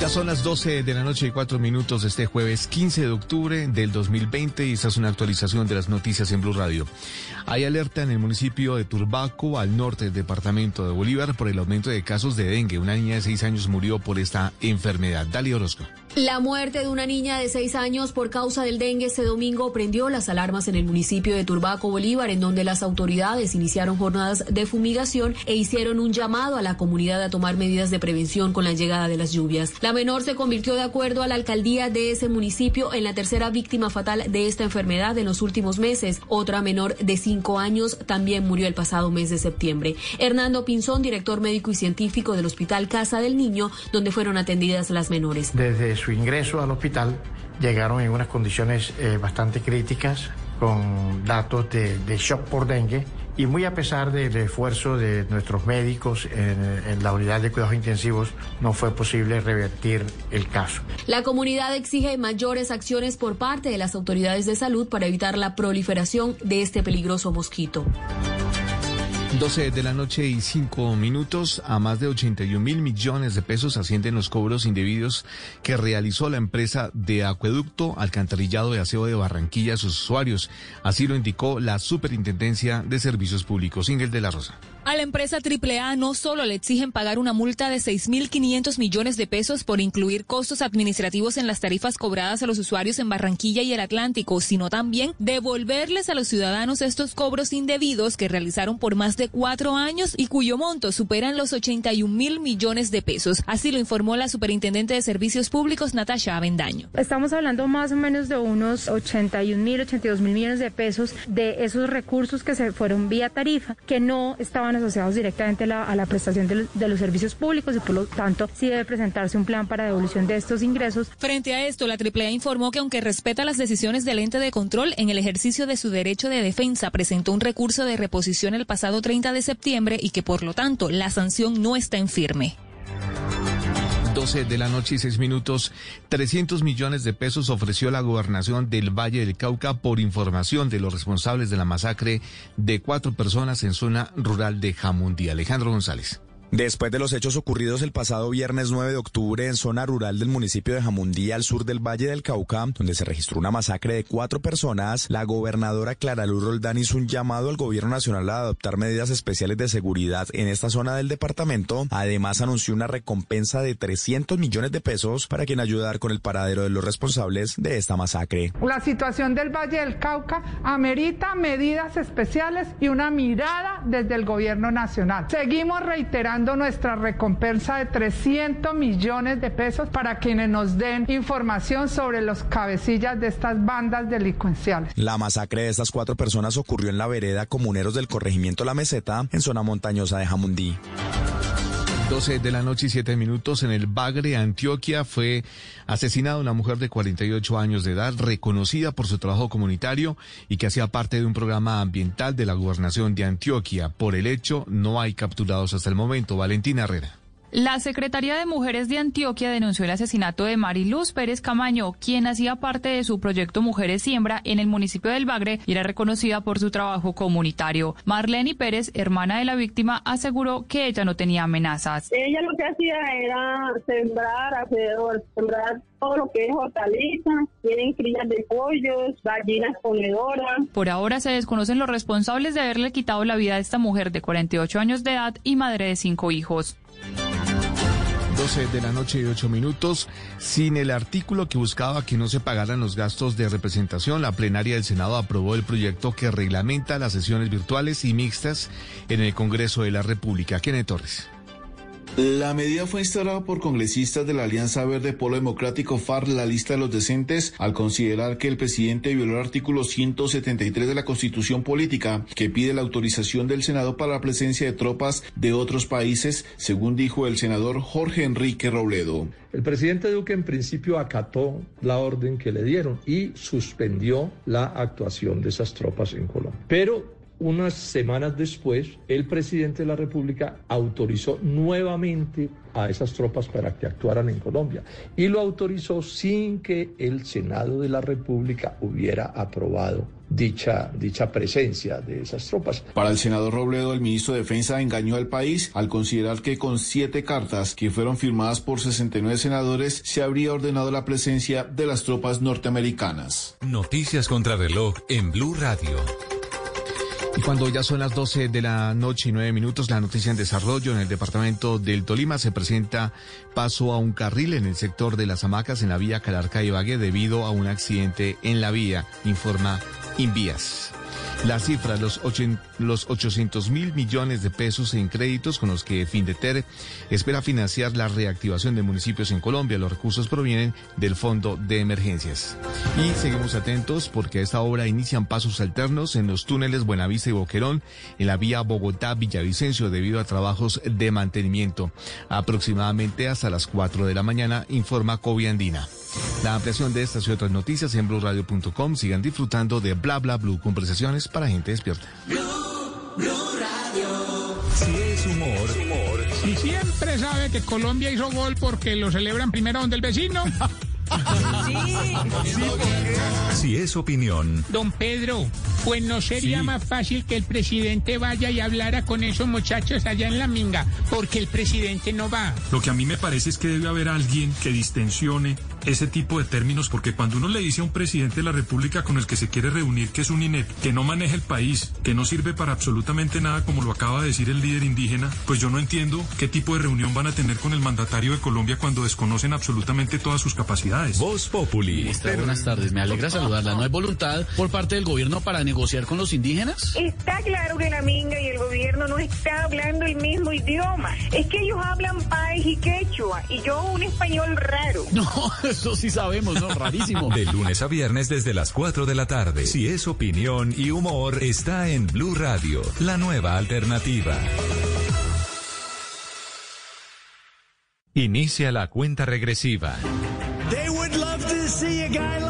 Ya son las 12 de la noche y 4 minutos de este jueves 15 de octubre del 2020 y esta es una actualización de las noticias en Blue Radio. Hay alerta en el municipio de Turbaco, al norte del departamento de Bolívar, por el aumento de casos de dengue. Una niña de 6 años murió por esta enfermedad. Dali Orozco. La muerte de una niña de seis años por causa del dengue este domingo prendió las alarmas en el municipio de Turbaco, Bolívar, en donde las autoridades iniciaron jornadas de fumigación e hicieron un llamado a la comunidad a tomar medidas de prevención con la llegada de las lluvias. La menor se convirtió, de acuerdo a la alcaldía de ese municipio, en la tercera víctima fatal de esta enfermedad en los últimos meses. Otra menor de cinco años también murió el pasado mes de septiembre. Hernando Pinzón, director médico y científico del Hospital Casa del Niño, donde fueron atendidas las menores. Su ingreso al hospital llegaron en unas condiciones eh, bastante críticas, con datos de, de shock por dengue. Y muy a pesar del esfuerzo de nuestros médicos en, en la unidad de cuidados intensivos, no fue posible revertir el caso. La comunidad exige mayores acciones por parte de las autoridades de salud para evitar la proliferación de este peligroso mosquito. 12 de la noche y 5 minutos, a más de 81 mil millones de pesos ascienden los cobros indebidos que realizó la empresa de acueducto alcantarillado de aseo de Barranquilla a sus usuarios. Así lo indicó la Superintendencia de Servicios Públicos, Ingel de la Rosa. A la empresa AAA no solo le exigen pagar una multa de 6.500 millones de pesos por incluir costos administrativos en las tarifas cobradas a los usuarios en Barranquilla y el Atlántico, sino también devolverles a los ciudadanos estos cobros indebidos que realizaron por más de cuatro años y cuyo monto superan los 81 mil millones de pesos. Así lo informó la superintendente de Servicios Públicos, Natasha Avendaño. Estamos hablando más o menos de unos 81 mil, 82 mil millones de pesos de esos recursos que se fueron vía tarifa, que no estaban asociados directamente a la, prestación de de los servicios públicos y por lo tanto sí debe presentarse un plan para devolución de estos ingresos. Frente a esto, la AAA informó que aunque respeta las decisiones del ente de control en el ejercicio de su derecho de defensa, presentó un recurso de reposición el pasado 30 de septiembre y que por lo tanto la sanción no está en firme. 12 de la noche y 6 minutos, 300 millones de pesos ofreció la gobernación del Valle del Cauca por información de los responsables de la masacre de cuatro personas en zona rural de Jamundí. Alejandro González. Después de los hechos ocurridos el pasado viernes 9 de octubre en zona rural del municipio de Jamundí, al sur del Valle del Cauca, donde se registró una masacre de cuatro personas, la gobernadora Clara Luz Roldán hizo un llamado al gobierno nacional a adoptar medidas especiales de seguridad en esta zona del departamento. Además, anunció una recompensa de 300 millones de pesos para quien ayudar con el paradero de los responsables de esta masacre. La situación del Valle del Cauca amerita medidas especiales y una mirada desde el gobierno nacional. Seguimos reiterando nuestra recompensa de 300 millones de pesos para quienes nos den información sobre los cabecillas de estas bandas delincuenciales. La masacre de estas cuatro personas ocurrió en la vereda Comuneros del corregimiento La Meseta, en zona montañosa de Jamundí. 12 de la noche y 7 minutos en el Bagre, Antioquia, fue asesinada una mujer de 48 años de edad, reconocida por su trabajo comunitario y que hacía parte de un programa ambiental de la gobernación de Antioquia. Por el hecho, no hay capturados hasta el momento. Valentina Herrera. La Secretaría de Mujeres de Antioquia denunció el asesinato de Mariluz Pérez Camaño, quien hacía parte de su proyecto Mujeres Siembra en el municipio del Bagre y era reconocida por su trabajo comunitario. Marlene Pérez, hermana de la víctima, aseguró que ella no tenía amenazas. Ella lo que hacía era sembrar alrededor, sembrar todo lo que es hortalizas, tienen crías de pollos, gallinas ponedoras. Por ahora se desconocen los responsables de haberle quitado la vida a esta mujer de 48 años de edad y madre de cinco hijos. 12 de la noche y 8 minutos. Sin el artículo que buscaba que no se pagaran los gastos de representación, la plenaria del Senado aprobó el proyecto que reglamenta las sesiones virtuales y mixtas en el Congreso de la República. Kenneth Torres. La medida fue instaurada por congresistas de la Alianza Verde Polo Democrático FARC, la lista de los decentes, al considerar que el presidente violó el artículo 173 de la Constitución Política, que pide la autorización del Senado para la presencia de tropas de otros países, según dijo el senador Jorge Enrique Robledo. El presidente Duque en principio acató la orden que le dieron y suspendió la actuación de esas tropas en Colombia. Pero unas semanas después, el presidente de la República autorizó nuevamente a esas tropas para que actuaran en Colombia y lo autorizó sin que el Senado de la República hubiera aprobado dicha, dicha presencia de esas tropas. Para el senador Robledo, el ministro de Defensa engañó al país al considerar que con siete cartas que fueron firmadas por 69 senadores se habría ordenado la presencia de las tropas norteamericanas. Noticias contra reloj en Blue Radio. Y cuando ya son las 12 de la noche y 9 minutos, la noticia en desarrollo en el departamento del Tolima se presenta paso a un carril en el sector de las hamacas en la vía Calarca y Vague debido a un accidente en la vía, informa Invías. La cifra, los, los 800 mil millones de pesos en créditos con los que Findeter espera financiar la reactivación de municipios en Colombia. Los recursos provienen del Fondo de Emergencias. Y seguimos atentos porque a esta hora inician pasos alternos en los túneles Buenavista y Boquerón en la vía Bogotá-Villavicencio debido a trabajos de mantenimiento. Aproximadamente hasta las 4 de la mañana, informa Coviandina. La ampliación de estas y otras noticias en blurradio.com. Sigan disfrutando de Bla Bla Blue, conversaciones para gente despierta. Si es humor, humor. Si siempre sabe que Colombia hizo gol porque lo celebran primero donde el vecino. Si es opinión, Don Pedro, pues no sería Sí. más fácil que el presidente vaya y hablara con esos muchachos allá en la minga, porque el presidente no va. Lo que a mí me parece es que debe haber alguien que distensione ese tipo de términos, porque cuando uno le dice a un presidente de la República con el que se quiere reunir que es un INEP, que no maneja el país, que no sirve para absolutamente nada, como lo acaba de decir el líder indígena, pues yo no entiendo qué tipo de reunión van a tener con el mandatario de Colombia cuando desconocen absolutamente todas sus capacidades. Voz Populi. Ministra, buenas tardes. Me alegra saludarla. ¿No hay voluntad por parte del gobierno para negociar con los indígenas? Está claro que la minga y el gobierno no está hablando el mismo idioma. Es que ellos hablan país y quechua y yo un español raro. (laughs) No, (laughs) eso sí sabemos, ¿no? Rarísimo. De lunes a viernes desde las 4 de la tarde. Si es opinión y humor, está en Blue Radio, la nueva alternativa. Inicia la cuenta regresiva. They would love to see a guy like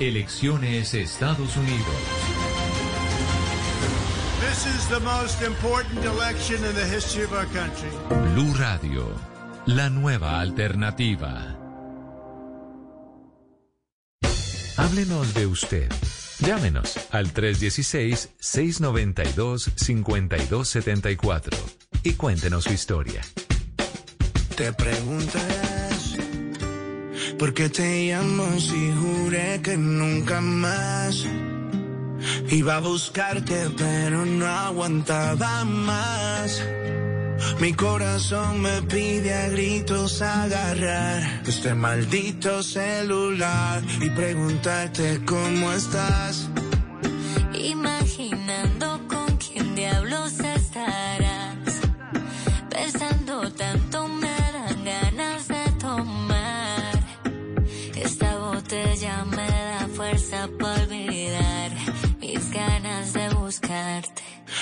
Elecciones Estados Unidos. This is the most important election in the history of our country. Blue Radio, la nueva alternativa. Háblenos de usted. Llámenos al 316-692-5274 y cuéntenos su historia. Te preguntas por qué te llamo si juré que nunca más Iba a buscarte, pero no aguantaba más. Mi corazón me pide a gritos agarrar este maldito celular y preguntarte cómo estás. Imaginando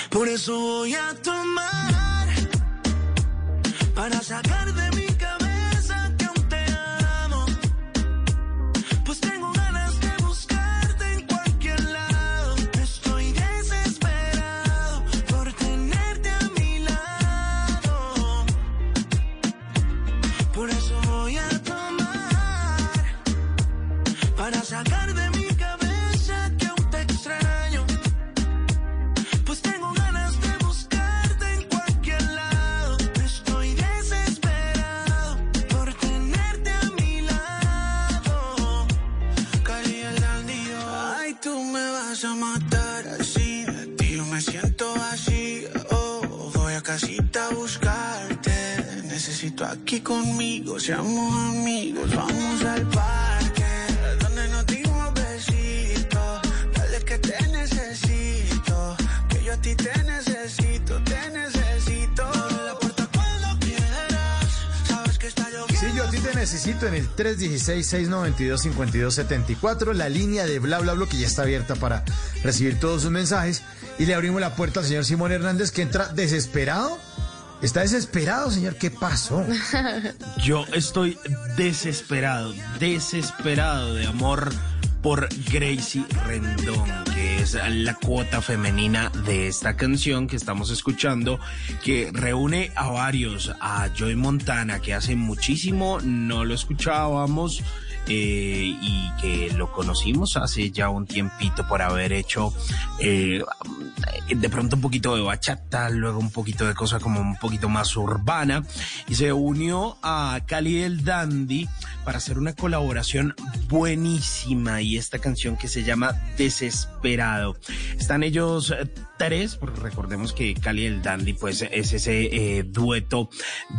Por eso voy a tomar para sacar de mi aquí conmigo. Seamos amigos. Vamos al parque. Donde nos dimos besitos. Dale que te necesito. Que yo a ti te necesito. Te necesito. La puerta cuando quieras. Sabes que está lloviendo. Sí, yo a ti te necesito en el 316-692-5274, la línea de bla bla bla que ya está abierta para recibir todos sus mensajes. Y le abrimos la puerta al señor Simón Hernández que entra desesperado. ¿Está desesperado, señor? ¿Qué pasó? (laughs) Yo estoy desesperado, desesperado de amor por Gracie Rendón, que es la cuota femenina de esta canción que estamos escuchando, que reúne a varios, a Joy Montana, que hace muchísimo no lo escuchábamos. Eh, y que lo conocimos hace ya un tiempito por haber hecho eh, de pronto un poquito de bachata, luego un poquito de cosa como un poquito más urbana y se unió a Cali el Dandy para hacer una colaboración buenísima y esta canción que se llama Desesperado. Están ellos eh, tres, porque recordemos que Cali el Dandy pues es ese eh, dueto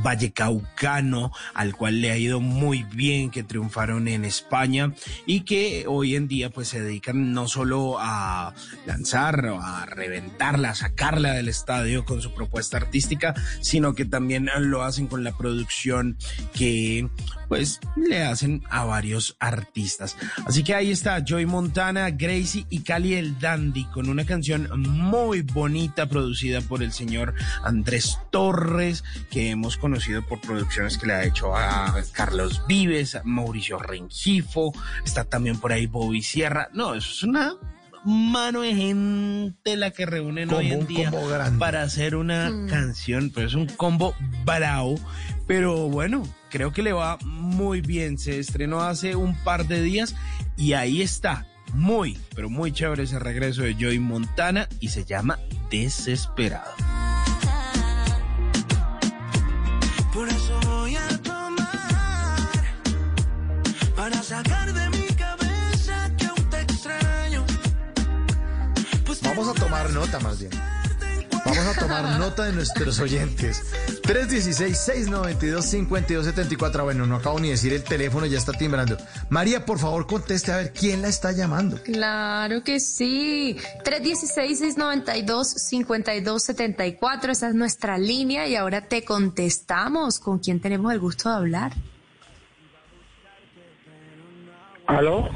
vallecaucano al cual le ha ido muy bien, que triunfaron en España y que hoy en día pues se dedican no solo a lanzar, a reventarla, a sacarla del estadio con su propuesta artística, sino que también lo hacen con la producción que pues le hacen a varios artistas. Así que ahí está Joy Montana, Gracie y Cali el Dandy con una canción muy bonita producida por el señor Andrés Torres, que hemos conocido por producciones que le ha hecho a Carlos Vives, a Mauricio Rengifo, está también por ahí Bobby Sierra. No, eso es una mano de gente la que reúnen Combo, hoy en día para hacer una Mm. canción, pero es un combo bravo, pero bueno, creo que le va muy bien, se estrenó hace un par de días y ahí está, muy, pero muy chévere ese regreso de Joy Montana y se llama Desesperado. Por eso voy a tomar para sacar de mi cabeza que aún te extraño. Pues Vamos a tomar nota más bien. Vamos a tomar (laughs) nota de nuestros oyentes. 316-692-5274. Bueno, no acabo ni de decir el teléfono, ya está timbrando. María, por favor, conteste a ver quién la está llamando. Claro que sí. 316-692-5274. Esa es nuestra línea y ahora te contestamos. ¿Con quién tenemos el gusto de hablar? ¿Aló?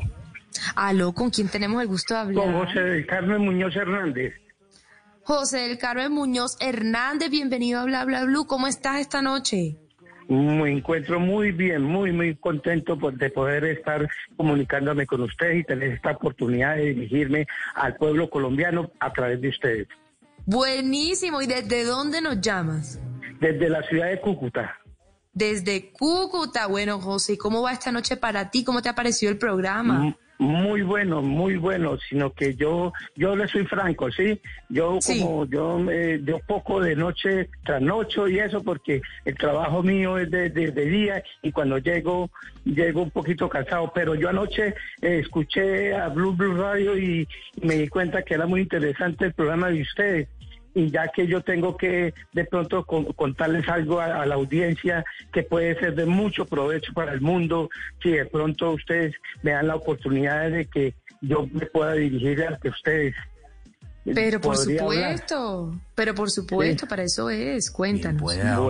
Aló, ¿con quién tenemos el gusto de hablar? Con José del Carmen Muñoz Hernández. José del Carmen Muñoz Hernández, bienvenido a Bla Bla Blue. ¿Cómo estás esta noche? Me encuentro muy bien, muy, muy contento por- de poder estar comunicándome con ustedes y tener esta oportunidad de dirigirme al pueblo colombiano a través de ustedes. Buenísimo. ¿Y desde dónde nos llamas? Desde la ciudad de Cúcuta. Desde Cúcuta. Bueno, José, ¿y ¿cómo va esta noche para ti? ¿Cómo te ha parecido el programa? Muy bueno, muy bueno, sino que yo yo le soy franco, ¿sí? Yo como yo eh, yo poco de noche tras noche y eso porque el trabajo mío es de, de- de día y cuando llego llego un poquito cansado, pero yo anoche eh, escuché a Blue Blue Radio y, y me di cuenta que era muy interesante el programa de ustedes y ya que yo tengo que de pronto con- contarles algo a, a la audiencia que puede ser de mucho provecho para el mundo, si de pronto ustedes me dan la oportunidad de que yo me pueda dirigir ante ustedes. Pero por supuesto, pero por supuesto, para eso es, cuéntanos. Bueno,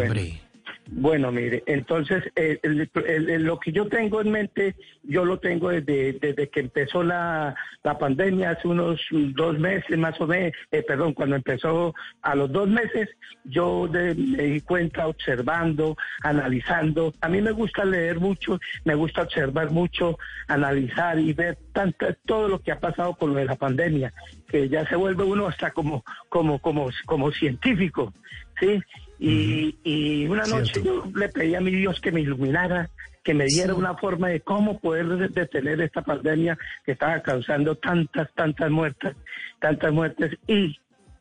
Bueno, mire, entonces eh, el- lo que yo tengo en mente, yo lo tengo desde, desde que empezó la, la pandemia, hace unos dos meses más o menos, eh, perdón, cuando empezó a los dos meses, yo de- me di cuenta observando, analizando. A mí me gusta leer mucho, me gusta observar mucho, analizar y ver tanta, todo lo que ha pasado con lo de la pandemia, que ya se vuelve uno hasta como, como, como, como científico, ¿sí? Y, y una noche yo le pedí a mi Dios que me iluminara, que me diera una forma de cómo poder de- detener esta pandemia que estaba causando tantas, tantas muertes, tantas muertes. Y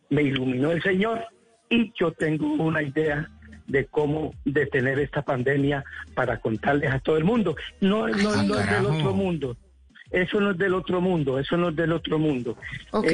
me iluminó el Señor y yo tengo una idea de cómo detener esta pandemia para contarles a todo el mundo. No, no, no es del otro mundo. Eso no es del otro mundo, eso no es del otro mundo.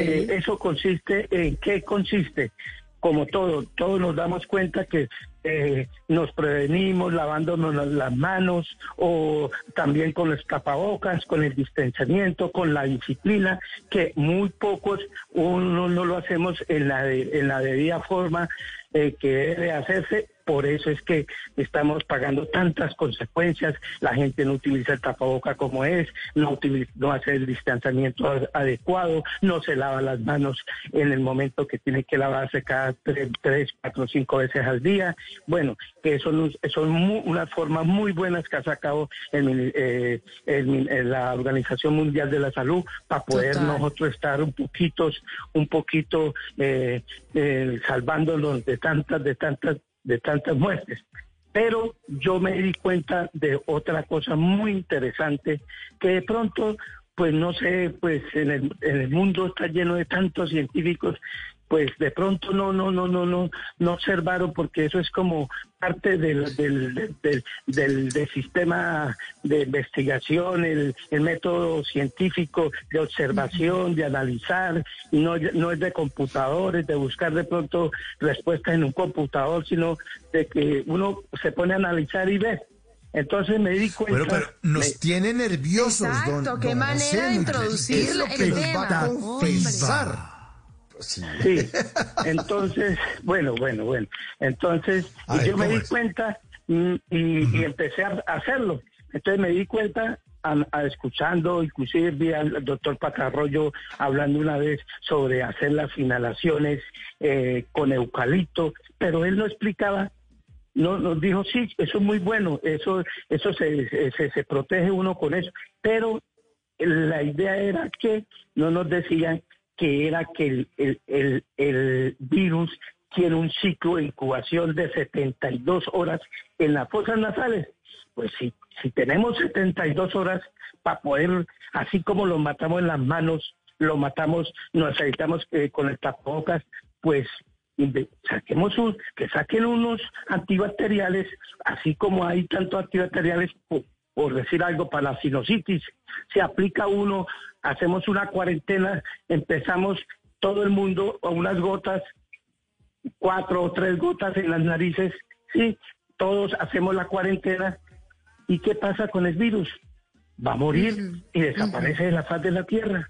Eh, eso consiste en qué consiste. Como todo, todos nos damos cuenta que eh, nos prevenimos lavándonos las, manos o también con los tapabocas, con el distanciamiento, con la disciplina, que muy pocos uno no lo hacemos en la, de- en la debida forma eh, que debe hacerse. Por eso es que estamos pagando tantas consecuencias. La gente no utiliza el tapaboca como es, no, utiliza, no hace el distanciamiento adecuado, no se lava las manos en el momento que tiene que lavarse cada tres, tres cuatro, cinco veces al día. Bueno, que son mu- unas formas muy buenas que ha sacado el eh, el eh, la Organización Mundial de la Salud para poder Total. nosotros estar un poquito, un poquito eh, eh, salvándonos de tantas, de tantas, de tantas muertes. Pero yo me di cuenta de otra cosa muy interesante que de pronto, pues no sé, pues en el, en el mundo está lleno de tantos científicos, pues de pronto no, no, no, no, no, no observaron porque eso es como parte del, del, del, del- sistema de investigación, el, el método científico de observación, de analizar, y no, no es de computadores, de buscar de pronto respuestas en un computador, sino de que uno se pone a analizar y ve. Entonces me di cuenta. Bueno, pero nos me- tiene nerviosos, Exacto, don qué don manera José, de introducir es lo el que nos tema, va a hombre. Sí. Sí, entonces, bueno, bueno, bueno. Entonces, y yo me ¿cómo di es? cuenta mm, y, y empecé a hacerlo. Entonces me di cuenta, a, a escuchando, inclusive vi al doctor Pacarroyo hablando una vez sobre hacer las inhalaciones eh, con eucalipto, pero él no explicaba no nos dijo sí eso es muy bueno eso eso se, se, se protege uno con eso pero la idea era que no nos decían que era que el, el, el, virus tiene un ciclo de incubación de 72 horas en las fosas nasales. Pues si, si tenemos 72 horas para poder, así como lo matamos en las manos, lo matamos, nos evitamos eh, con el tapabocas, pues saquemos un, que saquen unos antibacteriales, así como hay tantos antibacteriales, por, por decir algo, para la sinusitis. Se aplica uno, hacemos una cuarentena, empezamos todo el mundo a unas gotas, cuatro o tres gotas en las narices, sí, todos hacemos la cuarentena. ¿Y qué pasa con el virus? Va a morir y desaparece de la faz de la tierra.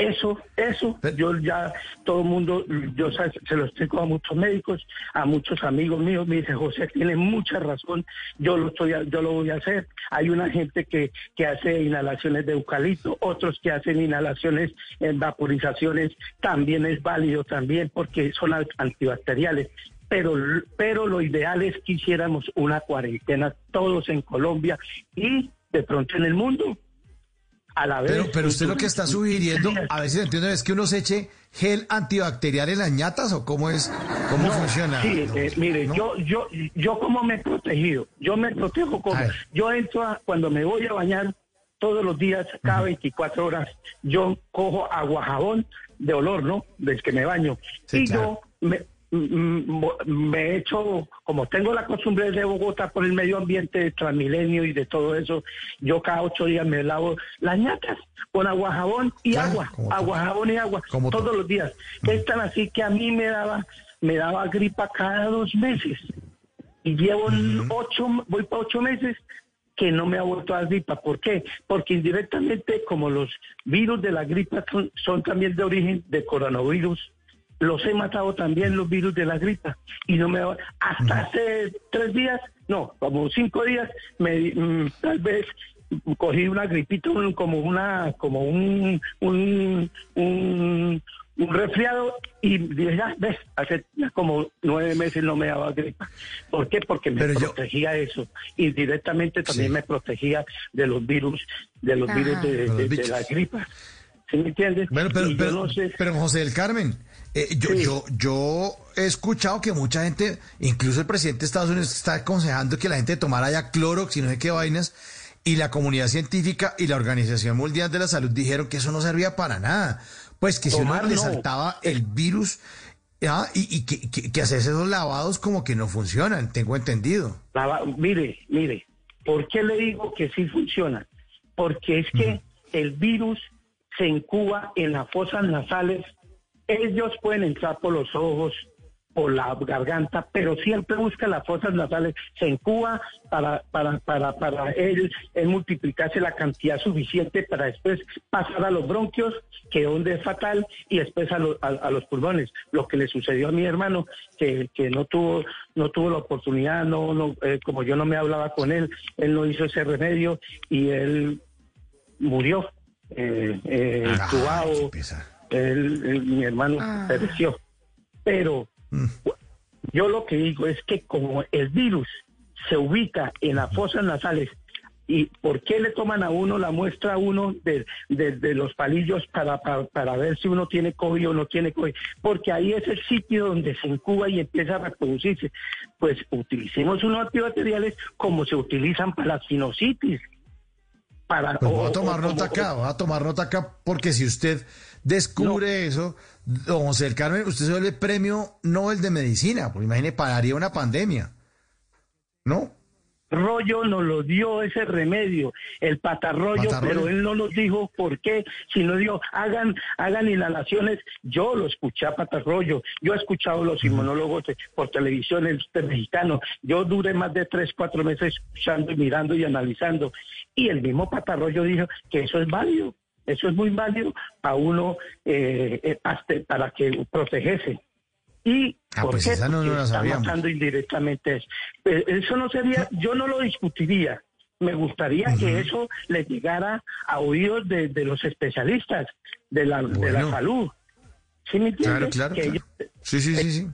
Eso, eso, yo ya, todo el mundo, yo se lo explico a muchos médicos, a muchos amigos míos, me dice, José, tiene mucha razón, yo lo estoy, yo lo voy a hacer. Hay una gente que, que hace inhalaciones de eucalipto, otros que hacen inhalaciones en vaporizaciones, también es válido también porque son al- antibacteriales. Pero, pero lo ideal es que hiciéramos una cuarentena todos en Colombia y de pronto en el mundo. A la vez. Pero, pero usted lo que está sugiriendo, a veces entiendo, es que uno se eche gel antibacterial en las ñatas o cómo es, cómo No, funciona. Sí, eh, mire, yo, yo, yo como me he protegido, yo me protejo como, yo entro a- cuando me voy a bañar, todos los días, cada 24 horas, yo cojo agua jabón de olor, ¿no? Del que me baño. Sí, y claro. yo me, mm, mm, me echo, como tengo la costumbre de Bogotá por el medio ambiente de Transmilenio y de todo eso, yo cada ocho días me lavo las ñatas con agua jabón y agua, agua jabón y agua, todos todo. los días. Es tan así que a mí me daba, me daba gripa cada dos meses y llevo ocho, voy para ocho meses que no me ha vuelto a gripa. ¿Por qué? Porque indirectamente, como los virus de la gripa son, son también de origen de coronavirus, los he matado también los virus de la gripa. Y no me hasta hace tres días, no, como cinco días, me mm, tal vez cogí una gripita, un- como una, como un, un, un, un resfriado y dije, ya, ves, hace ya como nueve meses no me daba gripa. ¿Por qué? Porque me Pero yo- protegía eso. Y directamente también Sí. me protegía de los virus, de los Ajá. virus de, De la gripa. ¿Sí me entiendes? Bueno, pero, pero, no sé- pero José del Carmen, eh, yo, Sí. yo, yo he escuchado que mucha gente, incluso el presidente de Estados Unidos está aconsejando que la gente tomara ya Clorox y no sé qué vainas, y la comunidad científica y la Organización Mundial de la Salud dijeron que eso no servía para nada. Pues que si uno le no. saltaba el virus ah, y, y que, que, que hacerse esos lavados como que no funcionan, tengo entendido. Lava- mire, mire, ¿por qué le digo que sí funciona? Porque es que el virus se incuba en las fosas nasales. Ellos pueden entrar por los ojos, por la garganta, pero siempre busca las fosas nasales. Se incuba para, para, para, para él, él multiplicarse la cantidad suficiente para después pasar a los bronquios, que donde es fatal, y después a, lo- a- a los pulmones. Lo que le sucedió a mi hermano, que, que no tuvo no tuvo la oportunidad, no, no eh, como yo no me hablaba con él, él no hizo ese remedio y él murió, eh, eh, Ah. Él- él- mi hermano Ah. pereció. Pero Mm. yo lo que digo es que como el virus se ubica en las fosas nasales, ¿y por qué le toman a uno la muestra a uno de, de- de los palillos para, para, para ver si uno tiene COVID o no tiene COVID? Porque ahí es el sitio donde se incuba y empieza a reproducirse. Pues utilicemos unos antibacteriales como se utilizan para la sinusitis. Para, Pues voy o- a tomar o- nota acá, voy a tomar nota acá, porque si usted descubre eso, don José del Carmen, usted se vuelve premio Nobel de Medicina, pues imagine, pararía una pandemia. ¿No? Rollo nos lo dio ese remedio, el patarroyo, Patarroyo. pero él no nos dijo por qué, sino dijo, hagan, hagan inhalaciones. Yo lo escuché a patarroyo, yo he escuchado los inmunólogos de- por televisión, el este mexicano. Yo duré más de tres, cuatro meses escuchando y mirando y analizando. Y el mismo patarroyo dijo que eso es válido, eso es muy válido para uno, eh, eh, hasta- para que protegerse. ¿Y Ah, por pues qué? esa no- no Porque la está matando indirectamente eso. Eh, Eso no sería, yo no lo discutiría. Me gustaría que eso le llegara a oídos de, de los especialistas de la, de la salud. ¿Sí me entiendes? Claro, claro. Que claro. ellos- Sí, sí, sí, sí.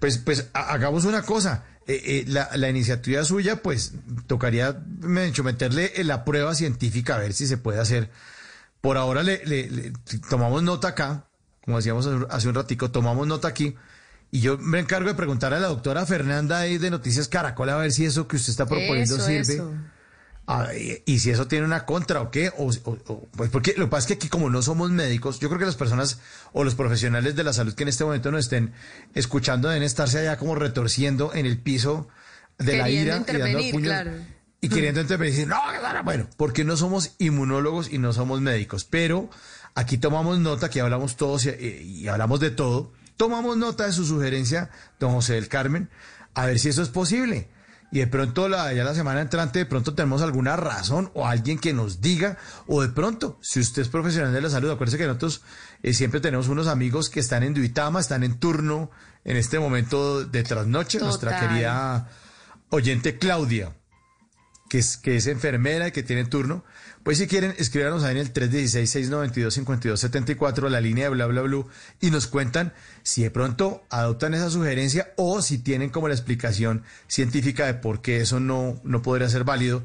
Pues, pues ha- hagamos una cosa. Eh, eh, la, la iniciativa suya, pues tocaría me he dicho, meterle en la prueba científica a ver si se puede hacer. Por ahora le, le- le- tomamos nota acá, como decíamos hace- hace un ratico, tomamos nota aquí. Y yo me encargo de preguntar a la doctora Fernanda ahí de Noticias Caracol a ver si eso que usted está proponiendo Eso, sirve. eso. Ah, y, si eso tiene una contra o qué, o, o- o- pues porque lo que pasa es que aquí como no somos médicos, yo creo que las personas o los profesionales de la salud que en este momento nos estén escuchando deben estarse allá como retorciendo en el piso de la ira y dando puños claro. y queriendo intervenir. decir, No, bueno, porque no somos inmunólogos y no somos médicos, pero aquí tomamos nota, que hablamos todos y, y hablamos de todo. Tomamos nota de su sugerencia, don José del Carmen, a ver si eso es posible. Y de pronto, la, ya la semana entrante, de pronto tenemos alguna razón o alguien que nos diga, o de pronto, si usted es profesional de la salud, acuérdese que nosotros eh, siempre tenemos unos amigos que están en Duitama, están en turno en este momento de trasnoche, nuestra querida oyente Claudia que es, que es enfermera y que tiene turno, pues si quieren, escríbanos ahí en el 316-692-5274, la línea de bla bla bla, y nos cuentan si de pronto adoptan esa sugerencia o si tienen como la explicación científica de por qué eso no, no podría ser válido.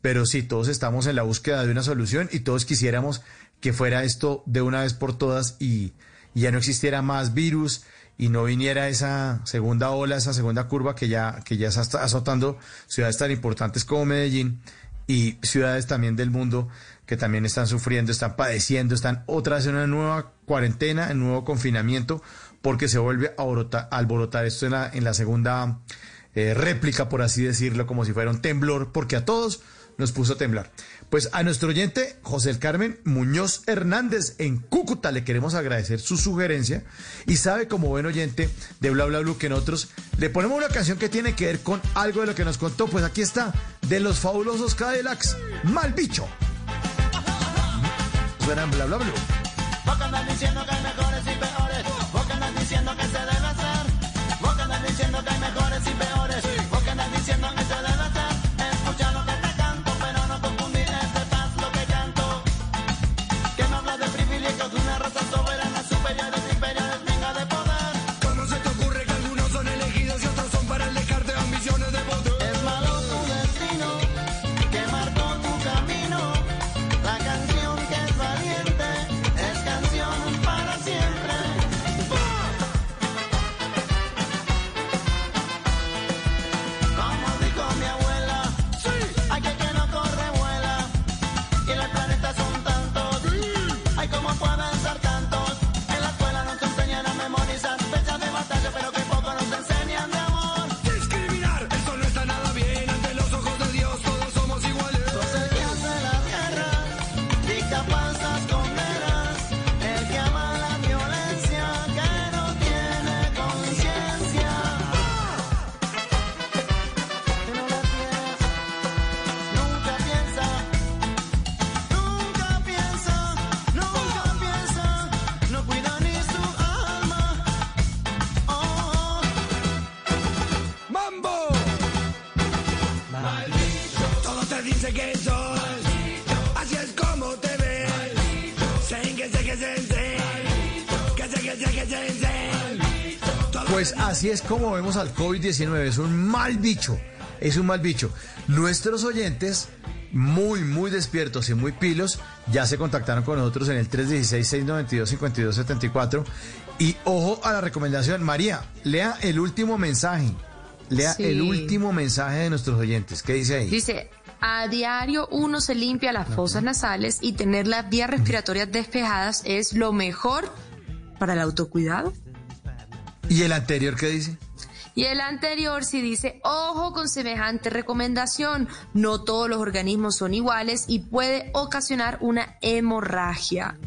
Pero sí, todos estamos en la búsqueda de una solución y todos quisiéramos que fuera esto de una vez por todas y, y ya no existiera más virus y no viniera esa segunda ola, esa segunda curva que ya, que ya está azotando ciudades tan importantes como Medellín y ciudades también del mundo que también están sufriendo, están padeciendo, están otra vez en una nueva cuarentena, en nuevo confinamiento, porque se vuelve a alborotar, alborotar esto en la, en la segunda eh, réplica, por así decirlo, como si fuera un temblor, porque a todos nos puso a temblar. Pues a nuestro oyente José el Carmen Muñoz Hernández en Cúcuta le queremos agradecer su sugerencia y sabe como buen oyente de Bla Bla Blue que nosotros le ponemos una canción que tiene que ver con algo de lo que nos contó. Pues aquí está, de los fabulosos Cadillacs, Mal Bicho. Suena en Bla Bla Blue. Vos que diciendo que hay mejores y peores. Vos diciendo que es como vemos al COVID-19, es un mal bicho, es un mal bicho. Nuestros oyentes, muy, muy despiertos y muy pilos, ya se contactaron con nosotros en el 316-692-5274. Y ojo a la recomendación, María, lea el último mensaje, lea Sí. el último mensaje de nuestros oyentes. ¿Qué dice ahí? Dice, a diario uno se limpia las fosas nasales y tener las vías respiratorias despejadas es lo mejor para el autocuidado. ¿Y el anterior qué dice? Y el anterior sí dice, ojo con semejante recomendación, no todos los organismos son iguales y puede ocasionar una hemorragia.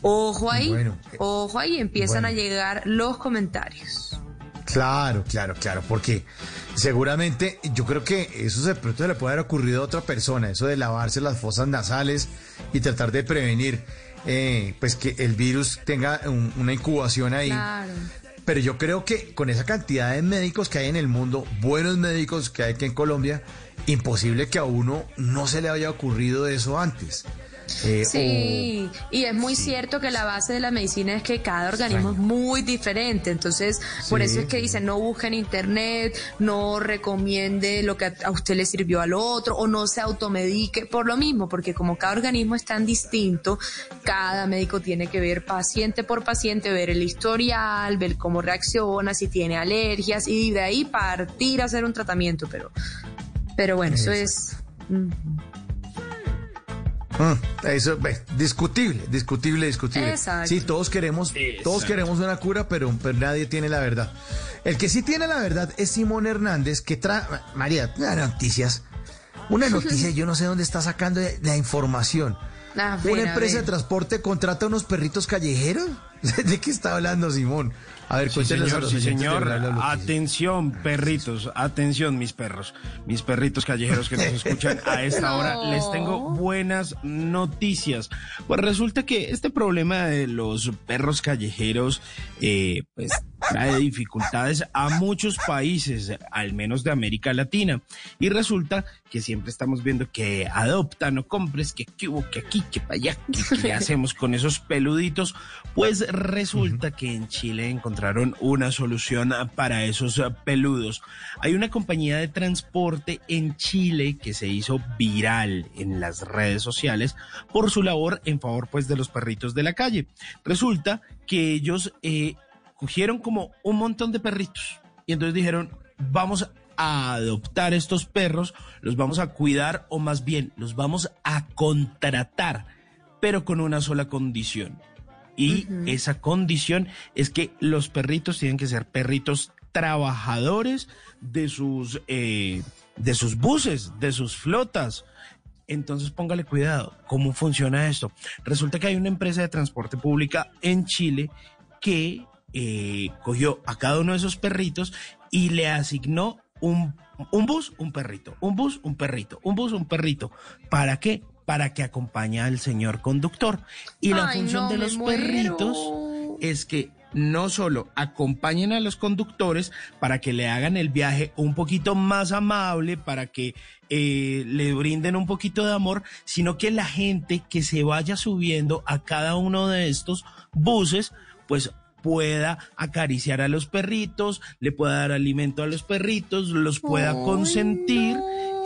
Ojo ahí, Bueno, ojo ahí, empiezan bueno. a llegar los comentarios. Claro, claro, claro, porque seguramente yo creo que eso de pronto se le puede haber ocurrido a otra persona, eso de lavarse las fosas nasales y tratar de prevenir eh, pues que el virus tenga un- una incubación ahí. Claro. Pero yo creo que con esa cantidad de médicos que hay en el mundo, buenos médicos que hay aquí en Colombia, imposible que a uno no se le haya ocurrido eso antes. Eh, Sí, y es muy cierto que la base de la medicina es que cada organismo es muy diferente, entonces por eso es que dicen no busque en internet, no recomiende lo que a usted le sirvió al otro o no se automedique por lo mismo, porque como cada organismo es tan distinto, cada médico tiene que ver paciente por paciente, ver el historial, ver cómo reacciona, si tiene alergias y de ahí partir a hacer un tratamiento, pero pero bueno, eso es Mm, eso, ve, discutible, discutible, discutible. Exacto. Sí, todos queremos, todos queremos una cura, pero, pero nadie tiene la verdad. El que sí tiene la verdad es Simón Hernández, que trae, María, una noticias, una noticia, yo no sé dónde está sacando la información. A ver, Una a empresa de transporte contrata unos perritos callejeros. (laughs) ¿De qué está hablando Simón? A ver, Sí, a señor, sí, señor. Atención, perritos. Atención, mis perros. Mis perritos callejeros que nos (laughs) escuchan a esta hora. Les tengo buenas noticias. Pues resulta que este problema de los perros callejeros, eh, pues trae dificultades a muchos países, al menos de América Latina. Y resulta que siempre estamos viendo que adoptan o compres, que aquí hubo, que aquí, que para allá, que qué (laughs) hacemos con esos peluditos. Pues resulta que en Chile encontraron una solución para esos peludos. Hay una compañía de transporte en Chile que se hizo viral en las redes sociales por su labor en favor pues de los perritos de la calle. Resulta que ellos eh, cogieron como un montón de perritos y entonces dijeron, vamos a adoptar estos perros, los vamos a cuidar o más bien los vamos a contratar, pero con una sola condición. Y esa condición es que los perritos tienen que ser perritos trabajadores de sus, eh, de sus buses, de sus flotas. Entonces póngale cuidado. ¿Cómo funciona esto? Resulta que hay una empresa de transporte pública en Chile que eh, cogió a cada uno de esos perritos y le asignó un, un bus, un perrito, un bus, un perrito, un bus, un perrito. ¿Para qué? Para que acompañe al señor conductor. Y la Ay, función no, de los muero. perritos es que no solo acompañen a los conductores para que le hagan el viaje un poquito más amable, para que eh, le brinden un poquito de amor, sino que la gente que se vaya subiendo a cada uno de estos buses, pues pueda acariciar a los perritos, le pueda dar alimento a los perritos, los pueda consentir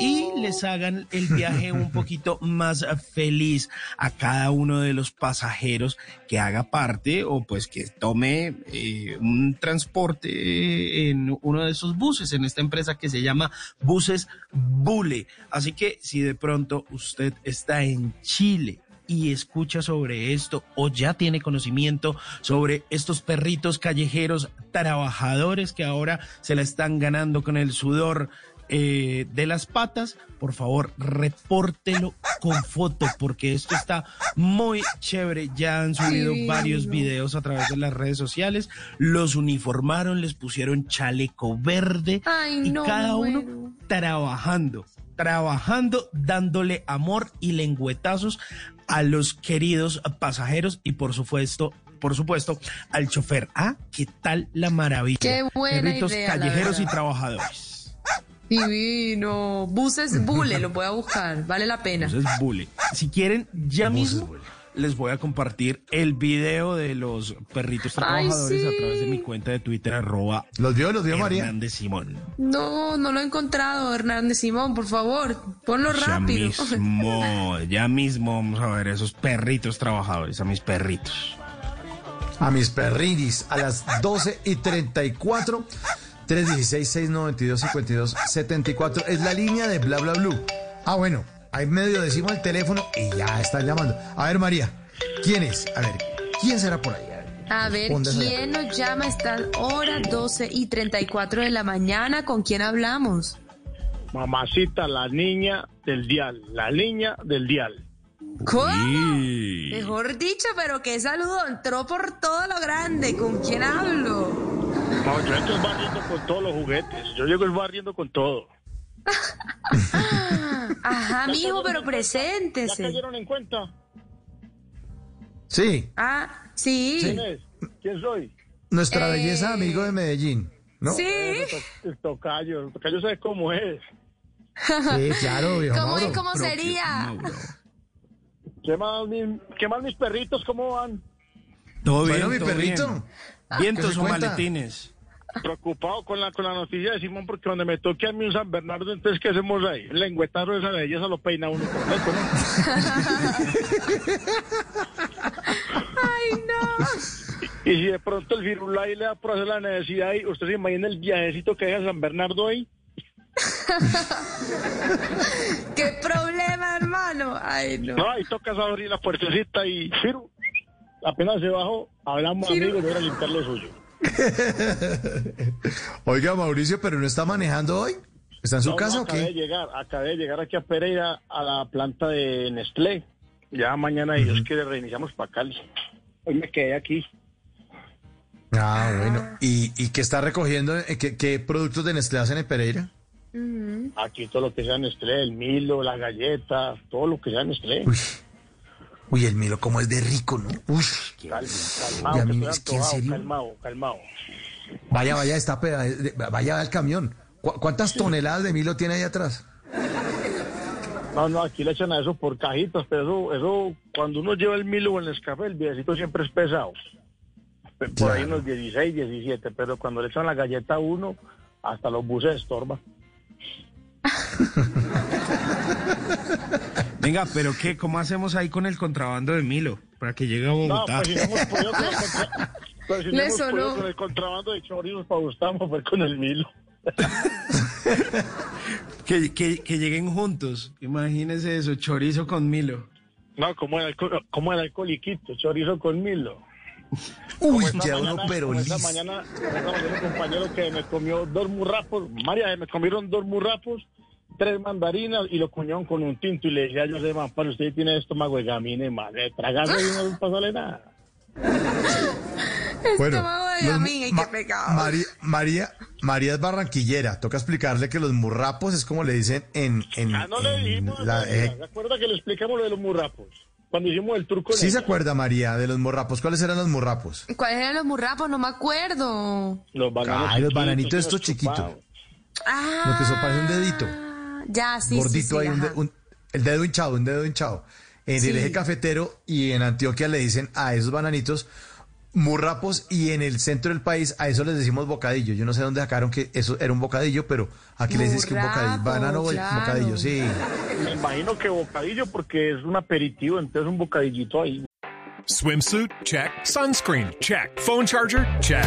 y les hagan el viaje un (laughs) poquito más feliz a cada uno de los pasajeros que haga parte o pues que tome eh, un transporte en uno de esos buses en esta empresa que se llama Buses Bule. Así que si de pronto usted está en Chile y escucha sobre esto o ya tiene conocimiento sobre estos perritos callejeros trabajadores que ahora se la están ganando con el sudor eh, de las patas, por favor, repórtelo con foto, porque esto está muy chévere. Ya han subido Ay, varios no. videos a través de las redes sociales, los uniformaron, les pusieron chaleco verde Ay, y no, cada uno trabajando, trabajando, dándole amor y lengüetazos a los queridos pasajeros y por supuesto, por supuesto, al chofer. Ah, ¿qué tal la maravilla? Qué buena Perritos idea, callejeros y trabajadores. Divino. Buses Bule, lo voy a buscar. Vale la pena. Entonces, Bule. Si quieren, ya mismo les voy a compartir el video de los perritos Ay, trabajadores a través de mi cuenta de Twitter, arroba ¿Los vio? ¿Los vio María? Hernández Simón. No, no lo he encontrado, Hernández Simón, por favor. Ponlo Ya rápido. mismo, (laughs) ya mismo vamos a ver esos perritos trabajadores, a mis perritos. A mis perrinis a las 12 y 34. 316-692-5274 es la línea de bla bla blue. Ah, bueno, ahí medio decimos el teléfono y ya están llamando. A ver, María, ¿quién es? A ver, ¿quién será por ahí? A ver, ¿quién nos llama? Están hora 12 y 34 de la mañana. ¿Con quién hablamos? Mamacita, la niña del dial, la niña del dial. ¿Cómo? Mejor dicho, pero qué saludo. Entró por todo lo grande. ¿Con quién hablo? No, yo entro barriendo con todos los juguetes. Yo llego el barriendo con todo. (laughs) Ajá, mijo, pero ¿Ya preséntese. cayeron en cuenta? Sí, Ah, sí. ¿Quién es? ¿Quién soy? nuestra Eh, belleza amigo de Medellín, ¿no? Sí. El tocayo. El tocayo sabe cómo es. Sí, claro, viejo ¿Cómo es? Mauro. ¿Cómo sería? ¿Qué más, mi- qué más mis perritos? ¿Cómo van? Todo Bueno, bien, mi todo perrito. bien. ¿Qué Vientos o cuenta? maletines. Preocupado con la, con la noticia de Simón porque donde me toque a mí un San Bernardo, entonces ¿qué hacemos ahí? El lengüetazo de esa belleza lo peina uno completo, (laughs) Ay, no. ¿no? Y si de pronto el firulai le da por hacer la necesidad y usted se imagina el viajecito que deja San Bernardo ahí. (laughs) ¿Qué problema, hermano? Ay, no. No, ahí tocas abrir la puertecita y Firu, apenas se bajó, hablamos Firu. amigos, voy a ir a limpiar lo suyo. (laughs) Oiga, Mauricio, pero no está manejando hoy. ¿Está en su No, casa no, o acabé de qué? llegar, acabé de llegar aquí a Pereira a la planta de Nestlé. Ya mañana Dios quiere reiniciamos para Cali. Hoy me quedé aquí. Ah, bueno. ¿Y, y qué está recogiendo? Eh, ¿Qué, qué productos de Nestlé hacen en Pereira? Aquí todo lo que sea Nestlé, el Milo, la galleta, todo lo que sea Nestlé. Uy, uy, el Milo, como es de rico, ¿no? Uy, Calma, Y calmado, a mí que es que en serio. calmado, calmado. vaya, vaya, está peda- vaya al camión. ¿Cu- ¿Cuántas toneladas de Milo tiene ahí atrás? No, no, aquí le echan a eso por cajitas, pero eso, eso cuando uno lleva el Milo o el Nescafé, el viejecito siempre es pesado. Por ahí unos 16, 17, pero cuando le echan la galleta a uno, hasta los buses estorba. (laughs) Venga, pero ¿qué? ¿Cómo hacemos ahí con el contrabando de Milo? Para que llegue a No, Bogotá. pues si no hemos podido con el, contra- (laughs) pues, si no Le hemos podido sonó. con el contrabando de chorizos para Gustavo, fue con el Milo. (laughs) que, que, que lleguen juntos. Imagínense eso, chorizo con Milo. No, como el, co- como el coliquito, chorizo con Milo. Uy, ya uno pero esta mañana, esta mañana un compañero que me comió dos murrapos, María, me comieron dos murrapos, tres mandarinas y lo cuñaron con un tinto y le decía yo, de man, para usted tiene estómago de gamine, madre, tragarse y no pasarle nada. (laughs) Bueno, Estómago de Ma- qué pecado. María, María, María es barranquillera. Toca explicarle que los murrapos es como le dicen en, en, Ah, no le dijimos, la- eh, ¿se acuerda que le explicamos lo de los murrapos? Cuando hicimos el turco. Sí se acuerda, María, de los murrapos. ¿Cuáles eran los murrapos? ¿Cuáles eran los murrapos? No me acuerdo. Los bananos Ay, los bananitos estos chiquitos. Ah, Lo que eso parece un dedito. Ya, sí, sí, gordito sí, ahí, un un- el dedo hinchado, un dedo hinchado. En el Sí. eje cafetero y en Antioquia le dicen a esos bananitos murrapos y en el centro del país a eso les decimos bocadillo. Yo no sé dónde sacaron que eso era un bocadillo, pero aquí le dices que un bocadillo, banano claro. bocadillo, sí. Me imagino que bocadillo porque es un aperitivo, entonces un bocadillito ahí. Swimsuit? Check. Sunscreen? Check. Phone charger? Check.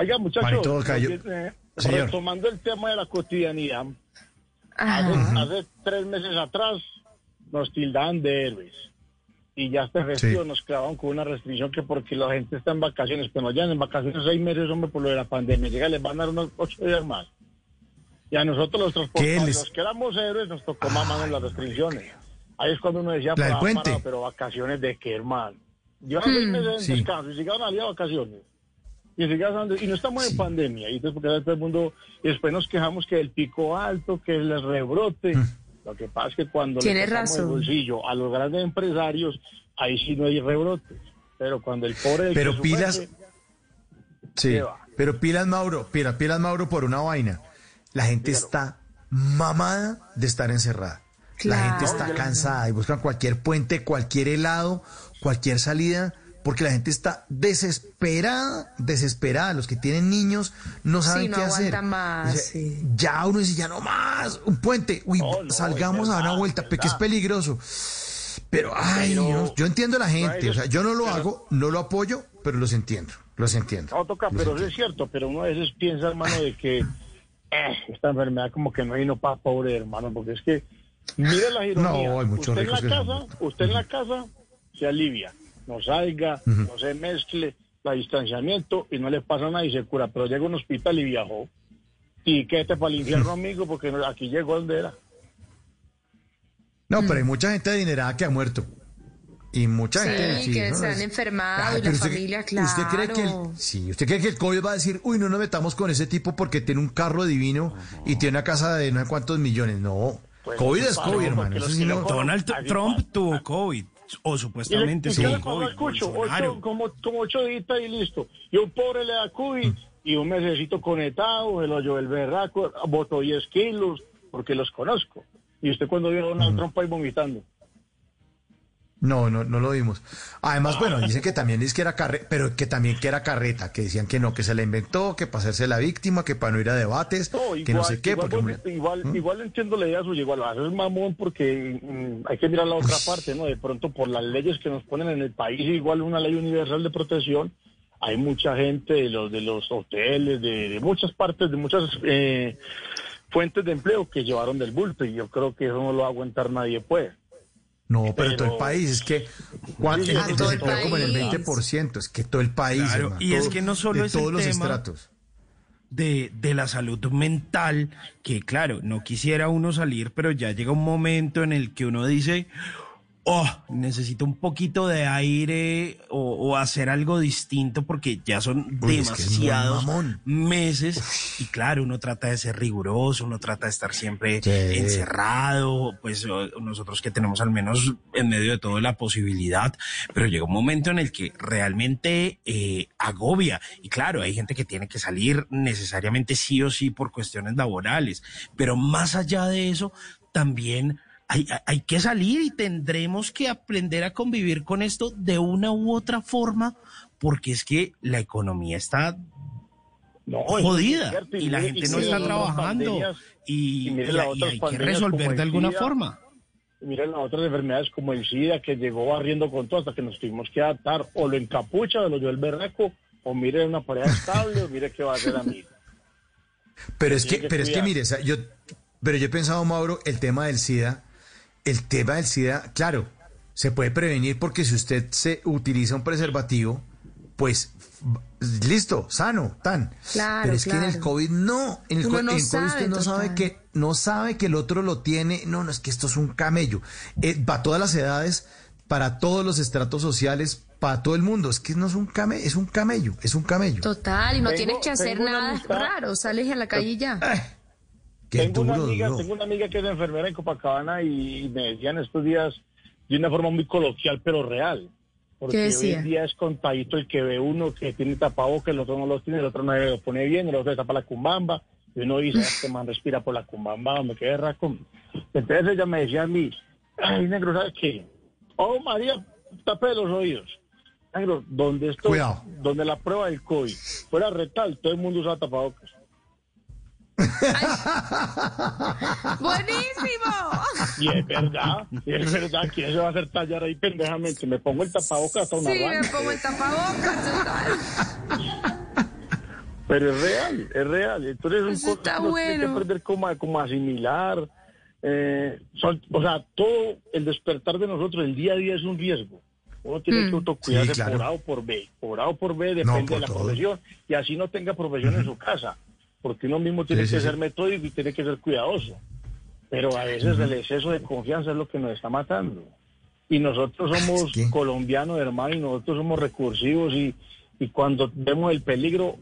Oiga, muchachos, eh, retomando el tema de la cotidianidad, hace, hace tres meses atrás nos tildaban de héroes y ya este festivo Sí. nos clavaron con una restricción que porque la gente está en vacaciones, pero ya en vacaciones seis meses, hombre, por lo de la pandemia, llega, les van a dar unos ocho días más. Y a nosotros los ¿Qué transportadores, les- los que éramos héroes, nos tocó mamando las restricciones. Ahí es cuando uno decía, La del "Ah, puente". parado, pero vacaciones de qué, hermano. Llevan seis Hmm. meses en Sí. descanso y sigan a vacaciones. Y, sigas dando- y no estamos en pandemia. Y entonces, porque todo el mundo, y después nos quejamos que el pico alto, que el rebrote. Mm. Lo que pasa es que cuando Tiene le tocamos el bolsillo a los grandes empresarios, ahí sí no hay rebrote. Pero cuando el pobre. el Pero que pilas- sufre, Sí, pero pilas Mauro, pilas, pilas Mauro por una vaina. La gente está mamada de estar encerrada. La gente está cansada y buscan cualquier puente, cualquier helado, cualquier salida, porque la gente está desesperada, desesperada. Los que tienen niños no saben Sí, no qué hacer. más, O sea, sí. Ya uno dice, ya no más, un puente. Uy, No, no, salgamos a dar una vuelta, es porque es peligroso. Pero, ay, Pero- Dios, yo entiendo a la gente. O sea, yo no lo pero- hago, no lo apoyo, pero los entiendo. Los entiendo. No toca, pero entiendo. es cierto, pero uno a veces piensa, hermano, de que eh, esta enfermedad como que no vino para pobre, hermano, porque es que, mire la ironía. No, hay muchos usted en la casa, usted en la casa se alivia, no salga, no se mezcle, la distanciamiento y no le pasa nada y se cura, pero llega a un hospital y viajó. Y quédate para el infierno, amigo, porque aquí llegó donde era. No, pero hay mucha gente adinerada que ha muerto. Y mucha Sí, gente. que ¿no? se han enfermado Ay, y la usted- familia, claro. ¿Usted cree que el, sí, usted cree que el COVID va a decir, uy, no nos metamos con ese tipo porque tiene un carro divino y tiene una casa de no sé cuántos millones? No. Pues, COVID es COVID, hermano. sí Donald Trump tuvo COVID, o supuestamente le, y tuvo qué le pasó COVID. al cucho, Bolsonaro. ocho, como, como ocho días y listo. Y un pobre le da COVID y un mesecito conectado, el hoyo del berraco, botó 10 kilos, porque los conozco. Y usted cuando vio a Donald Trump ahí vomitando. No, no, no lo vimos. Además, bueno, dicen que también dice que era carreta, pero que también que era carreta, que decían que no, que se la inventó, que para hacerse la víctima, que para no ir a debates, No, que no sé qué, igual, porque igual, igual entiendo la idea suya, igual mamón porque mm, hay que mirar la otra parte, ¿no? De pronto por las leyes que nos ponen en el país, igual una ley universal de protección, hay mucha gente de los de los hoteles, de, de muchas partes, de muchas eh, fuentes de empleo que llevaron del bulto y yo creo que eso no lo va a aguantar nadie, pues. No, pero, todo el país, es que ¿cuán- Sí, el, sí, el todo el desempleo como en el país. 20%, es que todo el país, Claro, hermano, y es que no solo de es el todos los tema- estratos. de, de la salud mental, que claro, no quisiera uno salir, pero ya llega un momento en el que uno dice, oh, necesito un poquito de aire o, o hacer algo distinto porque ya son Uy, es que es muy demasiados meses y claro, uno trata de ser riguroso, uno trata de estar siempre encerrado, pues nosotros que tenemos al menos en medio de todo la posibilidad, pero llega un momento en el que realmente eh, agobia. Y claro, hay gente que tiene que salir necesariamente sí o sí por cuestiones laborales, pero más allá de eso, también hay, hay- que salir y tendremos que aprender a convivir con esto de una u otra forma, porque es que la economía está No, jodida cierto, y la gente no está trabajando pandemias, y, hay que resolver de alguna SIDA. forma. Y Miren las otras enfermedades como el SIDA que llegó barriendo con todo hasta que nos tuvimos que adaptar. O lo encapucha, o lo dio el berraco, o mire una pareja estable, o mire qué va a hacer a mí. Pero es que, que pero es que mire, o sea, yo, pero yo he pensado, Mauro, el tema del SIDA, el tema del SIDA, claro, se puede prevenir porque si usted se utiliza un preservativo, pues listo, sano, tan. Claro, pero es que en el. COVID no, en el, co- no en el COVID usted no sabe que no sabe que el otro lo tiene, no, no es que esto es un camello. Eh, para todas las edades, para todos los estratos sociales, para todo el mundo, es que no es un camello, es un camello, es un camello. Total, y no Tengo- tienes que hacer nada amistad- raro, sales a la calle y ya. Qué tengo, una amiga, duro. tengo una amiga que es enfermera en Copacabana y, y me decían estos días de una forma muy coloquial, pero real. Porque ¿Qué hoy decía? en día es contadito el que ve uno que tiene tapabocas, el otro no lo tiene, el otro no lo pone bien, el otro le tapa la cumbamba, y uno dice, este man respira por la cumbamba, me quedé raco. Entonces ella me decía a mí, ay, negro, ¿sabes qué? Oh, María, tape los oídos. Negro, donde esto, Cuidado. donde la prueba del COVID fuera retal, todo el mundo usaba tapabocas. ¡Buenísimo! Y es verdad, y es verdad, ¿quién se va a hacer tallar ahí pendejamente? Me pongo el tapabocas hasta una Sí, me pongo el tapabocas, total. Pero es real, es real. Entonces, un uno tiene que aprender como, como asimilar. eh, son- o sea, todo el despertar de nosotros, el día a día es un riesgo. Uno tiene Mm. que autocuidarse Sí, claro. por A o por B. Por A o por B depende por de la todo. profesión. Y así no tenga profesión en su casa. Porque uno mismo tiene Sí, que sí. ser metódico y tiene que ser cuidadoso. Pero a veces el exceso de confianza es lo que nos está matando. Y nosotros somos colombianos, hermano, y nosotros somos recursivos y, y cuando vemos el peligro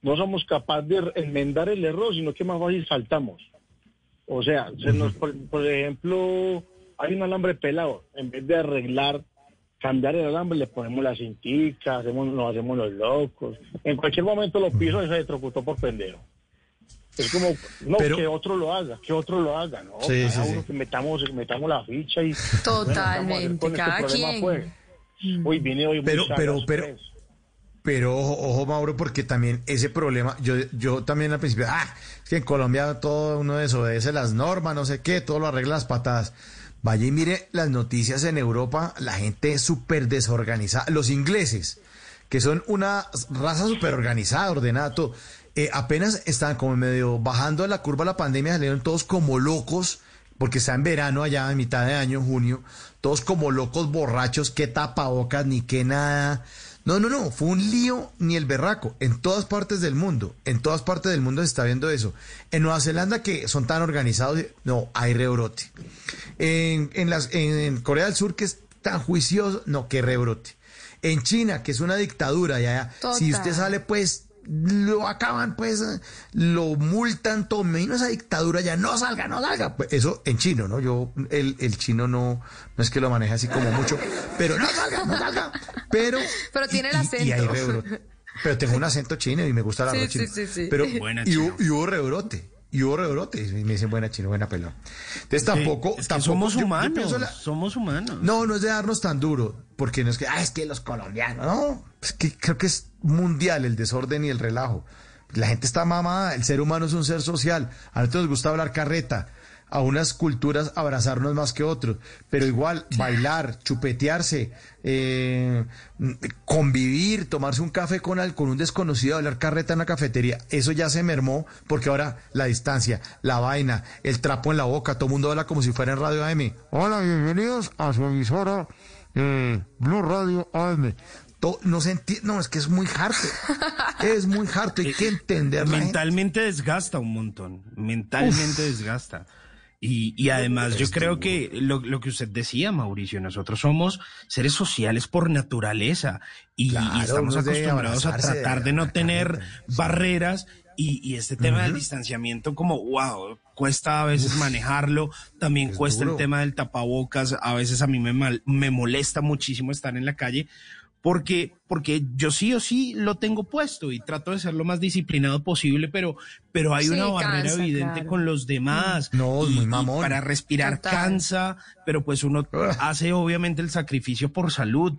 no somos capaces de enmendar el error, sino que más fácil saltamos. O sea, se nos, por, por ejemplo, hay un alambre pelado, en vez de arreglar, cambiar el alambre, le ponemos la cintica, hacemos, nos hacemos los locos. En cualquier momento lo piso y se electrocutó por pendejo. Es como, no, Pero- que otro lo haga, que otro lo haga, ¿no? Sí, Cada sí, uno sí. que metamos, que metamos la ficha y... Totalmente, bueno, ¿qué vamos a hacer con cada este quien. pues? Uy, vine hoy Pero, pero, pero, pues. pero ojo, ojo, Mauro, porque también ese problema, yo, yo también al principio, ah, es que en Colombia todo uno desobedece las normas, no sé qué, todo lo arregla las patadas. Vaya y mire las noticias en Europa, la gente súper desorganizada. Los ingleses, que son una raza súper organizada, ordenada, todo, eh, apenas están como medio bajando la curva la pandemia, salieron todos como locos, porque está en verano allá, en mitad de año, junio, todos como locos borrachos, qué tapabocas, ni qué nada. No, no, no, fue un lío ni el berraco. En todas partes del mundo, en todas partes del mundo se está viendo eso. En Nueva Zelanda, que son tan organizados, no, hay rebrote. En, en, las, en, en Corea del Sur, que es tan juicioso, no, que rebrote. En China, que es una dictadura, ya, ya, si usted sale, pues lo acaban, pues lo multan, todo. Me vino esa dictadura ya, no salga, no salga. Pues, eso en chino, ¿no? Yo, el, el chino no, no es que lo maneje así como mucho, pero no salga, no salga. Pero, (laughs) Pero tiene el y- acento. y hay rebrote. Pero tengo un acento chino y me gusta el Sí, chino. sí, sí. Pero, (laughs) Buena y, chino. y hubo rebrote. Y hubo rebrote. Y me dicen buena chino, buena pelota. Entonces tampoco, Es que tampoco somos yo- yo humanos, la- somos humanos. no, no es de darnos tan duro, porque no es que, ah, es que los colombianos, no, es que creo que es mundial el desorden y el relajo. La gente está mamada, el ser humano es un ser social, a nosotros nos gusta hablar carreta, a unas culturas abrazarnos más que otros, pero igual bailar, chupetearse, eh, convivir, tomarse un café con, con un desconocido, hablar carreta en la cafetería, eso ya se mermó porque ahora la distancia, la vaina, el trapo en la boca, todo el mundo habla como si fuera en Radio AM. Hola, bienvenidos a su emisora eh, Blue Radio AM. No se entiende, no, es que es muy harto, es muy harto, hay (laughs) que entender. Mentalmente desgasta un montón, mentalmente desgasta. Y, y además yo creo que lo, lo que usted decía, Mauricio, nosotros somos seres sociales por naturaleza y, estamos acostumbrados a tratar de no tener barreras y, y este tema del distanciamiento como, wow, cuesta a veces manejarlo, también cuesta duro. el tema del tapabocas, a veces a mí me, mal- me molesta muchísimo estar en la calle. Porque, porque yo sí o sí lo tengo puesto y trato de ser lo más disciplinado posible, pero, pero hay Sí, una barrera cansa, evidente claro. con los demás. No, Y- muy y mamón. para respirar Total. cansa, pero pues uno hace obviamente el sacrificio por salud,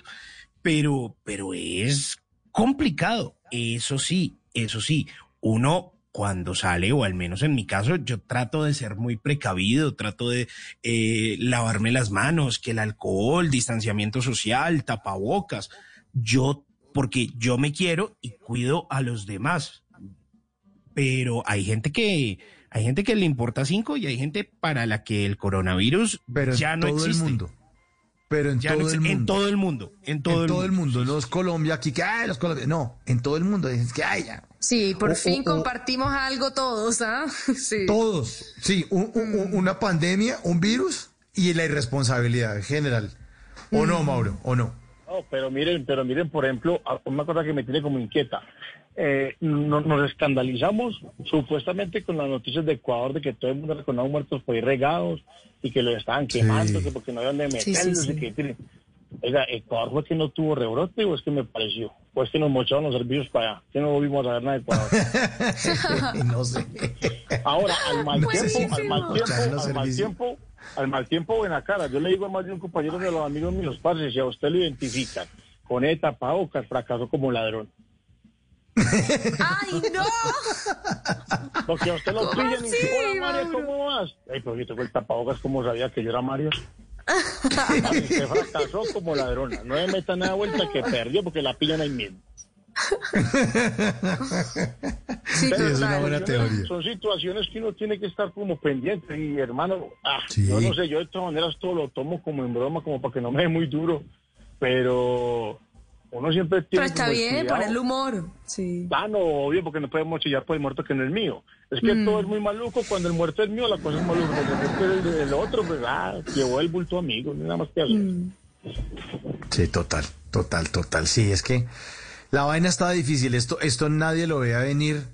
pero, pero es complicado. Eso sí, eso sí, uno cuando sale, o al menos en mi caso, yo trato de ser muy precavido, trato de eh, lavarme las manos, que el alcohol, distanciamiento social, tapabocas, yo, porque yo me quiero y cuido a los demás. Pero hay gente que, hay gente que le importa cinco y hay gente para la que el coronavirus Pero en ya no todo existe. el mundo. Pero en Ya no todo exi- el mundo. En todo el mundo. En todo, en el, todo mundo. el mundo. No es Colombia aquí que, ay, los colombianos. No, en todo el mundo. Es que, ay, ya. Sí, por O- fin o- o- compartimos algo todos, ¿ah? (laughs) Sí. Todos. Sí, un- un- un- una pandemia, un virus y la irresponsabilidad en general. ¿O no, Mauro? ¿O no? No, pero miren, pero miren, por ejemplo, una cosa que me tiene como inquieta. Eh, no- nos escandalizamos supuestamente con las noticias de Ecuador de que todo el mundo reconoce muertos por ahí regados y que los estaban quemando, que porque no habían de Sí, meterlos sí, y que tienen. Oiga, ¿Ecuador fue que no tuvo rebrote o es que me pareció? ¿O es que nos mocharon los servicios para allá? Que no volvimos a ver nada de Ecuador. (laughs) no sé. Ahora, al mal Pues tiempo, al mal tiempo, al mal tiempo, al mal tiempo, buena cara. Yo le digo a más de un compañero de los amigos míos, parce, si a usted lo identifican con el tapabocas, fracasó como ladrón. ¡Ay, no! Porque a usted lo ¿Cómo pillan y hola Mauro? ¿cómo vas? Ay, pero yo tengo el tapabocas, ¿cómo sabía que yo era? Parce, (laughs) usted fracasó como ladrona. No me meta nada vuelta que perdió porque la pillan ahí mismo. (laughs) Sí, es una buena teoría. Son situaciones que uno tiene que estar como pendiente. Y hermano, ah, Sí. yo no sé, yo de todas maneras todo lo tomo como en broma, como para que no me dé muy duro. Pero uno siempre tiene. Pero está el bien, cuidado. ponerle humor. Sí. Ah, no, obvio, porque no podemos chillar por el muerto que no es mío. Es que Mm. todo es muy maluco. Cuando el muerto es mío, la cosa es maluca. Cuando el otro, pues, ah, llevó el bulto amigo, nada más que hacer. Mm. Sí, total, total, total. Sí, es que la vaina está difícil. Esto, esto nadie lo veía venir.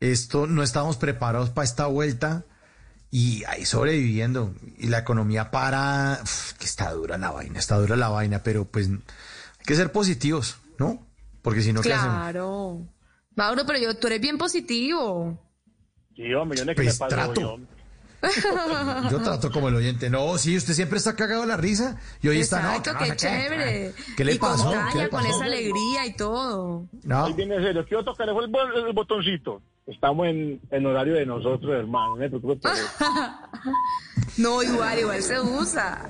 Esto no estamos preparados para esta vuelta y ahí sobreviviendo. Y la economía para, uf, que está dura la vaina, está dura la vaina, pero pues hay que ser positivos, ¿no? Porque si no, ¿qué hacemos? Claro. Mauro, pero yo, tú eres bien positivo. Sí, hombre, yo no es que Pues me trato. yo. (laughs) Yo trato como el oyente. No, sí, usted siempre está cagado de la risa. Y hoy está, no, Exacto, que no qué chévere. ¿Qué le y pasó? con esa alegría y todo. No. Ahí viene serio. Quiero tocar el, el botoncito. Estamos en, en horario de nosotros, hermano. (laughs) No igual, igual se usa.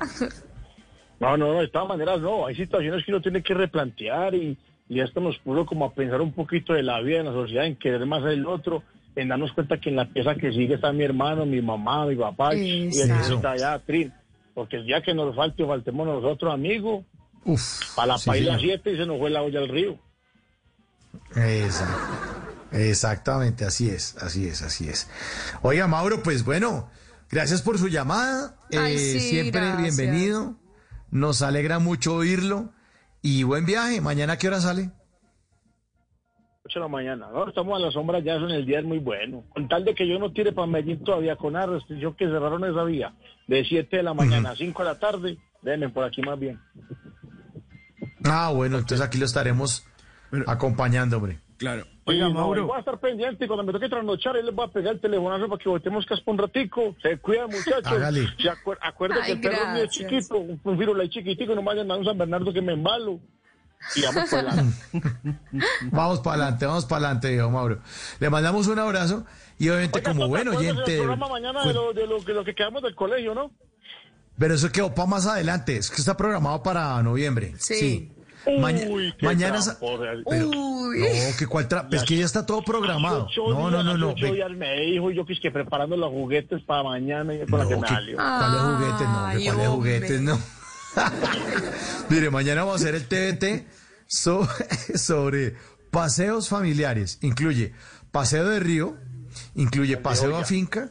No, no, no, de todas maneras no. Hay situaciones que uno tiene que replantear y, y esto nos puso como a pensar un poquito de la vida, de la sociedad, en querer más al otro, en darnos cuenta que en la pieza que sigue está mi hermano, mi mamá, mi papá y el que Exacto. está allá, Trin. Porque el día que nos falte o faltemos nosotros, amigos, Uf. para la sí, paila señor. 7 y se nos fue la olla al río. Exacto. Exactamente, así es, así es, así es. Oiga, Mauro, pues bueno, gracias por su llamada. Ay, eh, sí, siempre gracias. bienvenido. Nos alegra mucho oírlo. Y buen viaje. ¿Mañana a qué hora sale? 8 de la mañana. No, estamos a la sombra, ya eso en el día es muy bueno. Con tal de que yo no tire para Medellín todavía con la restricción que cerraron esa vía de 7 de la mañana a 5 de la tarde, denme por aquí más bien. Ah, bueno, entonces aquí lo estaremos acompañando, hombre. Claro. Oiga, Oiga, Mauro. Mauro. Voy a estar pendiente y cuando me toque trasnochar, ahí les voy a pegar el telefonazo para que voltemos caspa un ratico. Se cuidan, muchachos. Hágale. Se acuer- que el perro mío es chiquito, un, un chiquitico, no vayan a un San Bernardo que me embalo. Y vamos por (laughs) adelante. Vamos para adelante, vamos para adelante, viejo Mauro. Le mandamos un abrazo y obviamente Oiga, como buen acuérdese oyente... del programa mañana de, lo, de lo, que- lo que quedamos del colegio, ¿no? Pero eso quedó para más adelante, es que está programado para noviembre. Sí. Maña- Uy, mañana... real. Uy. No, que cuál tra- Es que ya está todo programado. No, no, no, no. días me dijo yo que es que preparando los juguetes para mañana y que No, me que- salió. ¿Cuáles juguetes? No, que ¿cuáles juguetes? No. (laughs) Mire, mañana vamos a hacer el TBT so- (laughs) sobre paseos familiares. Incluye paseo de río, incluye paseo a finca,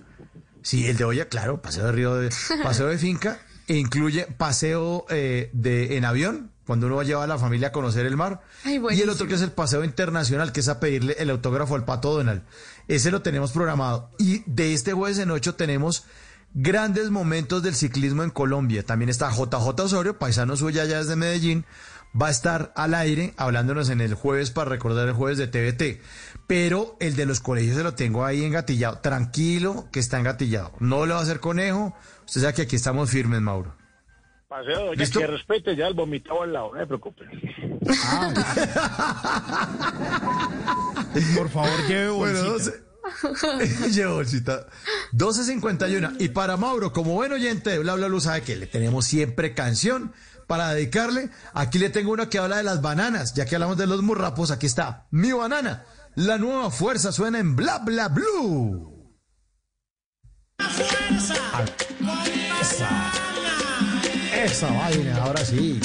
Sí, el de olla, claro, paseo de río, de, (laughs) paseo de finca, e incluye paseo eh, de en avión, cuando uno va a llevar a la familia a conocer el mar, Ay, y el otro que es el paseo internacional, que es a pedirle el autógrafo al Pato Donald. Ese lo tenemos programado. Y de este jueves en ocho tenemos grandes momentos del ciclismo en Colombia. También está JJ Osorio, paisano suya allá desde Medellín, va a estar al aire hablándonos en el jueves para recordar el jueves de TVT. Pero el de los colegios se lo tengo ahí engatillado. Tranquilo que está engatillado. No le va a hacer conejo. Usted sabe que aquí estamos firmes, Mauro. Paseo ¿Listo? que respete ya el vomitado al lado, no se preocupe. (laughs) Por favor, lleve Bueno, bolsita. 12. (laughs) Llevo bolsita. 12.51. Y para Mauro, como buen oyente de Bla Bla Blue, sabe que le tenemos siempre canción para dedicarle. Aquí le tengo una que habla de las bananas. Ya que hablamos de los murrapos, aquí está Mi Banana. La nueva fuerza suena en Bla Bla Blue. Ah, Esa, esa vaina, ahora sí.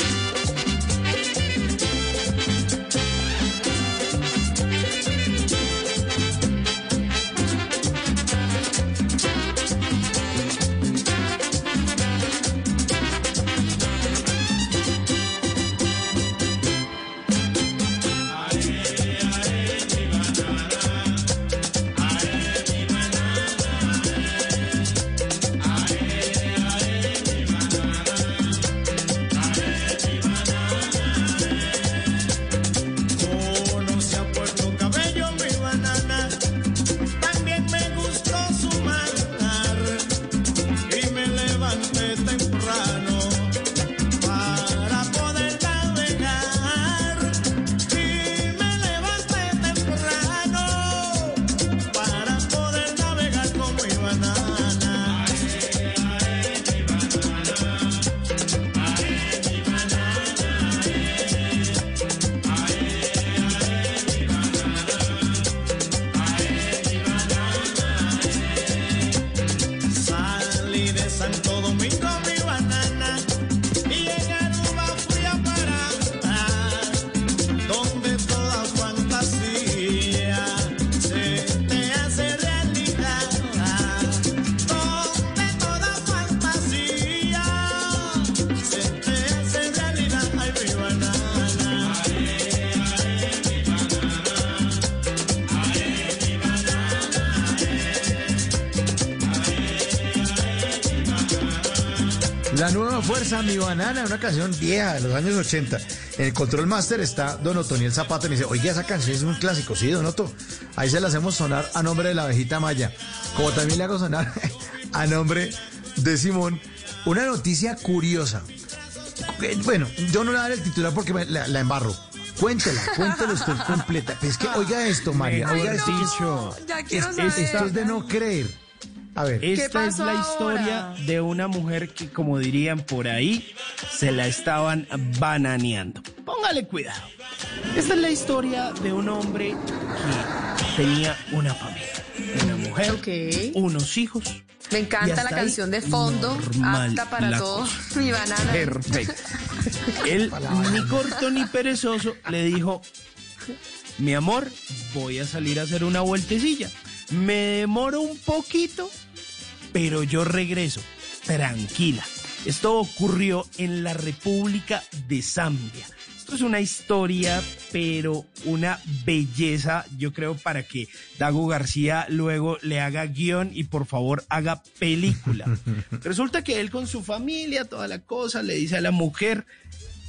Fuerza, mi banana, una canción vieja de los años 80. En el control master está Don Otoniel Zapata y me dice, oiga, esa canción es un clásico. Sí, Don Otto. Ahí se la hacemos sonar a nombre de la abejita Maya. Como también le hago sonar (laughs) a nombre de Simón. Una noticia curiosa. Eh, Bueno, yo no le daré el titular porque me- la, la embarro. Cuéntela, cuéntela usted (laughs) completa. Es que oiga esto, María. Oiga esto. Ya quiero es- saber. esto es de no creer. A ver. Esta es pasó la historia ahora? de una mujer que, como dirían por ahí, se la estaban bananeando. Póngale cuidado. Esta es la historia de un hombre que tenía una familia, una mujer, Ok. unos hijos. Me encanta la canción de fondo, normal apta para la todo. cosa. (laughs) Mi banana. Perfecto. Él, ni corto ni perezoso, le dijo, mi amor, voy a salir a hacer una vueltecilla. Me demoro un poquito, pero yo regreso. Tranquila. Esto ocurrió en la República de Zambia. Esto es una historia, pero una belleza, yo creo, para que Dago García luego le haga guion y por favor haga película. (laughs) Resulta que él con su familia, toda la cosa, le dice a la mujer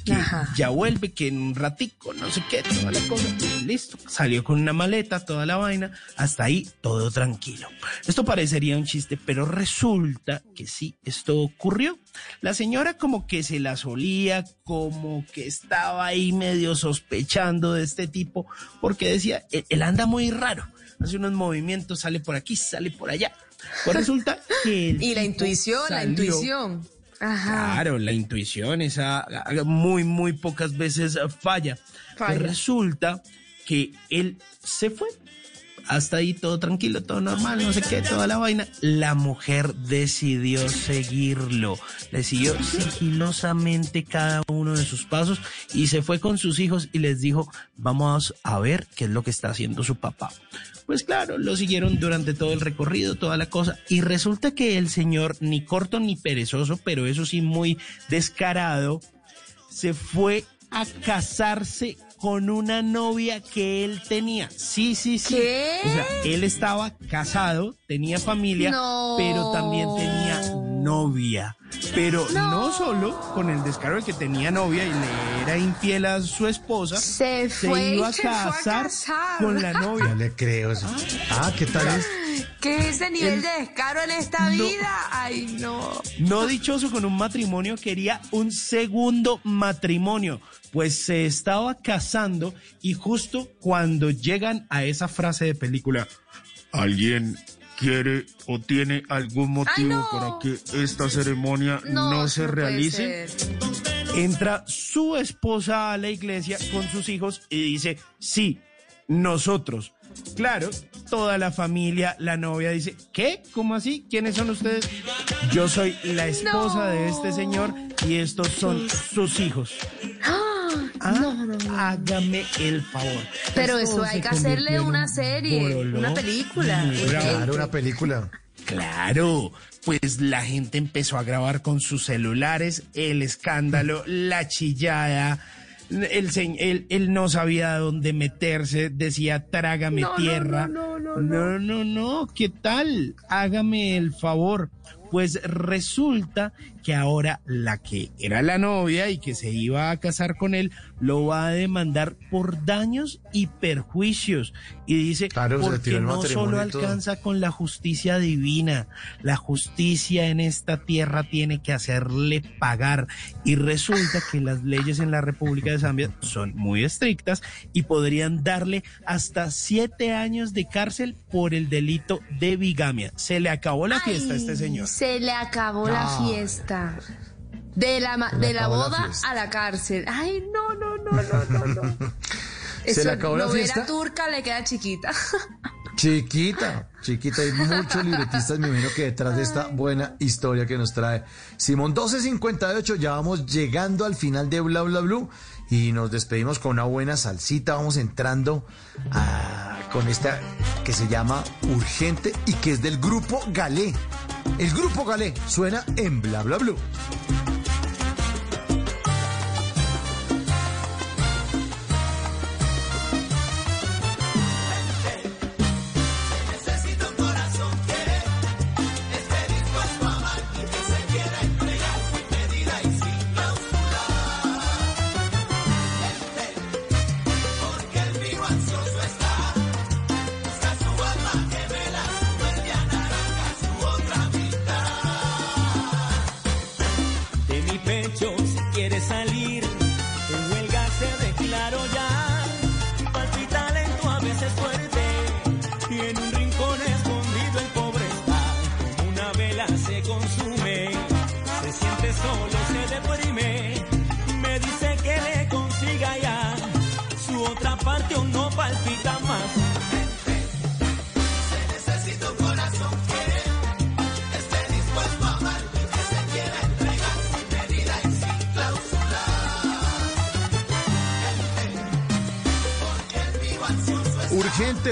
que Ajá. ya vuelve, que en un ratico, no sé qué, toda la cosa. Listo, salió con una maleta, toda la vaina, hasta ahí todo tranquilo. Esto parecería un chiste, pero resulta que sí, esto ocurrió. La señora como que se la solía, como que estaba ahí medio sospechando de este tipo, porque decía, él, él anda muy raro, hace unos movimientos, sale por aquí, sale por allá. Pues resulta que... Y la intuición, la intuición. Ajá. Claro, la intuición, esa muy, muy pocas veces falla. Falla. Pues resulta que él se fue Hasta ahí todo tranquilo, todo normal, no sé qué, toda la vaina. La mujer decidió seguirlo. Le siguió sigilosamente cada uno de sus pasos y se fue con sus hijos y les dijo, vamos a ver qué es lo que está haciendo su papá. Pues claro, lo siguieron durante todo el recorrido, toda la cosa. Y resulta que el señor, ni corto ni perezoso, pero eso sí muy descarado, se fue a casarse con una novia que él tenía. Sí, sí, sí. ¿Qué? O sea, él estaba casado, tenía familia, No. pero también tenía novia. Pero no. No. solo con el descaro de que tenía novia y le era infiel a su esposa, Se fue iba a se fue a casar con la novia. No le creo. eso. Ah, ¿qué tal es? ¿Qué es ese nivel de descaro en esta No. vida? Ay, no. No dichoso con un matrimonio, quería un segundo matrimonio, pues se estaba casando y justo cuando llegan a esa frase de película, ¿alguien quiere o tiene algún motivo no. para que esta ceremonia no, se realice? Entra su esposa a la iglesia con sus hijos y dice, sí, nosotros. Claro, toda la familia, la novia dice, ¿qué? ¿Cómo así? ¿Quiénes son ustedes? Yo soy la esposa de este señor y estos son sus hijos. Ah, Hágame el favor. Pero Esto eso hay que hacerle una serie, una película. bravo. Claro, una película. Claro, pues la gente empezó a grabar con sus celulares el escándalo, la chillada. El, se- él, él no sabía dónde meterse, decía trágame No, no, tierra. no, no, no, no, no, no, ¿qué tal? Hágame el favor. Pues resulta que ahora la que era la novia y que se iba a casar con él lo va a demandar por daños y perjuicios. Y dice, Claro, porque no solo alcanza con la justicia divina, la justicia en esta tierra tiene que hacerle pagar. Y resulta que las leyes en la República de Zambia son muy estrictas y podrían darle hasta siete años de cárcel por el delito de bigamia. Se le acabó la fiesta a este señor. Se le acabó la No. Fiesta. De la, ma- de la boda a la cárcel. Ay, no, no, no, no, no, no. (laughs) Se le acabó la fiesta. turca le queda chiquita. (laughs) Chiquita, chiquita, hay muchos libretistas, me imagino que detrás de esta buena historia que nos trae Simón 1258, ya vamos llegando al final de Bla Bla Blue y nos despedimos con una buena salsita, vamos entrando a- con esta que se llama Urgente y que es del grupo Galé. El grupo Galé suena en Bla Bla Blue.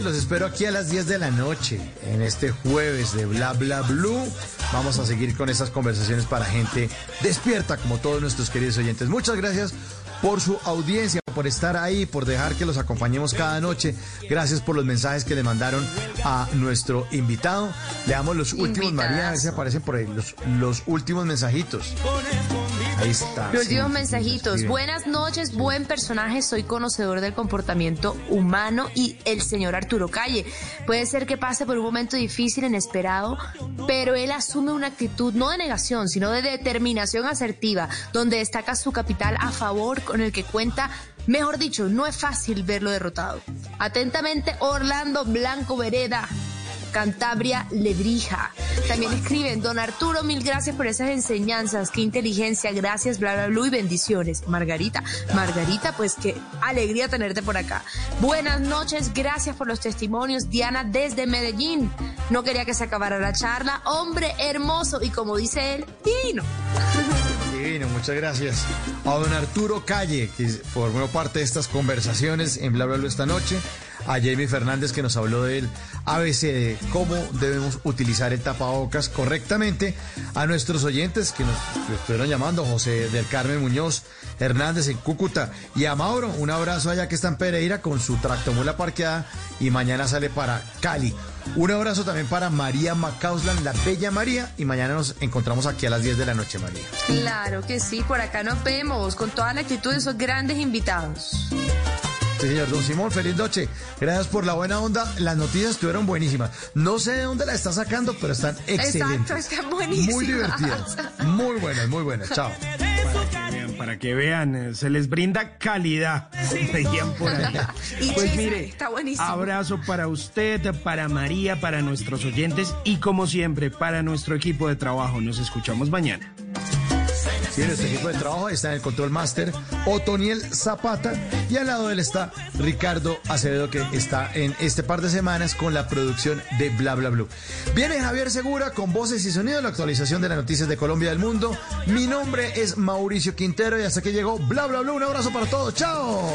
Los espero aquí a las 10 de la noche, en este jueves de Bla Bla Blue. Vamos a seguir con esas conversaciones para gente despierta, como todos nuestros queridos oyentes. Muchas gracias por su audiencia, por estar ahí, por dejar que los acompañemos cada noche. Gracias por los mensajes que le mandaron a nuestro invitado. Le damos los últimos, María, a ver si aparecen por ahí, los, los últimos mensajitos. Ahí está. Los últimos sí, mensajitos. Buenas noches, buen personaje. Soy conocedor del comportamiento humano y el señor Arturo Calle. Puede ser que pase por un momento difícil, inesperado, pero él asume una actitud no de negación, sino de determinación asertiva, donde destaca su capital a favor con el que cuenta. Mejor dicho, no es fácil verlo derrotado. Atentamente, Orlando Blanco Vereda. Cantabria Lebrija. También escriben, don Arturo, mil gracias por esas enseñanzas, qué inteligencia, gracias, bla, bla, bla, y bendiciones. Margarita, Margarita, pues qué alegría tenerte por acá. Buenas noches, gracias por los testimonios. Diana desde Medellín. No quería que se acabara la charla. Hombre hermoso y como dice él, divino. Divino, muchas gracias. A don Arturo Calle, que formó parte de estas conversaciones en Bla Bla Bla esta noche. A Jamie Fernández, que nos habló del ABC, de cómo debemos utilizar el tapabocas correctamente. A nuestros oyentes que nos estuvieron llamando, José del Carmen Muñoz Hernández en Cúcuta. Y a Mauro, un abrazo allá que está en Pereira con su tractomula parqueada y mañana sale para Cali. Un abrazo también para María Macauslan, la bella María, y mañana nos encontramos aquí a las 10 de la noche, María. Claro que sí, por acá nos vemos con toda la actitud de esos grandes invitados. Sí, señor Don Simón, feliz noche. Gracias por la buena onda. Las noticias estuvieron buenísimas. No sé de dónde la está sacando, pero están excelentes. Exacto, están buenísimas. Muy divertidas. Muy buenas, muy buenas. Chao. Para que vean, eh, se les brinda calidad. Veían por ahí. (laughs) Y Pues mire, está buenísimo. abrazo para usted, para María, para nuestros oyentes y como siempre, para nuestro equipo de trabajo. Nos escuchamos mañana. Sí, nuestro equipo de trabajo está en el control master Otoniel Zapata y al lado de él está Ricardo Acevedo que está en este par de semanas con la producción de Bla Bla Blue. Viene Javier Segura con voces y sonidos, la actualización de las noticias de Colombia del mundo. Mi nombre es Mauricio Quintero y hasta que llegó Bla Bla Blue. Un abrazo para todos. ¡Chao!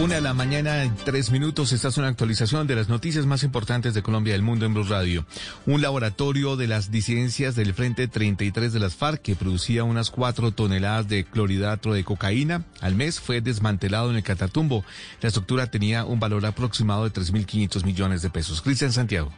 Una de la mañana en tres minutos. Esta es una actualización de las noticias más importantes de Colombia y del mundo en Blue Radio. Un laboratorio de las disidencias del Frente 33 de las FARC que producía unas cuatro toneladas de clorhidrato de cocaína al mes fue desmantelado en el Catatumbo. La estructura tenía un valor aproximado de 3.500 millones de pesos. Cristian Santiago.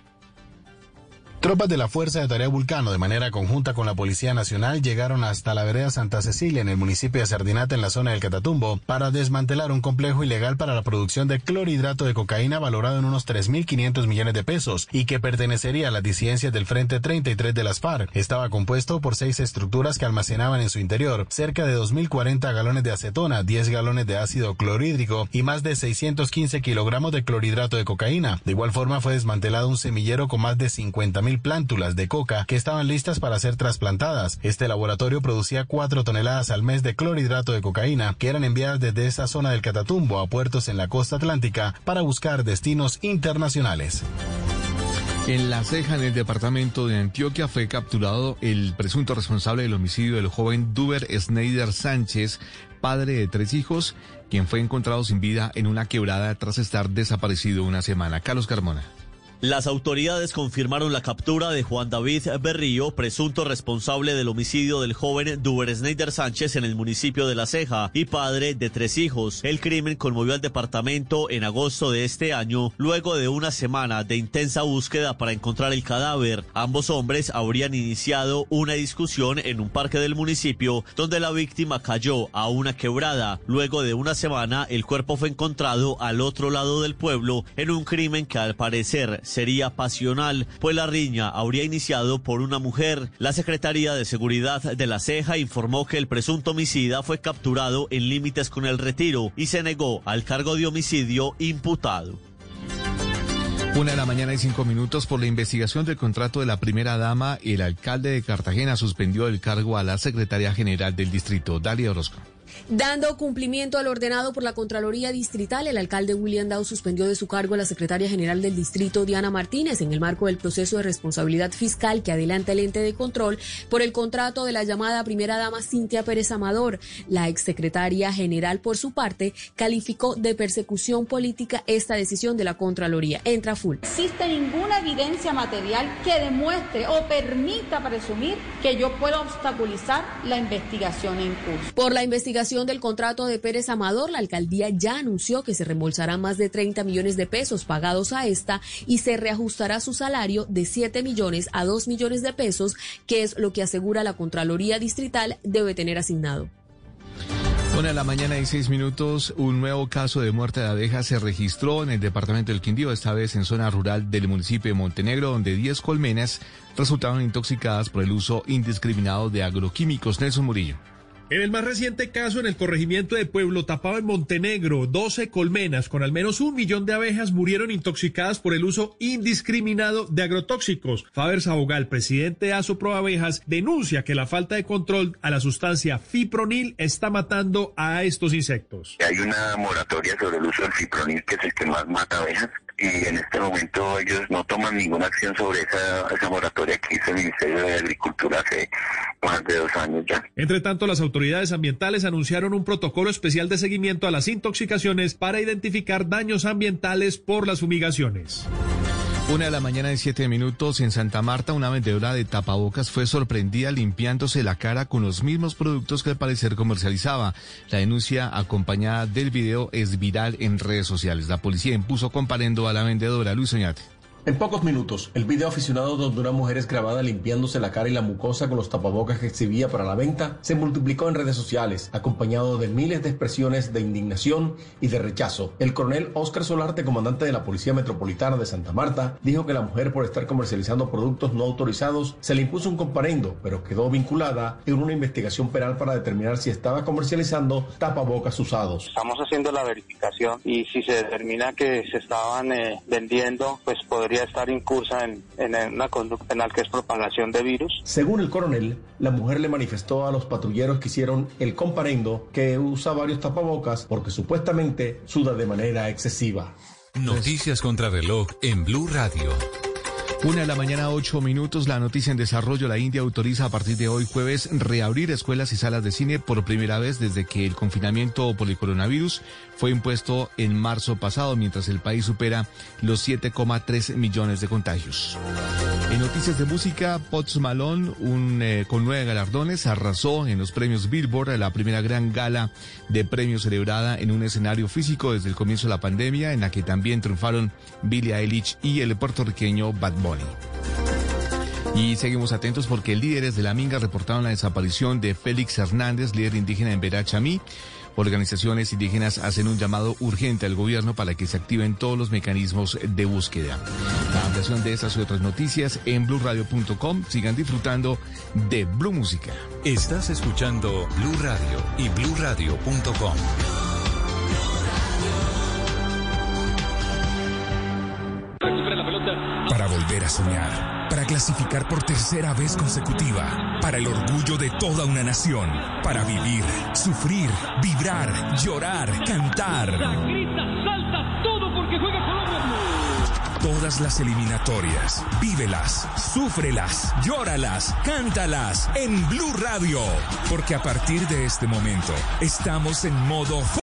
Tropas de la Fuerza de Tarea Vulcano, de manera conjunta con la Policía Nacional, llegaron hasta la vereda Santa Cecilia, en el municipio de Sardinata, en la zona del Catatumbo, para desmantelar un complejo ilegal para la producción de clorhidrato de cocaína valorado en unos 3.500 millones de pesos y que pertenecería a las disidencias del Frente 33 de las FARC. Estaba compuesto por seis estructuras que almacenaban en su interior cerca de 2.040 galones de acetona, 10 galones de ácido clorhídrico y más de 615 kilogramos de clorhidrato de cocaína. De igual forma, fue desmantelado un semillero con más de 50.000 plántulas de coca que estaban listas para ser trasplantadas. Este laboratorio producía 4 toneladas al mes de clorhidrato de cocaína que eran enviadas desde esa zona del Catatumbo a puertos en la costa atlántica para buscar destinos internacionales. En La Ceja, en el departamento de Antioquia, fue capturado el presunto responsable del homicidio del joven Duber Schneider Sánchez, padre de tres hijos, quien fue encontrado sin vida en una quebrada tras estar desaparecido una semana. Carlos Carmona. Las autoridades confirmaron la captura de Juan David Berrío, presunto responsable del homicidio del joven Duber Snyder Sánchez en el municipio de La Ceja y padre de tres hijos. El crimen conmovió al departamento en agosto de este año, luego de una semana de intensa búsqueda para encontrar el cadáver. Ambos hombres habrían iniciado una discusión en un parque del municipio donde la víctima cayó a una quebrada. Luego de una semana, el cuerpo fue encontrado al otro lado del pueblo en un crimen que al parecer sería pasional, pues la riña habría iniciado por una mujer. La Secretaría de Seguridad de La Ceja informó que el presunto homicida fue capturado en límites con el retiro y se negó al cargo de homicidio imputado. Una de la mañana y cinco minutos por la investigación del contrato de la primera dama, el alcalde de Cartagena suspendió el cargo a la secretaria general del distrito, Dalia Orozco. Dando cumplimiento al ordenado por la Contraloría Distrital, el alcalde William Dow suspendió de su cargo a la secretaria general del distrito, Diana Martínez, en el marco del proceso de responsabilidad fiscal que adelanta el ente de control por el contrato de la llamada primera dama Cintia Pérez Amador. La exsecretaria general, por su parte, calificó de persecución política esta decisión de la Contraloría. Entra full. existe ninguna evidencia material que demuestre o permita presumir que yo puedo obstaculizar la investigación en curso. Por la investigación del contrato de Pérez Amador, la alcaldía ya anunció que se reembolsará más de 30 millones de pesos pagados a esta y se reajustará su salario de 7 millones a 2 millones de pesos, que es lo que asegura la Contraloría Distrital debe tener asignado. Una de la mañana y seis minutos, un nuevo caso de muerte de abejas se registró en el departamento del Quindío, esta vez en zona rural del municipio de Montenegro, donde 10 colmenas resultaron intoxicadas por el uso indiscriminado de agroquímicos. Nelson Murillo. En el más reciente caso, en el corregimiento de Pueblo Tapado en Montenegro, 12 colmenas con al menos un millón de abejas murieron intoxicadas por el uso indiscriminado de agrotóxicos. Faber Sabogal, presidente de Aso Abejas, denuncia que la falta de control a la sustancia fipronil está matando a estos insectos. Hay una moratoria sobre el uso del fipronil, que es el que más mata abejas, y en este momento ellos no toman ninguna acción sobre esa, esa moratoria que hizo el Ministerio de Agricultura hace más de dos años ya. Entre tanto, las autoridades ambientales anunciaron un protocolo especial de seguimiento a las intoxicaciones para identificar daños ambientales por las fumigaciones. Una de la mañana de siete minutos en Santa Marta, una vendedora de tapabocas fue sorprendida limpiándose la cara con los mismos productos que al parecer comercializaba. La denuncia acompañada del video es viral en redes sociales. La policía impuso comparendo a la vendedora Luis Oñate. En pocos minutos, el video aficionado donde una mujer es grabada limpiándose la cara y la mucosa con los tapabocas que exhibía para la venta se multiplicó en redes sociales, acompañado de miles de expresiones de indignación y de rechazo. El coronel Óscar Solarte, comandante de la Policía Metropolitana de Santa Marta, dijo que la mujer por estar comercializando productos no autorizados se le impuso un comparendo, pero quedó vinculada en una investigación penal para determinar si estaba comercializando tapabocas usados. Estamos haciendo la verificación y si se determina que se estaban eh, vendiendo, pues podría estar incursa en, en una conducta penal que es propagación de virus. Según el coronel, la mujer le manifestó a los patrulleros que hicieron el comparendo que usa varios tapabocas porque supuestamente suda de manera excesiva. Noticias contra reloj en Blue Radio. Una de la mañana, ocho minutos. La noticia en desarrollo. La India autoriza a partir de hoy jueves reabrir escuelas y salas de cine por primera vez desde que el confinamiento por el coronavirus fue impuesto en marzo pasado, mientras el país supera los 7,3 millones de contagios. En noticias de música, Pots Malone, un, eh, con nueve galardones, arrasó en los premios Billboard, la primera gran gala de premios celebrada en un escenario físico desde el comienzo de la pandemia, en la que también triunfaron Billie Eilish y el puertorriqueño Bad Bunny. Y seguimos atentos porque líderes de la Minga reportaron la desaparición de Félix Hernández, líder indígena en Verachamí. Organizaciones indígenas hacen un llamado urgente al gobierno para que se activen todos los mecanismos de búsqueda. La ampliación de estas y otras noticias en blueradio.com. Sigan disfrutando de Blue Música. Estás escuchando Blue Radio y bluradio.com. volver a soñar, para clasificar por tercera vez consecutiva, para el orgullo de toda una nación, para vivir, sufrir, vibrar, llorar, cantar. Grita, salta, todo porque juega Colombia. Todas las eliminatorias, vívelas, súfrelas, llóralas, cántalas en Blue Radio, porque a partir de este momento estamos en modo